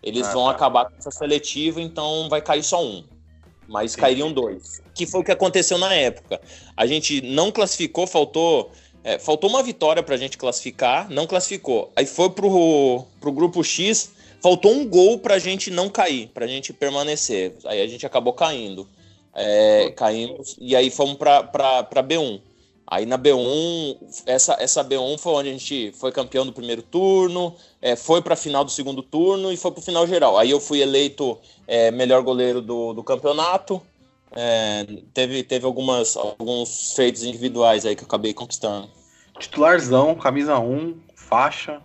Speaker 2: Eles ah, vão tá. acabar com essa seletiva, então vai cair só um. Mas entendi. cairiam dois. Que foi o que aconteceu na época. A gente não classificou, faltou. É, faltou uma vitória pra gente classificar, não classificou. Aí foi pro, pro grupo X, Faltou um gol pra gente não cair, pra gente permanecer. Aí a gente acabou caindo. É, caímos e aí fomos pra, pra, pra B1. Aí na B1, essa, essa B1 foi onde a gente foi campeão do primeiro turno, é, foi para a final do segundo turno e foi para o final geral. Aí eu fui eleito é, melhor goleiro do, do campeonato. É, teve teve algumas, alguns feitos individuais aí que eu acabei conquistando.
Speaker 1: Titularzão, camisa 1, faixa.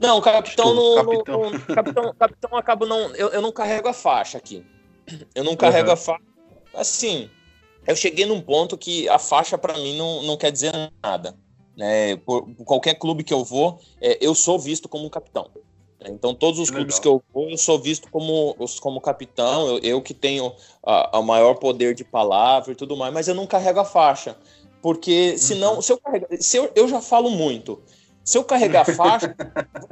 Speaker 2: Não, o capitão não. Capitão. No, capitão, capitão acaba não. Eu, eu não carrego a faixa aqui. Eu não carrego uhum. a faixa. Assim, eu cheguei num ponto que a faixa para mim não, não quer dizer nada. Né? Por, por qualquer clube que eu vou, é, eu sou visto como um capitão. Então, todos os que clubes legal. que eu vou, eu sou visto como, como capitão, eu, eu que tenho o maior poder de palavra e tudo mais, mas eu não carrego a faixa. Porque senão, uhum. se eu carregar. Se eu, eu já falo muito. Se eu carregar faixa,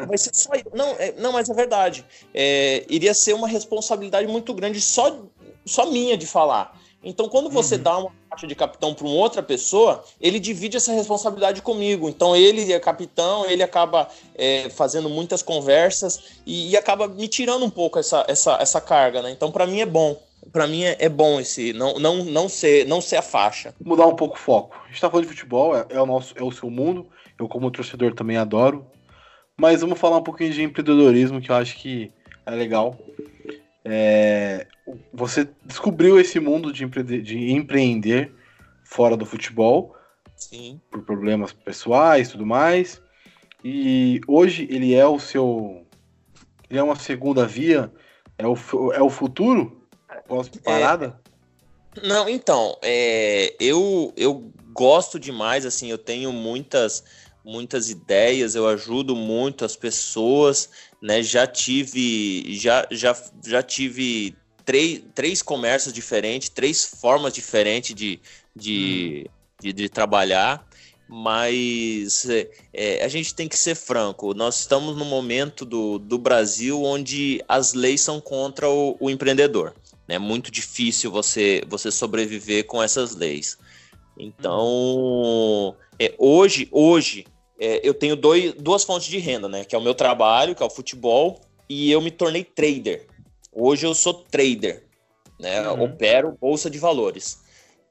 Speaker 2: vai ser só. Não, é, não mas é verdade. É, iria ser uma responsabilidade muito grande só, só minha de falar. Então, quando você uhum. dá uma faixa de capitão para uma outra pessoa, ele divide essa responsabilidade comigo. Então, ele é capitão, ele acaba é, fazendo muitas conversas e, e, acaba me tirando um pouco essa, essa, essa carga, né? Então, para mim é bom. Para mim é, é, bom esse não, não, não ser não ser a faixa.
Speaker 1: Mudar um pouco o foco. A gente tá falando de futebol, é, é o nosso é o seu mundo. Eu, como torcedor, também adoro. Mas vamos falar um pouquinho de empreendedorismo, que eu acho que é legal. É, você descobriu esse mundo de, empre de empreender fora do futebol.
Speaker 2: Sim.
Speaker 1: Por problemas pessoais e tudo mais. E hoje ele é o seu. Ele é uma segunda via? É o, é o futuro? Pós-parada?
Speaker 2: É, não, então, é, eu, eu gosto demais, assim, eu tenho muitas muitas ideias, eu ajudo muito as pessoas, né? Já tive, já, já, já tive três, três comércios diferentes, três formas diferentes de, de, hum. de, de, trabalhar, mas é, é, a gente tem que ser franco. Nós estamos no momento do, do Brasil onde as leis são contra o, o empreendedor. É né? muito difícil você, você sobreviver com essas leis. Então, é, hoje, hoje é, eu tenho dois, duas fontes de renda, né? Que é o meu trabalho, que é o futebol, e eu me tornei trader. Hoje eu sou trader, né? Uhum. Opero bolsa de valores,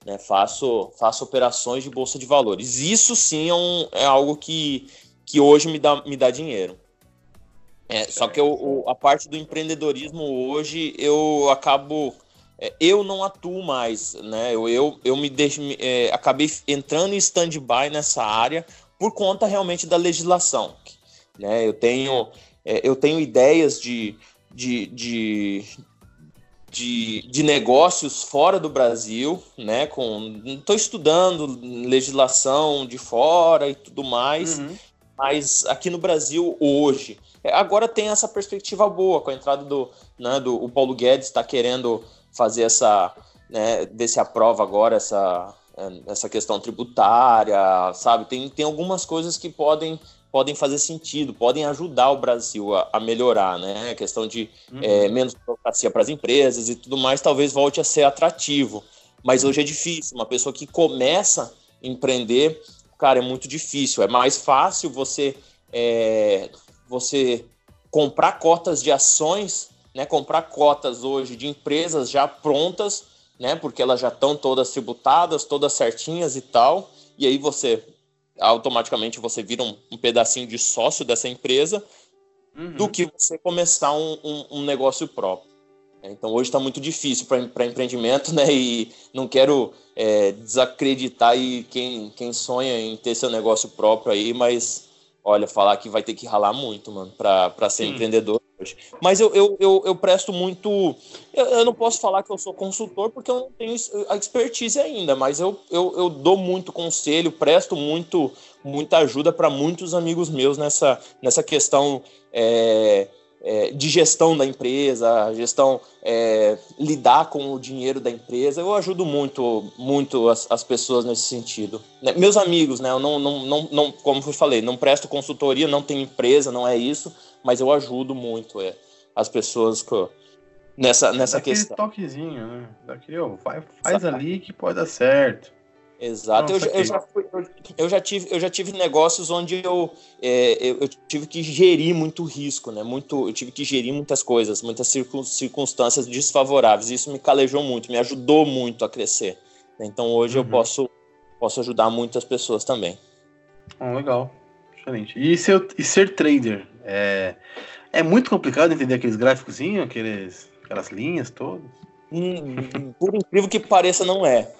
Speaker 2: né? Faço, faço operações de bolsa de valores. Isso sim é, um, é algo que, que hoje me dá, me dá dinheiro. É, só que eu, a parte do empreendedorismo hoje eu acabo eu não atuo mais, né? Eu, eu, eu me deixo, é, acabei entrando em stand-by nessa área por conta realmente da legislação. Né? Eu, tenho, é, eu tenho ideias de, de, de, de, de, negócios fora do Brasil, né? Estou estudando legislação de fora e tudo mais, uhum. mas aqui no Brasil hoje. É, agora tem essa perspectiva boa com a entrada do, né, do o Paulo Guedes está querendo fazer essa, né, desse aprova agora essa, essa questão tributária, sabe? Tem, tem algumas coisas que podem, podem fazer sentido, podem ajudar o Brasil a, a melhorar, né? A questão de uhum. é, menos burocracia para as empresas e tudo mais, talvez volte a ser atrativo. Mas hoje é difícil. Uma pessoa que começa a empreender, cara, é muito difícil. É mais fácil você, é, você comprar cotas de ações né, comprar cotas hoje de empresas já prontas, né, porque elas já estão todas tributadas, todas certinhas e tal, e aí você automaticamente você vira um, um pedacinho de sócio dessa empresa, uhum. do que você começar um, um, um negócio próprio. Então hoje está muito difícil para empreendimento, né? E não quero é, desacreditar aí quem, quem sonha em ter seu negócio próprio aí, mas olha, falar que vai ter que ralar muito, mano, para ser Sim. empreendedor mas eu, eu, eu, eu presto muito. Eu, eu, não posso falar que eu sou consultor porque eu não tenho a expertise ainda, mas eu, eu, eu dou muito conselho, presto muito, muita ajuda para muitos amigos meus nessa, nessa questão é, é, de gestão da empresa, gestão é, lidar com o dinheiro da empresa. Eu ajudo muito, muito as, as pessoas nesse sentido. Né, meus amigos, né? Eu não, não, não, não, como eu falei, não presto consultoria, não tenho empresa, não é isso mas eu ajudo muito é, as pessoas nessa, nessa
Speaker 1: Daquele
Speaker 2: questão.
Speaker 1: toquezinho, né? Daquele, ó, vai, faz ali que pode dar certo.
Speaker 2: Exato, eu, eu, já fui, eu, já tive, eu já tive negócios onde eu, é, eu, eu, tive que gerir muito risco, né? Muito, eu tive que gerir muitas coisas, muitas circunstâncias desfavoráveis. Isso me calejou muito, me ajudou muito a crescer. Então hoje uhum. eu posso, posso ajudar muitas pessoas também.
Speaker 1: Oh, legal, excelente. E, ser, e ser trader? É, é muito complicado entender aqueles gráficos, aqueles, aquelas linhas todas.
Speaker 2: Hum, por incrível que pareça, não é.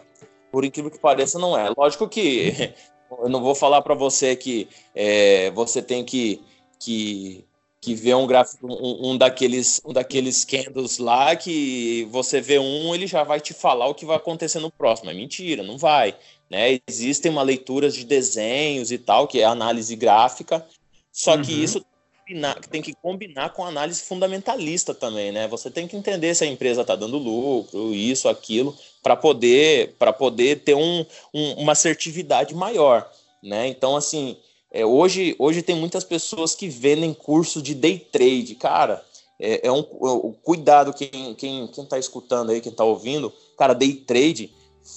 Speaker 2: Por incrível que pareça, não é. Lógico que eu não vou falar para você que é, você tem que, que, que ver um gráfico, um, um, daqueles, um daqueles candles lá que você vê um, ele já vai te falar o que vai acontecer no próximo. É mentira, não vai. Né? Existem uma leituras de desenhos e tal, que é análise gráfica, só uhum. que isso combinar, tem que combinar com análise fundamentalista também, né? Você tem que entender se a empresa está dando lucro, isso, aquilo, para poder, para poder ter um, um, uma assertividade maior, né? Então, assim, é, hoje, hoje tem muitas pessoas que vendem curso de day trade, cara. É, é um, cuidado quem, quem, quem tá escutando aí, quem está ouvindo, cara, day trade,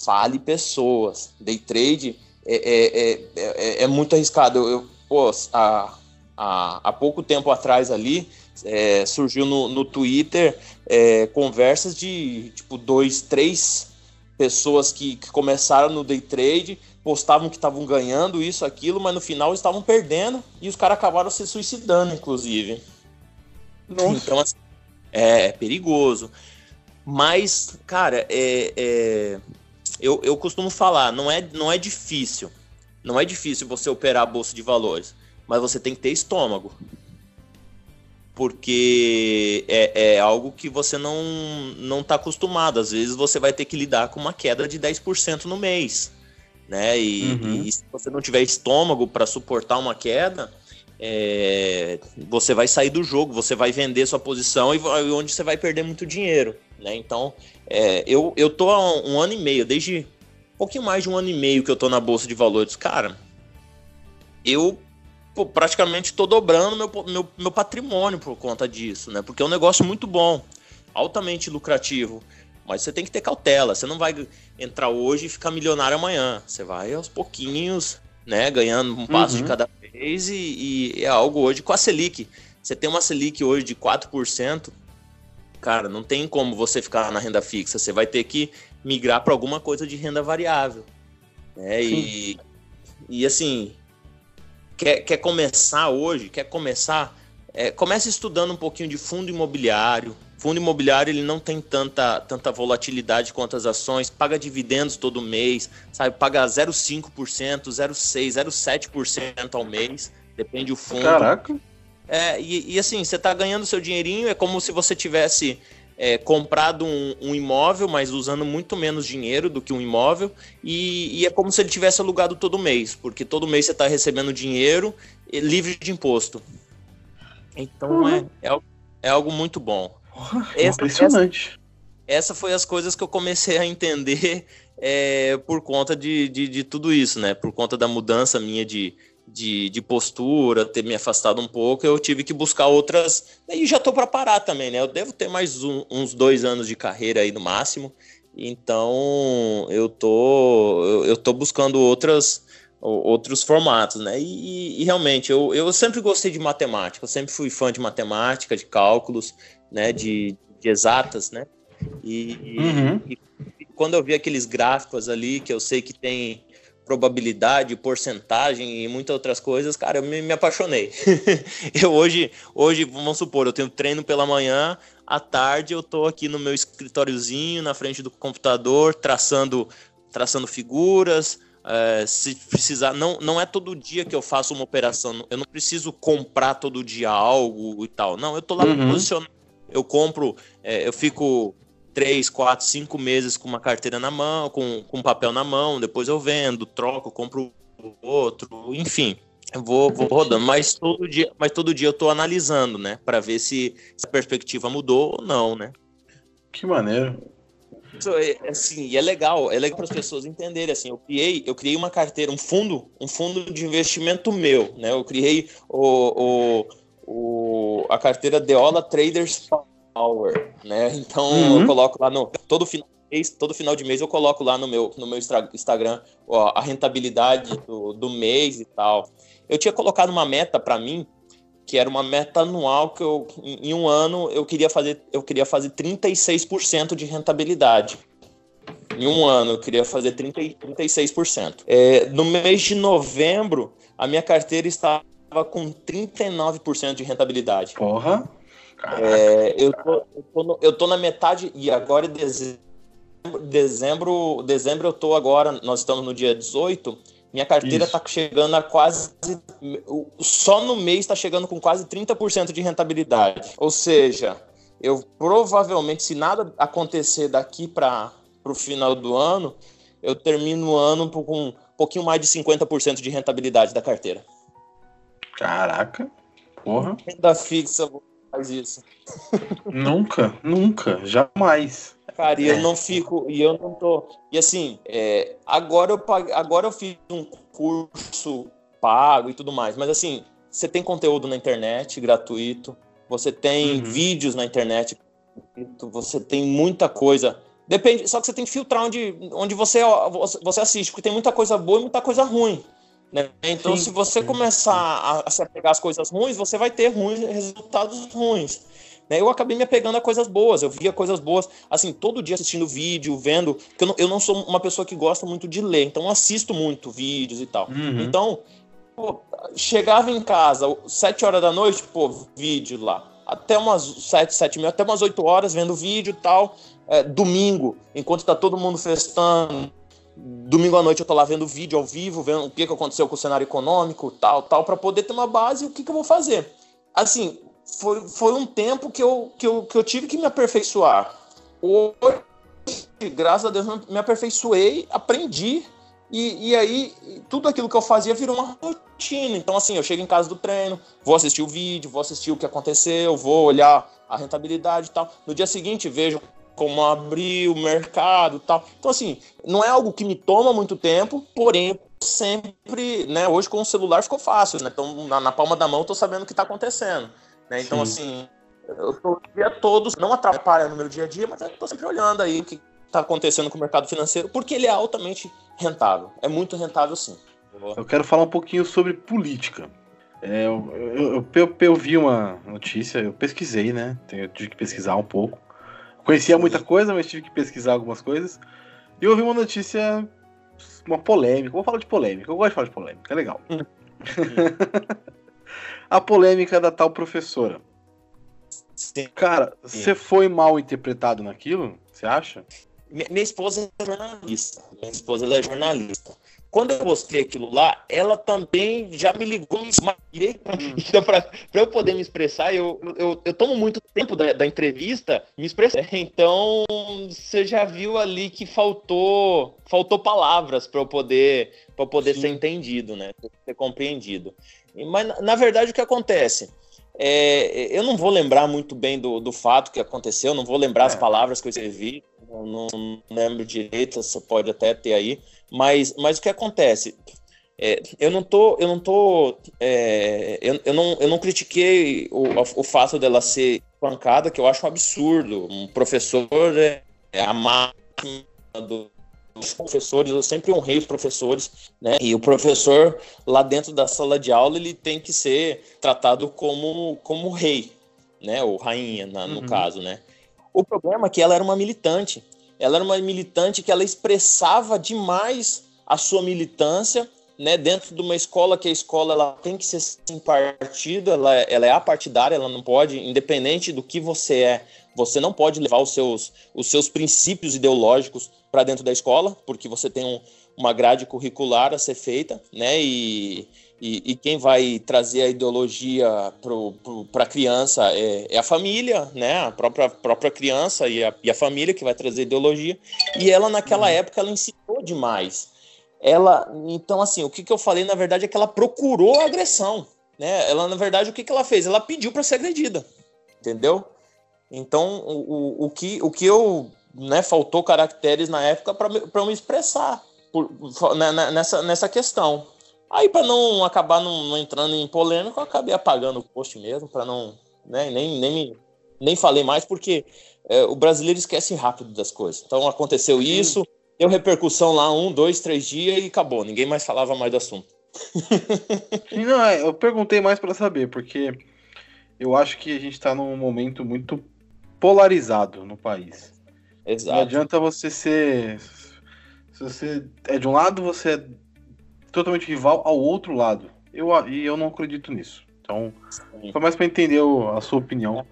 Speaker 2: fale pessoas. Day trade é, é, é, é, é muito arriscado. Eu, eu pô, a, há, há pouco tempo atrás ali, é, surgiu no, no Twitter é, conversas de tipo dois, três pessoas que, que começaram no day trade, postavam que estavam ganhando isso, aquilo, mas no final estavam perdendo e os caras acabaram se suicidando, inclusive. Nossa. Então, assim, É, é perigoso. Mas, cara, é, é, eu, eu costumo falar, não é, não é difícil. Não é difícil você operar a bolsa de valores, mas você tem que ter estômago. Porque é, é algo que você não não está acostumado. Às vezes você vai ter que lidar com uma queda de 10% no mês. Né? E, uhum. e se você não tiver estômago para suportar uma queda, é, você vai sair do jogo, você vai vender sua posição e onde você vai perder muito dinheiro. Né? Então, é, eu, eu tô há um ano e meio, desde um pouquinho mais de um ano e meio que eu tô na Bolsa de Valores. Cara, eu pô, praticamente tô dobrando meu, meu, meu patrimônio por conta disso, né? Porque é um negócio muito bom, altamente lucrativo. Mas você tem que ter cautela. Você não vai entrar hoje e ficar milionário amanhã. Você vai aos pouquinhos, né? Ganhando um passo uhum. de cada vez. E, e, é algo hoje com a Selic. Você tem uma Selic hoje de 4%. Cara, não tem como você ficar na renda fixa. Você vai ter que migrar para alguma coisa de renda variável. Né? E, e assim, quer, quer começar hoje, quer começar, é, comece estudando um pouquinho de fundo imobiliário, Fundo imobiliário ele não tem tanta, tanta volatilidade quanto as ações, paga dividendos todo mês, sabe? Paga 0,5%, 0,6%, 0,7% ao mês, depende do fundo.
Speaker 1: Caraca!
Speaker 2: É, e, e assim, você está ganhando seu dinheirinho, é como se você tivesse é, comprado um, um, imóvel, mas usando muito menos dinheiro do que um imóvel, e, e é como se ele tivesse alugado todo mês, porque todo mês você está recebendo dinheiro livre de imposto. Então uhum. é, é, é algo muito bom.
Speaker 1: essa, impressionante.
Speaker 2: Essa, essa, foi as coisas que eu comecei a entender é, por conta de, de, de, tudo isso, né? Por conta da mudança minha de, de, de, postura, ter me afastado um pouco, eu tive que buscar outras. E já tô para parar também, né? Eu devo ter mais um, uns dois anos de carreira aí no máximo. Então eu tô, eu, eu tô buscando outras outros formatos, né? E, e, realmente eu, eu sempre gostei de matemática, eu sempre fui fã de matemática, de cálculos, né? De, de exatas, né? E, uhum. e, e, quando eu vi aqueles gráficos ali que eu sei que tem probabilidade, porcentagem e muitas outras coisas, cara, eu me, me apaixonei. eu hoje, hoje, vamos supor, eu tenho treino pela manhã, à tarde eu tô aqui no meu escritóriozinho, na frente do computador, traçando, traçando figuras, é, se precisar, não, não é todo dia que eu faço uma operação, eu não preciso comprar todo dia algo e tal. Não, eu tô lá uhum. posicionado. Eu compro, é, eu fico três, quatro, cinco meses com uma carteira na mão, com, com papel na mão, depois eu vendo, troco, compro outro, enfim. Eu vou, vou rodando, mas todo dia, mas todo dia eu tô analisando, né, para ver se, se a perspectiva mudou ou não, né?
Speaker 1: Que maneiro.
Speaker 2: É, assim, e é legal, é legal para as pessoas entenderem assim. Eu criei, eu criei uma carteira, um fundo, um fundo de investimento meu, né? Eu criei o, o, o a carteira Deola Traders Power, né? Então uhum. eu coloco lá no todo final mês, todo final de mês eu coloco lá no meu no meu Instagram ó, a rentabilidade do, do mês e tal. Eu tinha colocado uma meta para mim que era uma meta anual que eu, em um ano eu queria fazer, eu queria fazer 36% de rentabilidade. Em um ano eu queria fazer 30, 36%. É, no mês de novembro, a minha carteira estava com 39% de rentabilidade.
Speaker 1: Porra!
Speaker 2: É, eu, tô, eu, tô no, eu tô na metade, e agora em dezembro, dezembro, dezembro eu tô agora, nós estamos no dia 18, minha carteira está chegando a quase. Só no mês está chegando com quase 30% de rentabilidade. Ou seja, eu provavelmente, se nada acontecer daqui para o final do ano, eu termino o ano com um pouquinho mais de 50% de rentabilidade da carteira.
Speaker 1: Caraca, porra.
Speaker 2: Renda fixa faz isso.
Speaker 1: Nunca, nunca, jamais.
Speaker 2: Cara, e eu é. não fico, e eu não tô. E assim, é, agora, eu agora eu fiz um curso pago e tudo mais, mas assim, você tem conteúdo na internet gratuito, você tem uhum. vídeos na internet, você tem muita coisa. Depende, só que você tem que filtrar onde, onde você, você assiste, porque tem muita coisa boa e muita coisa ruim. Né? Então, sim, se você sim, começar a, a se apegar às coisas ruins, você vai ter ruins, resultados ruins. Né? Eu acabei me apegando a coisas boas, eu via coisas boas, assim, todo dia assistindo vídeo, vendo. que eu não, eu não sou uma pessoa que gosta muito de ler, então assisto muito vídeos e tal. Uhum. Então, pô, chegava em casa, sete horas da noite, pô, vídeo lá. até umas 7, 7 mil, até umas 8 horas vendo vídeo e tal. É, domingo, enquanto tá todo mundo festando, domingo à noite eu tô lá vendo vídeo ao vivo, vendo o que, que aconteceu com o cenário econômico, tal, tal, para poder ter uma base o que, que eu vou fazer. Assim, foi, foi um tempo que eu, que, eu, que eu tive que me aperfeiçoar. Hoje, graças a Deus, me aperfeiçoei, aprendi, e, e aí tudo aquilo que eu fazia virou uma rotina. Então, assim, eu chego em casa do treino, vou assistir o vídeo, vou assistir o que aconteceu, vou olhar a rentabilidade e tal. No dia seguinte, vejo como abrir o mercado e tal. Então, assim, não é algo que me toma muito tempo, porém, sempre, né? Hoje com o celular ficou fácil, né? Então, na, na palma da mão, eu tô sabendo o que tá acontecendo. Né? Então, Sim. assim, eu tô dia todos, não atrapalha no meu dia a dia, mas eu tô sempre olhando aí o que tá acontecendo com o mercado financeiro, porque ele é altamente rentável. É muito rentável, sim.
Speaker 1: Eu quero falar um pouquinho sobre política. É, eu, eu, eu, eu, vi uma notícia, eu pesquisei, né? Eu tive que pesquisar um pouco. Conhecia muita coisa, mas tive que pesquisar algumas coisas. E eu vi uma notícia, uma polêmica. Vou falar de polêmica. Eu gosto de falar de polêmica, é legal. Hum. a polêmica da tal professora. Sim. Cara, você foi mal interpretado naquilo? Você acha?
Speaker 2: Minha esposa é jornalista. Minha esposa é jornalista. Quando eu postei aquilo lá, ela também já me ligou então, para eu poder me expressar, eu, eu, eu tomo muito tempo da, da entrevista me expressar. Então, você já viu ali que faltou faltou palavras para eu poder, pra poder ser entendido, né? Ser compreendido. Mas, na verdade, o que acontece? É, eu não vou lembrar muito bem do, do fato que aconteceu, não vou lembrar é. as palavras que eu escrevi, não, não lembro direito, você pode até ter aí. Mas, mas o que acontece? É, eu não tô, eu não tô, é, eu, eu, não, eu não critiquei o, o fato dela ser pancada, que eu acho um absurdo. Um professor é, é a máquina do, dos professores, eu sempre honrei os professores, né? E o professor lá dentro da sala de aula ele tem que ser tratado como como rei, né? Ou rainha, na, no uhum. caso, né? O problema é que ela era uma militante ela era uma militante que ela expressava demais a sua militância, né, dentro de uma escola que a escola ela tem que ser sem partido, ela, ela é apartidária, ela não pode, independente do que você é, você não pode levar os seus, os seus princípios ideológicos para dentro da escola, porque você tem um, uma grade curricular a ser feita, né, e, e, e, quem vai trazer a ideologia para a criança é, é, a família, né? A própria, própria criança e a, e a família que vai trazer ideologia. E ela, naquela uhum. época, ela ensinou demais. Ela, então, assim, o que, que eu falei, na verdade, é que ela procurou a agressão. Né? Ela, na verdade, o que, que ela fez? Ela pediu para ser agredida. Entendeu? Então, o, o, o, que, o que eu. Né, faltou caracteres na época para eu me expressar por, né, né, nessa, nessa questão. Aí, para não acabar não, não, entrando em polêmica, eu acabei apagando o post mesmo, para não. Né, nem, nem, nem falei mais, porque é, o brasileiro esquece rápido das coisas. Então, aconteceu isso, deu repercussão lá um, dois, três dias e acabou. Ninguém mais falava mais do assunto.
Speaker 1: não, é, eu perguntei mais para saber, porque eu acho que a gente está num momento muito polarizado no país. Exato. Não adianta você ser. Se você é de um lado, você é totalmente rival ao outro lado. Eu, e eu não acredito nisso. Então, Sim. foi mais para entender a sua opinião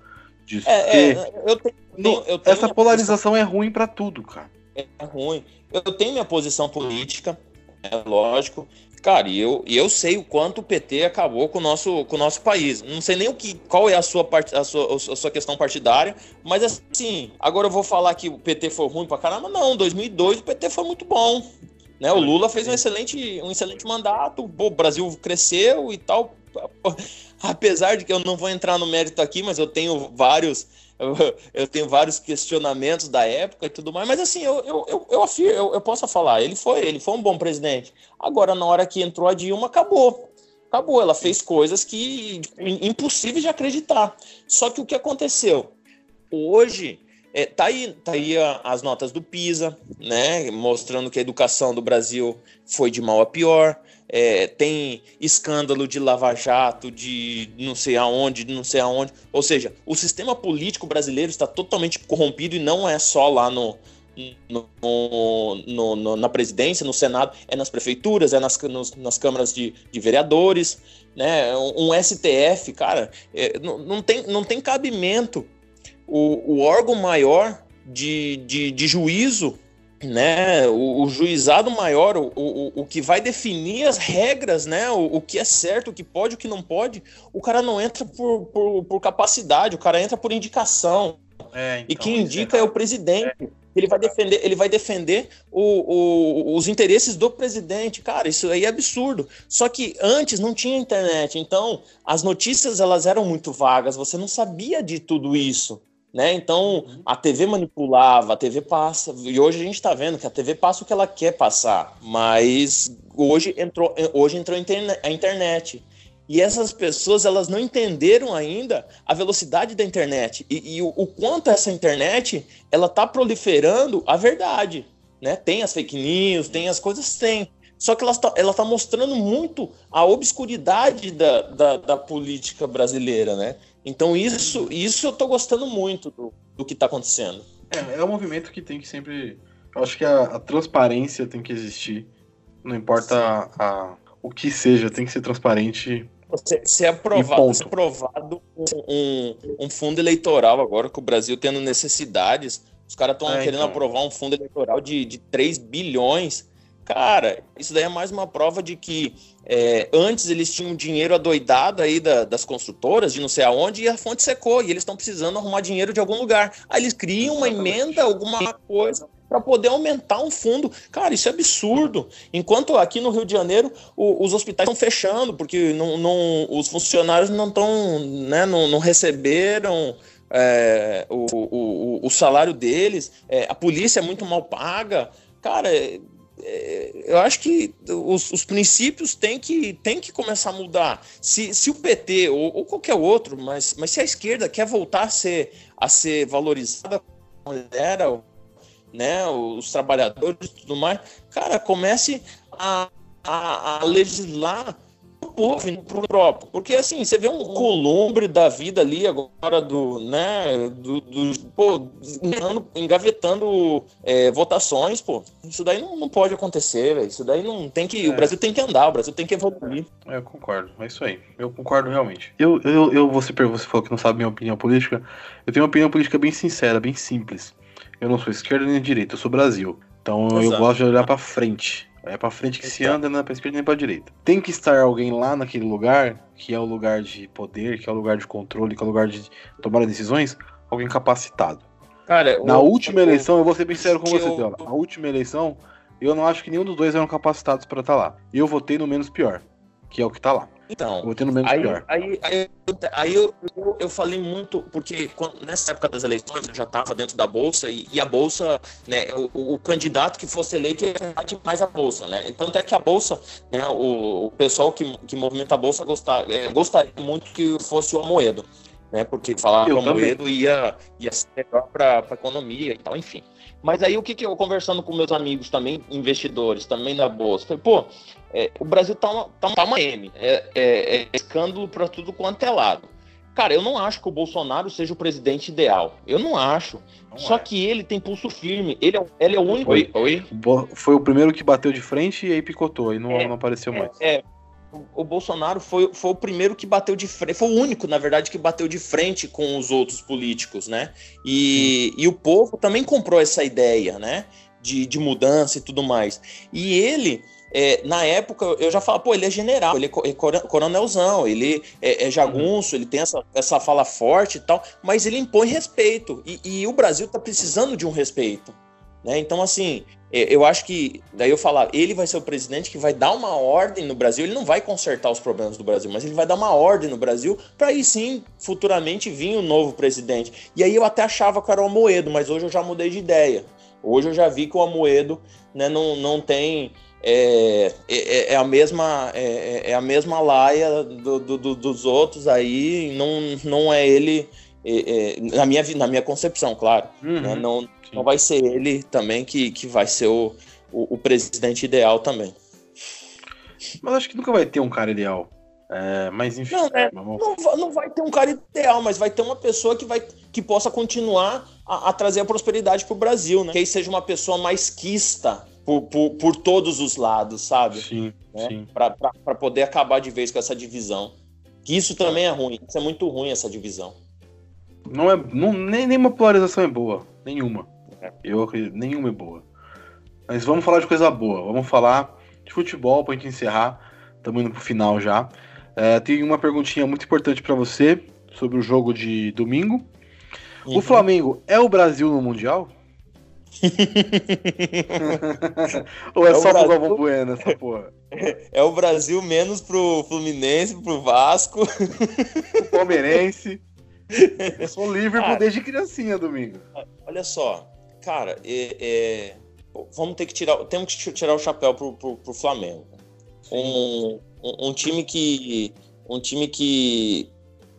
Speaker 1: disso. É, é, eu tenho, no, eu tenho essa polarização posição... é ruim para tudo, cara.
Speaker 2: É ruim. Eu tenho minha posição política, é lógico. Cara, e eu, eu sei o quanto o PT acabou com o nosso, com o nosso país. Não sei nem o que, qual é a sua, part, a, sua, a sua questão partidária, mas assim, agora eu vou falar que o PT foi ruim pra caramba. Não, 2002 o PT foi muito bom. Né? O Lula fez um excelente, um excelente mandato, o Brasil cresceu e tal. Apesar de que eu não vou entrar no mérito aqui, mas eu tenho vários, eu, tenho vários questionamentos da época e tudo mais. Mas assim, eu, eu, eu, eu, afirmo, eu, eu posso falar, ele foi, ele foi um bom presidente. Agora, na hora que entrou a Dilma, acabou. Acabou, ela fez coisas que impossíveis de acreditar. Só que o que aconteceu? Hoje, é, tá aí, tá aí as notas do PISA, né, mostrando que a educação do Brasil foi de mal a pior. É, tem escândalo de lava-jato, de não sei aonde, de não sei aonde. Ou seja, o sistema político brasileiro está totalmente corrompido e não é só lá no, no, no, no, na presidência, no Senado, é nas prefeituras, é nas, nos, nas câmaras de, de, vereadores, né? Um, um STF, cara, é, não, não, tem, não tem cabimento o, o órgão maior de, de, de juízo né, o, o, juizado maior, o, o, o que vai definir as regras, né, o, o que é certo, o que pode, o que não pode, o cara não entra por, por, por capacidade, o cara entra por indicação. É, então, e quem indica é, é, o presidente. É. Ele vai defender, ele vai defender o, os interesses do presidente. Cara, isso aí é absurdo. Só que antes não tinha internet, então as notícias elas eram muito vagas, você não sabia de tudo isso. Né? Então uhum. a TV manipulava, a TV passa, e hoje a gente está vendo que a TV passa o que ela quer passar, mas hoje entrou, hoje entrou a internet. E essas pessoas elas não entenderam ainda a velocidade da internet e, e o, o, quanto essa internet ela está proliferando a verdade. Né? Tem as fake news, tem as coisas, tem. Só que ela está ela tá mostrando muito a obscuridade da, da, da política brasileira, né? Então isso, isso eu tô gostando muito do, do que tá acontecendo.
Speaker 1: É, é um movimento que tem que sempre. Eu acho que a, a transparência tem que existir. Não importa a, a, o que seja, tem que ser transparente.
Speaker 2: Você, se é aprovado, se é aprovado um, um, fundo eleitoral agora que o Brasil tendo necessidades, os caras estão é, querendo então. aprovar um fundo eleitoral de, de 3 bilhões Cara, isso daí é mais uma prova de que é, antes eles tinham dinheiro adoidado aí da, das construtoras, de não sei aonde, e a fonte secou, e eles estão precisando arrumar dinheiro de algum lugar. Aí eles criam uma emenda, alguma coisa, para poder aumentar um fundo. Cara, isso é absurdo. Enquanto aqui no Rio de Janeiro o, os hospitais estão fechando, porque não, não, os funcionários não estão, né, não, não receberam. É, o, o, o, salário deles, é, a polícia é muito mal paga. Cara, eu acho que os, os, princípios têm que, têm que começar a mudar. Se, se o PT ou, ou, qualquer outro, mas, mas se a esquerda quer voltar a ser, a ser valorizada como era, né, os trabalhadores e tudo mais, cara, comece a, a, a legislar povo e pro próprio. Porque assim, você vê um columbre da vida ali agora do, né, do, do pô, engavetando é, votações, pô. Isso daí não, não pode acontecer, véio. Isso daí não tem que. É. O Brasil tem que andar, o Brasil tem que evoluir.
Speaker 1: É, eu concordo, é isso aí. Eu concordo realmente. Eu, eu, eu você, você falou que não sabe minha opinião política. Eu tenho uma opinião política bem sincera, bem simples. Eu não sou esquerda nem direita, eu sou Brasil. Então Exato. eu gosto de olhar para frente. É pra frente que se anda, não é pra esquerda nem pra direita. Tem que estar alguém lá naquele lugar, que é o lugar de poder, que é o lugar de controle, que é o lugar de tomar decisões, alguém capacitado. Cara, na o, última o, eleição, eu vou ser bem sério com você, eu... Na última eleição, eu não acho que nenhum dos dois eram capacitados para estar tá lá. Eu votei no menos pior, que é o que tá lá.
Speaker 2: Então, vou ter no menos aí, pior. Aí, aí, aí eu, eu, eu, falei muito, porque quando, nessa época das eleições eu já estava dentro da Bolsa e, e a Bolsa, né, o, o, candidato que fosse eleito ia mais a Bolsa, né? Tanto é que a Bolsa, né, o, o pessoal que, que movimenta a Bolsa gostar, é, gostaria muito que fosse o Amoedo, né? Porque falar que o Amoedo ia, ia ser melhor para a economia e tal, enfim. Mas aí o que, que eu conversando com meus amigos também, investidores, também da Bolsa, falei, pô, é, o Brasil tá uma, tá, tá uma M, é, é, é escândalo para tudo quanto é lado. Cara, eu não acho que o Bolsonaro seja o presidente ideal. Eu não acho. Não Só é. que ele tem pulso firme. Ele é, ele é o único.
Speaker 1: Foi, Oi? foi o primeiro que bateu de frente e aí picotou. E não, é, não apareceu mais.
Speaker 2: É, o Bolsonaro foi, foi o primeiro que bateu de frente, foi o único, na verdade, que bateu de frente com os outros políticos, né? E, e o povo também comprou essa ideia, né? De, de mudança e tudo mais. E ele, é, na época, eu já falava, pô, ele é general, ele é, é coronelzão, ele é, é jagunço, ele tem essa, essa fala forte e tal, mas ele impõe respeito. E, e o Brasil tá precisando de um respeito. Né? Então, assim, é, eu acho que, daí eu falar, ele vai ser o presidente que vai dar uma ordem no Brasil, ele não vai consertar os problemas do Brasil, mas ele vai dar uma ordem no Brasil para aí sim, futuramente, vir um novo presidente. E aí eu até achava que era o Amoedo, mas hoje eu já mudei de ideia. Hoje eu já vi que o Amoedo né, não, não tem. É, é, é a mesma é, é, é a mesma laia do, do, dos outros aí, não, não é ele. É, na, minha, na minha concepção, claro. Uhum. Né, não, não vai ser ele também que, que vai ser o, o, o, presidente ideal também.
Speaker 1: Mas acho que nunca vai ter um cara ideal. É, mas enfim.
Speaker 2: Não, não, não, vai ter um cara ideal, mas vai ter uma pessoa que, vai, que possa continuar a, a trazer a prosperidade para o Brasil, né? Que aí seja uma pessoa mais quista por, por, por todos os lados, sabe?
Speaker 1: Sim,
Speaker 2: né?
Speaker 1: sim.
Speaker 2: Para poder acabar de vez com essa divisão. Que isso também é ruim. Isso é muito ruim, essa divisão.
Speaker 1: Não é. Não, nem, nenhuma polarização é boa. Nenhuma. É. Eu acredito, nenhuma é boa. Mas vamos falar de coisa boa. Vamos falar de futebol pra gente encerrar. Estamos indo pro final já. É, tem uma perguntinha muito importante para você sobre o jogo de domingo. Uhum. O Flamengo é o Brasil no Mundial? Ou é, é só Brasil... pro Galvão Bueno essa porra?
Speaker 2: É o Brasil menos pro Fluminense, pro Vasco.
Speaker 1: o Palmeirense. Eu sou Liverpool cara, desde criancinha, domingo.
Speaker 2: Olha só, cara, é, é, vamos ter que tirar, temos que tirar o chapéu pro, pro, pro Flamengo. Um, um, um, time que um time que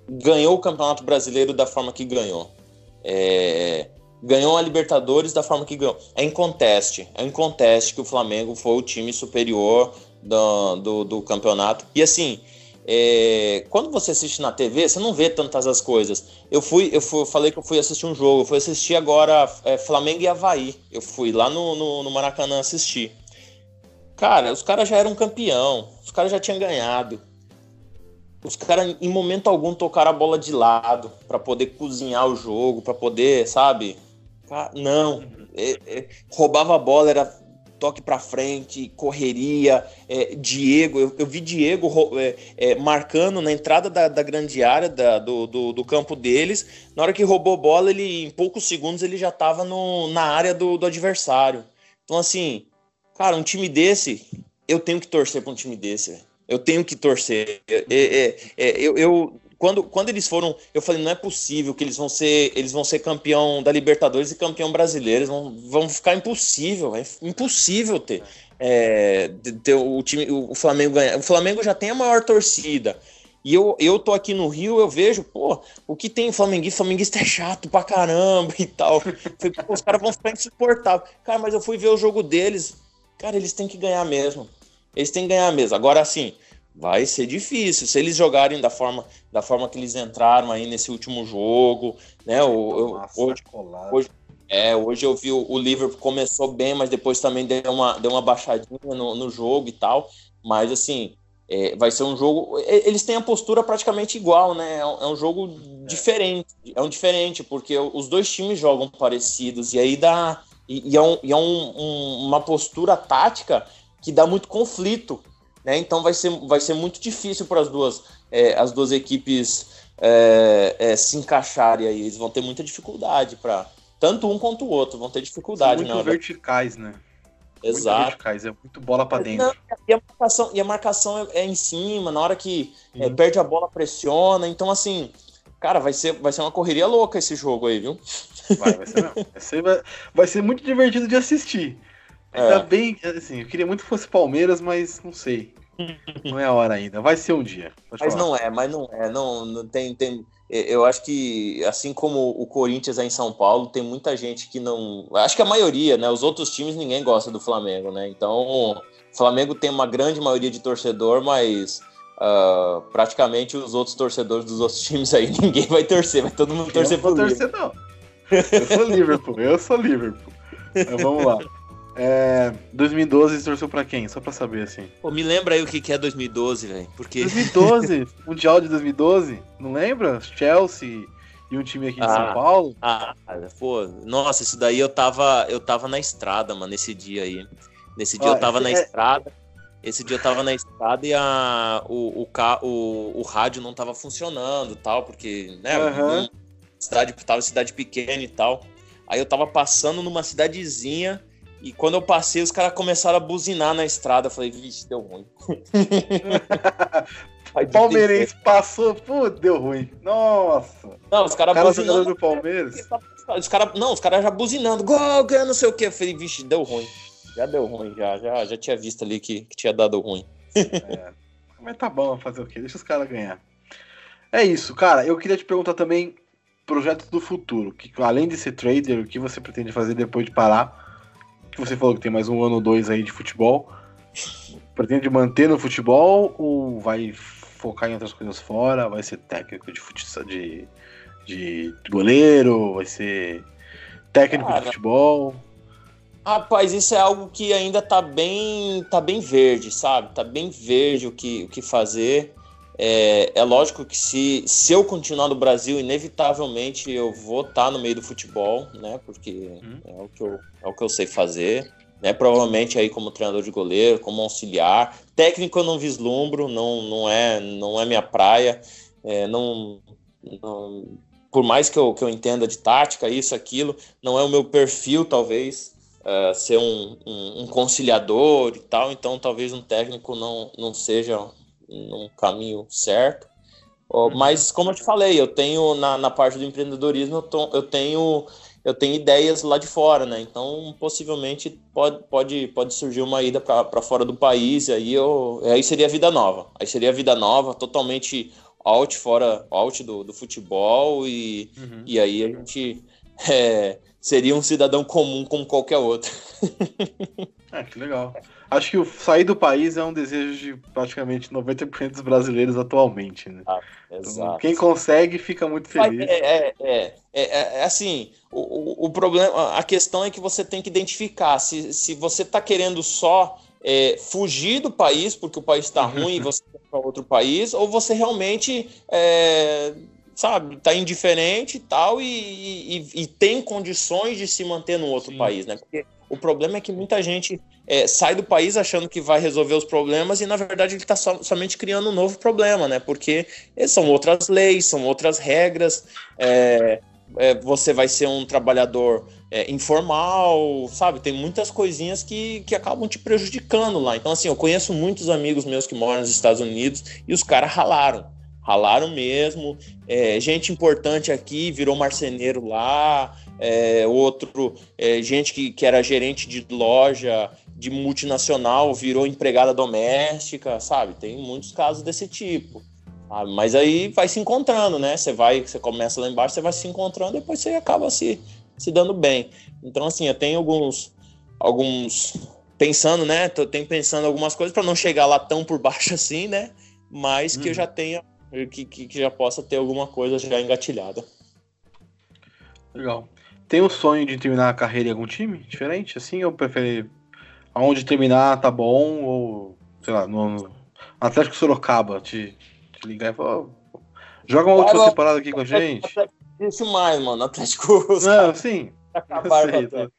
Speaker 2: ganhou o Campeonato Brasileiro da forma que ganhou. É, ganhou a Libertadores da forma que ganhou. É inconteste, é inconteste que o Flamengo foi o time superior do, do, do campeonato. E assim, é, quando você assiste na TV, você não vê tantas as coisas. Eu fui, eu fui, eu falei que eu fui assistir um jogo, eu fui assistir agora é, Flamengo e Havaí. Eu fui lá no, no, no Maracanã assistir. Cara, os caras já eram campeão, os caras já tinham ganhado. Os caras, em momento algum, tocaram a bola de lado para poder cozinhar o jogo, para poder, sabe? Não. É, é, roubava a bola, era toque para frente, correria, é, Diego, eu, eu, vi Diego é, é, marcando na entrada da, da grande área da, do, do, do, campo deles, na hora que roubou bola, ele em poucos segundos ele já estava na área do, do adversário. Então assim, cara, um time desse, eu tenho que torcer para um time desse, eu tenho que torcer. É, é, é, eu, eu quando, quando eles foram, eu falei, não é possível que eles vão ser, eles vão ser campeão da Libertadores e campeão brasileiro, vão, vão ficar impossível, é impossível ter, é, ter o time, o Flamengo ganhar. O Flamengo já tem a maior torcida. E eu, eu tô aqui no Rio, eu vejo, pô, o que tem flamenguista? Flamenguista é chato pra caramba e tal. Falei, os caras vão ficar insuportáveis. Cara, mas eu fui ver o jogo deles. Cara, eles têm que ganhar mesmo. Eles têm que ganhar mesmo. Agora, assim, vai ser difícil. Se eles jogarem da forma, da forma que eles entraram aí nesse último jogo, né? O, eu, hoje, hoje, é, hoje eu vi o, o, Liverpool começou bem, mas depois também deu uma, deu uma baixadinha no, no jogo e tal. Mas assim, é, vai ser um jogo. Eles têm a postura praticamente igual, né? É um, é um jogo diferente. É um diferente, porque os dois times jogam parecidos, e aí dá. E, e é, um, e é um, uma postura tática que dá muito conflito né? Então vai ser, vai ser muito difícil para as duas, é, as duas equipes é, é, se encaixarem aí. Eles vão ter muita dificuldade para. Tanto um quanto o outro vão ter dificuldade.
Speaker 1: São muito verticais, né?
Speaker 2: Exato. Muito
Speaker 1: verticais, é muito bola para dentro. Não,
Speaker 2: e, a marcação, e a marcação é, é em cima, na hora que é, perde a bola, pressiona. Então, assim, cara, vai ser, vai ser uma correria louca esse jogo aí, viu?
Speaker 1: Vai, vai ser, vai ser, vai, vai ser muito divertido de assistir. Ainda é. bem, assim, eu queria muito que fosse Palmeiras, mas não sei. Não é a hora ainda. Vai ser um dia.
Speaker 2: Mas falar. não é, mas não é. Não, não tem, tem. Eu acho que, assim como o Corinthians é em São Paulo, tem muita gente que não. Acho que a maioria, né? Os outros times ninguém gosta do Flamengo, né? Então, o Flamengo tem uma grande maioria de torcedor, mas uh, praticamente os outros torcedores dos outros times aí ninguém vai torcer, vai todo mundo torcer
Speaker 1: eu não vou torcer, não. Eu sou Liverpool, eu sou Liverpool. Mas vamos lá. É, 2012 torceu pra quem? Só pra saber, assim.
Speaker 2: Pô, me lembra aí o que é 2012, velho. Porque...
Speaker 1: 2012? Mundial de 2012? Não lembra? Chelsea e um time aqui de ah, São Paulo?
Speaker 2: Ah, pô, nossa, isso daí eu tava, eu tava na estrada, mano, nesse dia aí. Nesse dia ah, eu tava na é... estrada. Esse dia eu tava na estrada e a, o, o, o, o rádio não tava funcionando tal, porque, né, uhum. cidade, tava cidade pequena e tal. Aí eu tava passando numa cidadezinha e quando eu passei, os caras começaram a buzinar na estrada. Eu falei, vixe, deu ruim.
Speaker 1: o Palmeirense passou, pô, deu ruim. Nossa.
Speaker 2: Não, os caras cara buzinando.
Speaker 1: do Palmeiras?
Speaker 2: Os cara, não, os caras já buzinando. Gol, ganha não sei o quê. Eu falei, vixe, deu ruim. Já deu ruim, já. Já, já tinha visto ali que, que tinha dado ruim.
Speaker 1: É, mas tá bom, fazer o quê? Deixa os caras ganhar. É isso, cara. Eu queria te perguntar também projetos do futuro. Que, além de ser trader, o que você pretende fazer depois de parar? Que você falou que tem mais um ano ou dois aí de futebol. Pretende manter no futebol ou vai focar em outras coisas fora? Vai ser técnico de futsal, de, de goleiro? Vai ser técnico Cara, de futebol?
Speaker 2: Rapaz, isso é algo que ainda tá bem, tá bem verde, sabe? Tá bem verde o que, o que fazer. É, é lógico que se, se eu continuar no Brasil, inevitavelmente eu vou estar tá no meio do futebol, né? Porque hum. é, o que eu, é o que eu sei fazer. Né, provavelmente aí como treinador de goleiro, como auxiliar. Técnico eu não vislumbro, não, não, é, não é minha praia. É, não, não, por mais que eu, que eu entenda de tática, isso, aquilo, não é o meu perfil, talvez, uh, ser um, um, um, conciliador e tal, então talvez um técnico não, não seja um caminho certo. Uh, mas, como eu te falei, eu tenho na, na parte do empreendedorismo, eu, eu tenho eu tenho ideias lá de fora, né? Então, possivelmente pode, pode, pode surgir uma ida para fora do país, e aí, eu, aí seria vida nova. Aí seria vida nova, totalmente out, fora out do, do futebol, e, uhum. e aí a gente é, seria um cidadão comum como qualquer outro.
Speaker 1: é, que legal. Acho que o sair do país é um desejo de praticamente 90% dos brasileiros atualmente, né? Ah, então, quem consegue fica muito feliz.
Speaker 2: É, é, é, é, é assim, o, o, problema, a questão é que você tem que identificar se, se você está querendo só é, fugir do país porque o país está ruim e você para outro país, ou você realmente é, sabe, tá indiferente e tal, e, e, e, tem condições de se manter no outro Sim. país, né? Porque o problema é que muita gente é, sai do país achando que vai resolver os problemas e, na verdade, ele está so, somente criando um novo problema, né? Porque são outras leis, são outras regras, é, é, você vai ser um trabalhador é, informal, sabe? Tem muitas coisinhas que, que acabam te prejudicando lá. Então, assim, eu conheço muitos amigos meus que moram nos Estados Unidos e os caras ralaram ralaram mesmo. É, gente importante aqui virou marceneiro lá, é, outro, é, gente que, que era gerente de loja de multinacional virou empregada doméstica, sabe? Tem muitos casos desse tipo. Sabe? Mas aí vai se encontrando, né? Você vai, você começa lá embaixo, você vai se encontrando, depois você acaba se, se dando bem. Então, assim, eu tenho alguns, alguns pensando, né? Tô, tenho pensando algumas coisas para não chegar lá tão por baixo assim, né? Mas que eu uhum. já tenha que, que, já possa ter alguma coisa já engatilhada.
Speaker 1: Legal. Tem um sonho de terminar a carreira em algum time diferente, assim? Ou prefere aonde terminar tá bom? Ou, sei lá, no Atlético Sorocaba te, te ligar e falar, oh, joga uma outra separada aqui com a gente?
Speaker 2: Isso mais, mano, Atlético
Speaker 1: Não, sim. Acabar
Speaker 2: eu sei,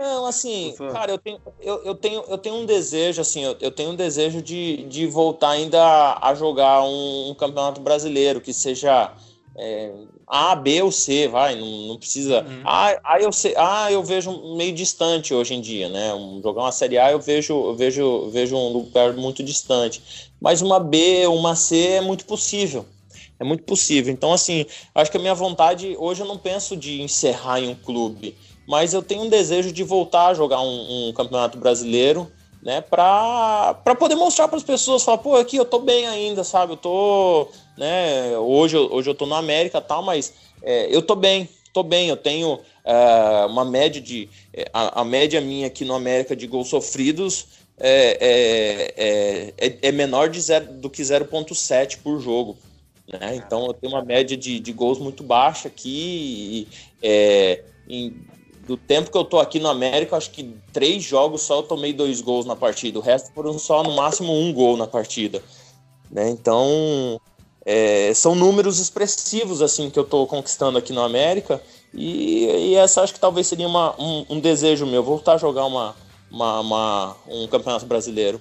Speaker 2: não, assim, cara, eu tenho, eu, eu, tenho, eu tenho um desejo, assim, eu, eu tenho um desejo de, de voltar ainda a jogar um, um campeonato brasileiro que seja é, A, B ou C, vai, não, não precisa. Uhum. A, A, eu sei, A eu vejo meio distante hoje em dia, né? Um, jogar uma Série A eu vejo, eu vejo, eu vejo um lugar muito distante. Mas uma B, uma C é muito possível. É muito possível. Então, assim, acho que a minha vontade, hoje eu não penso de encerrar em um clube mas eu tenho um desejo de voltar a jogar um, um campeonato brasileiro, né, para poder mostrar para as pessoas, falar, pô, aqui eu tô bem ainda, sabe? Eu tô, né, hoje, hoje eu tô na América tal, mas é, eu tô bem, tô bem, eu tenho é, uma média de, é, a, a, média minha aqui no América de gols sofridos é, é, é, é menor de zero, do que 0.7 por jogo, né? Então eu tenho uma média de, de gols muito baixa aqui, e, é, em, do tempo que eu tô aqui no América, acho que três jogos só eu tomei dois gols na partida. O resto foram só no máximo um gol na partida. Né? Então, é, são números expressivos assim que eu tô conquistando aqui no América. E, e essa acho que talvez seria uma, um, um, desejo meu, voltar a jogar uma, uma, uma, um campeonato brasileiro.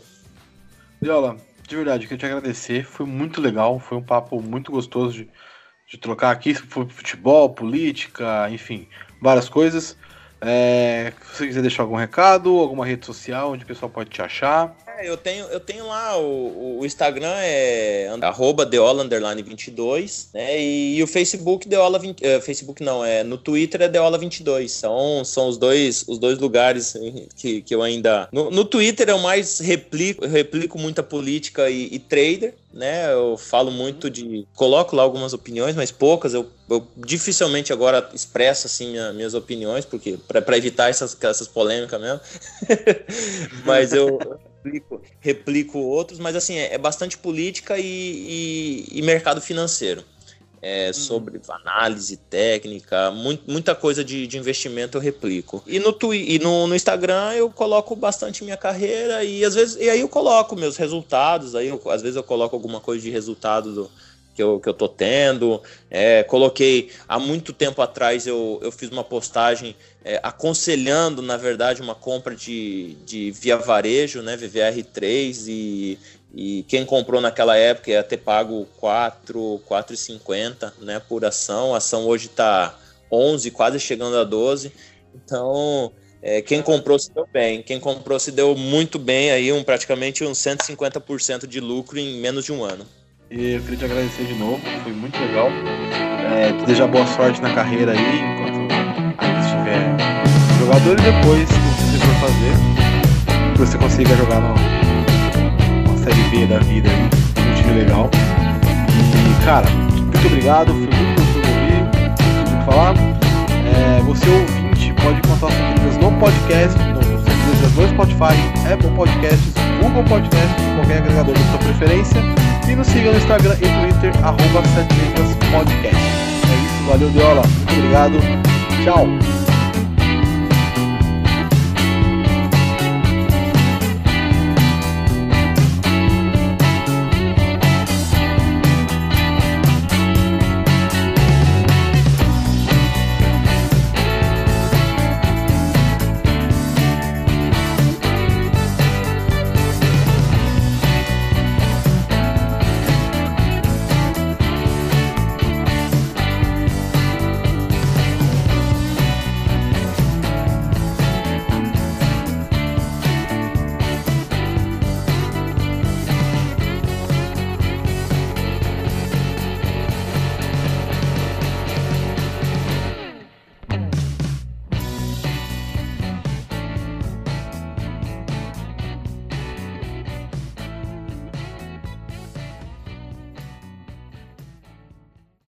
Speaker 1: Viola, de verdade, quero te agradecer. Foi muito legal, foi um papo muito gostoso de, de trocar aqui. Futebol, política, enfim, várias coisas. É, se você quiser deixar algum recado, alguma rede social onde o pessoal pode te achar.
Speaker 2: É, eu tenho, eu tenho lá o, o Instagram é arroba deola22, né? E, e, o Facebook Deola 20, uh, Facebook não, é no Twitter é Deola22. São, são os dois os dois lugares que, que eu ainda no, no Twitter eu mais replico, eu replico muita política e, e trader, né? Eu falo muito de. Coloco lá algumas opiniões, mas poucas. Eu, eu dificilmente agora expresso assim minha, minhas opiniões, porque para evitar essas, essas polêmicas mesmo. mas eu. Replico, replico outros, mas assim, é, é bastante política e, e, e mercado financeiro. É, uhum. sobre análise técnica, muito, muita coisa de, de, investimento eu replico. E no, Twi e no, no, Instagram eu coloco bastante minha carreira e às vezes e aí eu coloco meus resultados, aí eu, às vezes eu coloco alguma coisa de resultado do, que eu, que eu tô tendo. É, coloquei há muito tempo atrás, eu, eu fiz uma postagem é, aconselhando, na verdade, uma compra de, de via varejo, né, VVR3, e, e quem comprou naquela época ia ter pago 4, 4,50 né, por ação. A ação hoje está 11, quase chegando a 12. Então, é, quem comprou se deu bem. Quem comprou se deu muito bem aí, um, praticamente uns 150% de lucro em menos de um ano.
Speaker 1: E eu queria te agradecer de novo, foi muito legal. É, te desejar boa sorte na carreira aí, enquanto ainda estiver jogador e depois, o que você for fazer, que você consiga jogar no, uma série B da vida aí, um time legal. E cara, muito obrigado, foi muito gostoso ouvir, muito falar. É, você ouvinte pode contar suas dúvidas no podcast, no, no Spotify, Apple Podcasts, Google Podcasts, qualquer agregador da sua preferência. E nos siga no Instagram e Twitter, arroba Podcast. É isso, valeu, Deola. Muito obrigado. Tchau.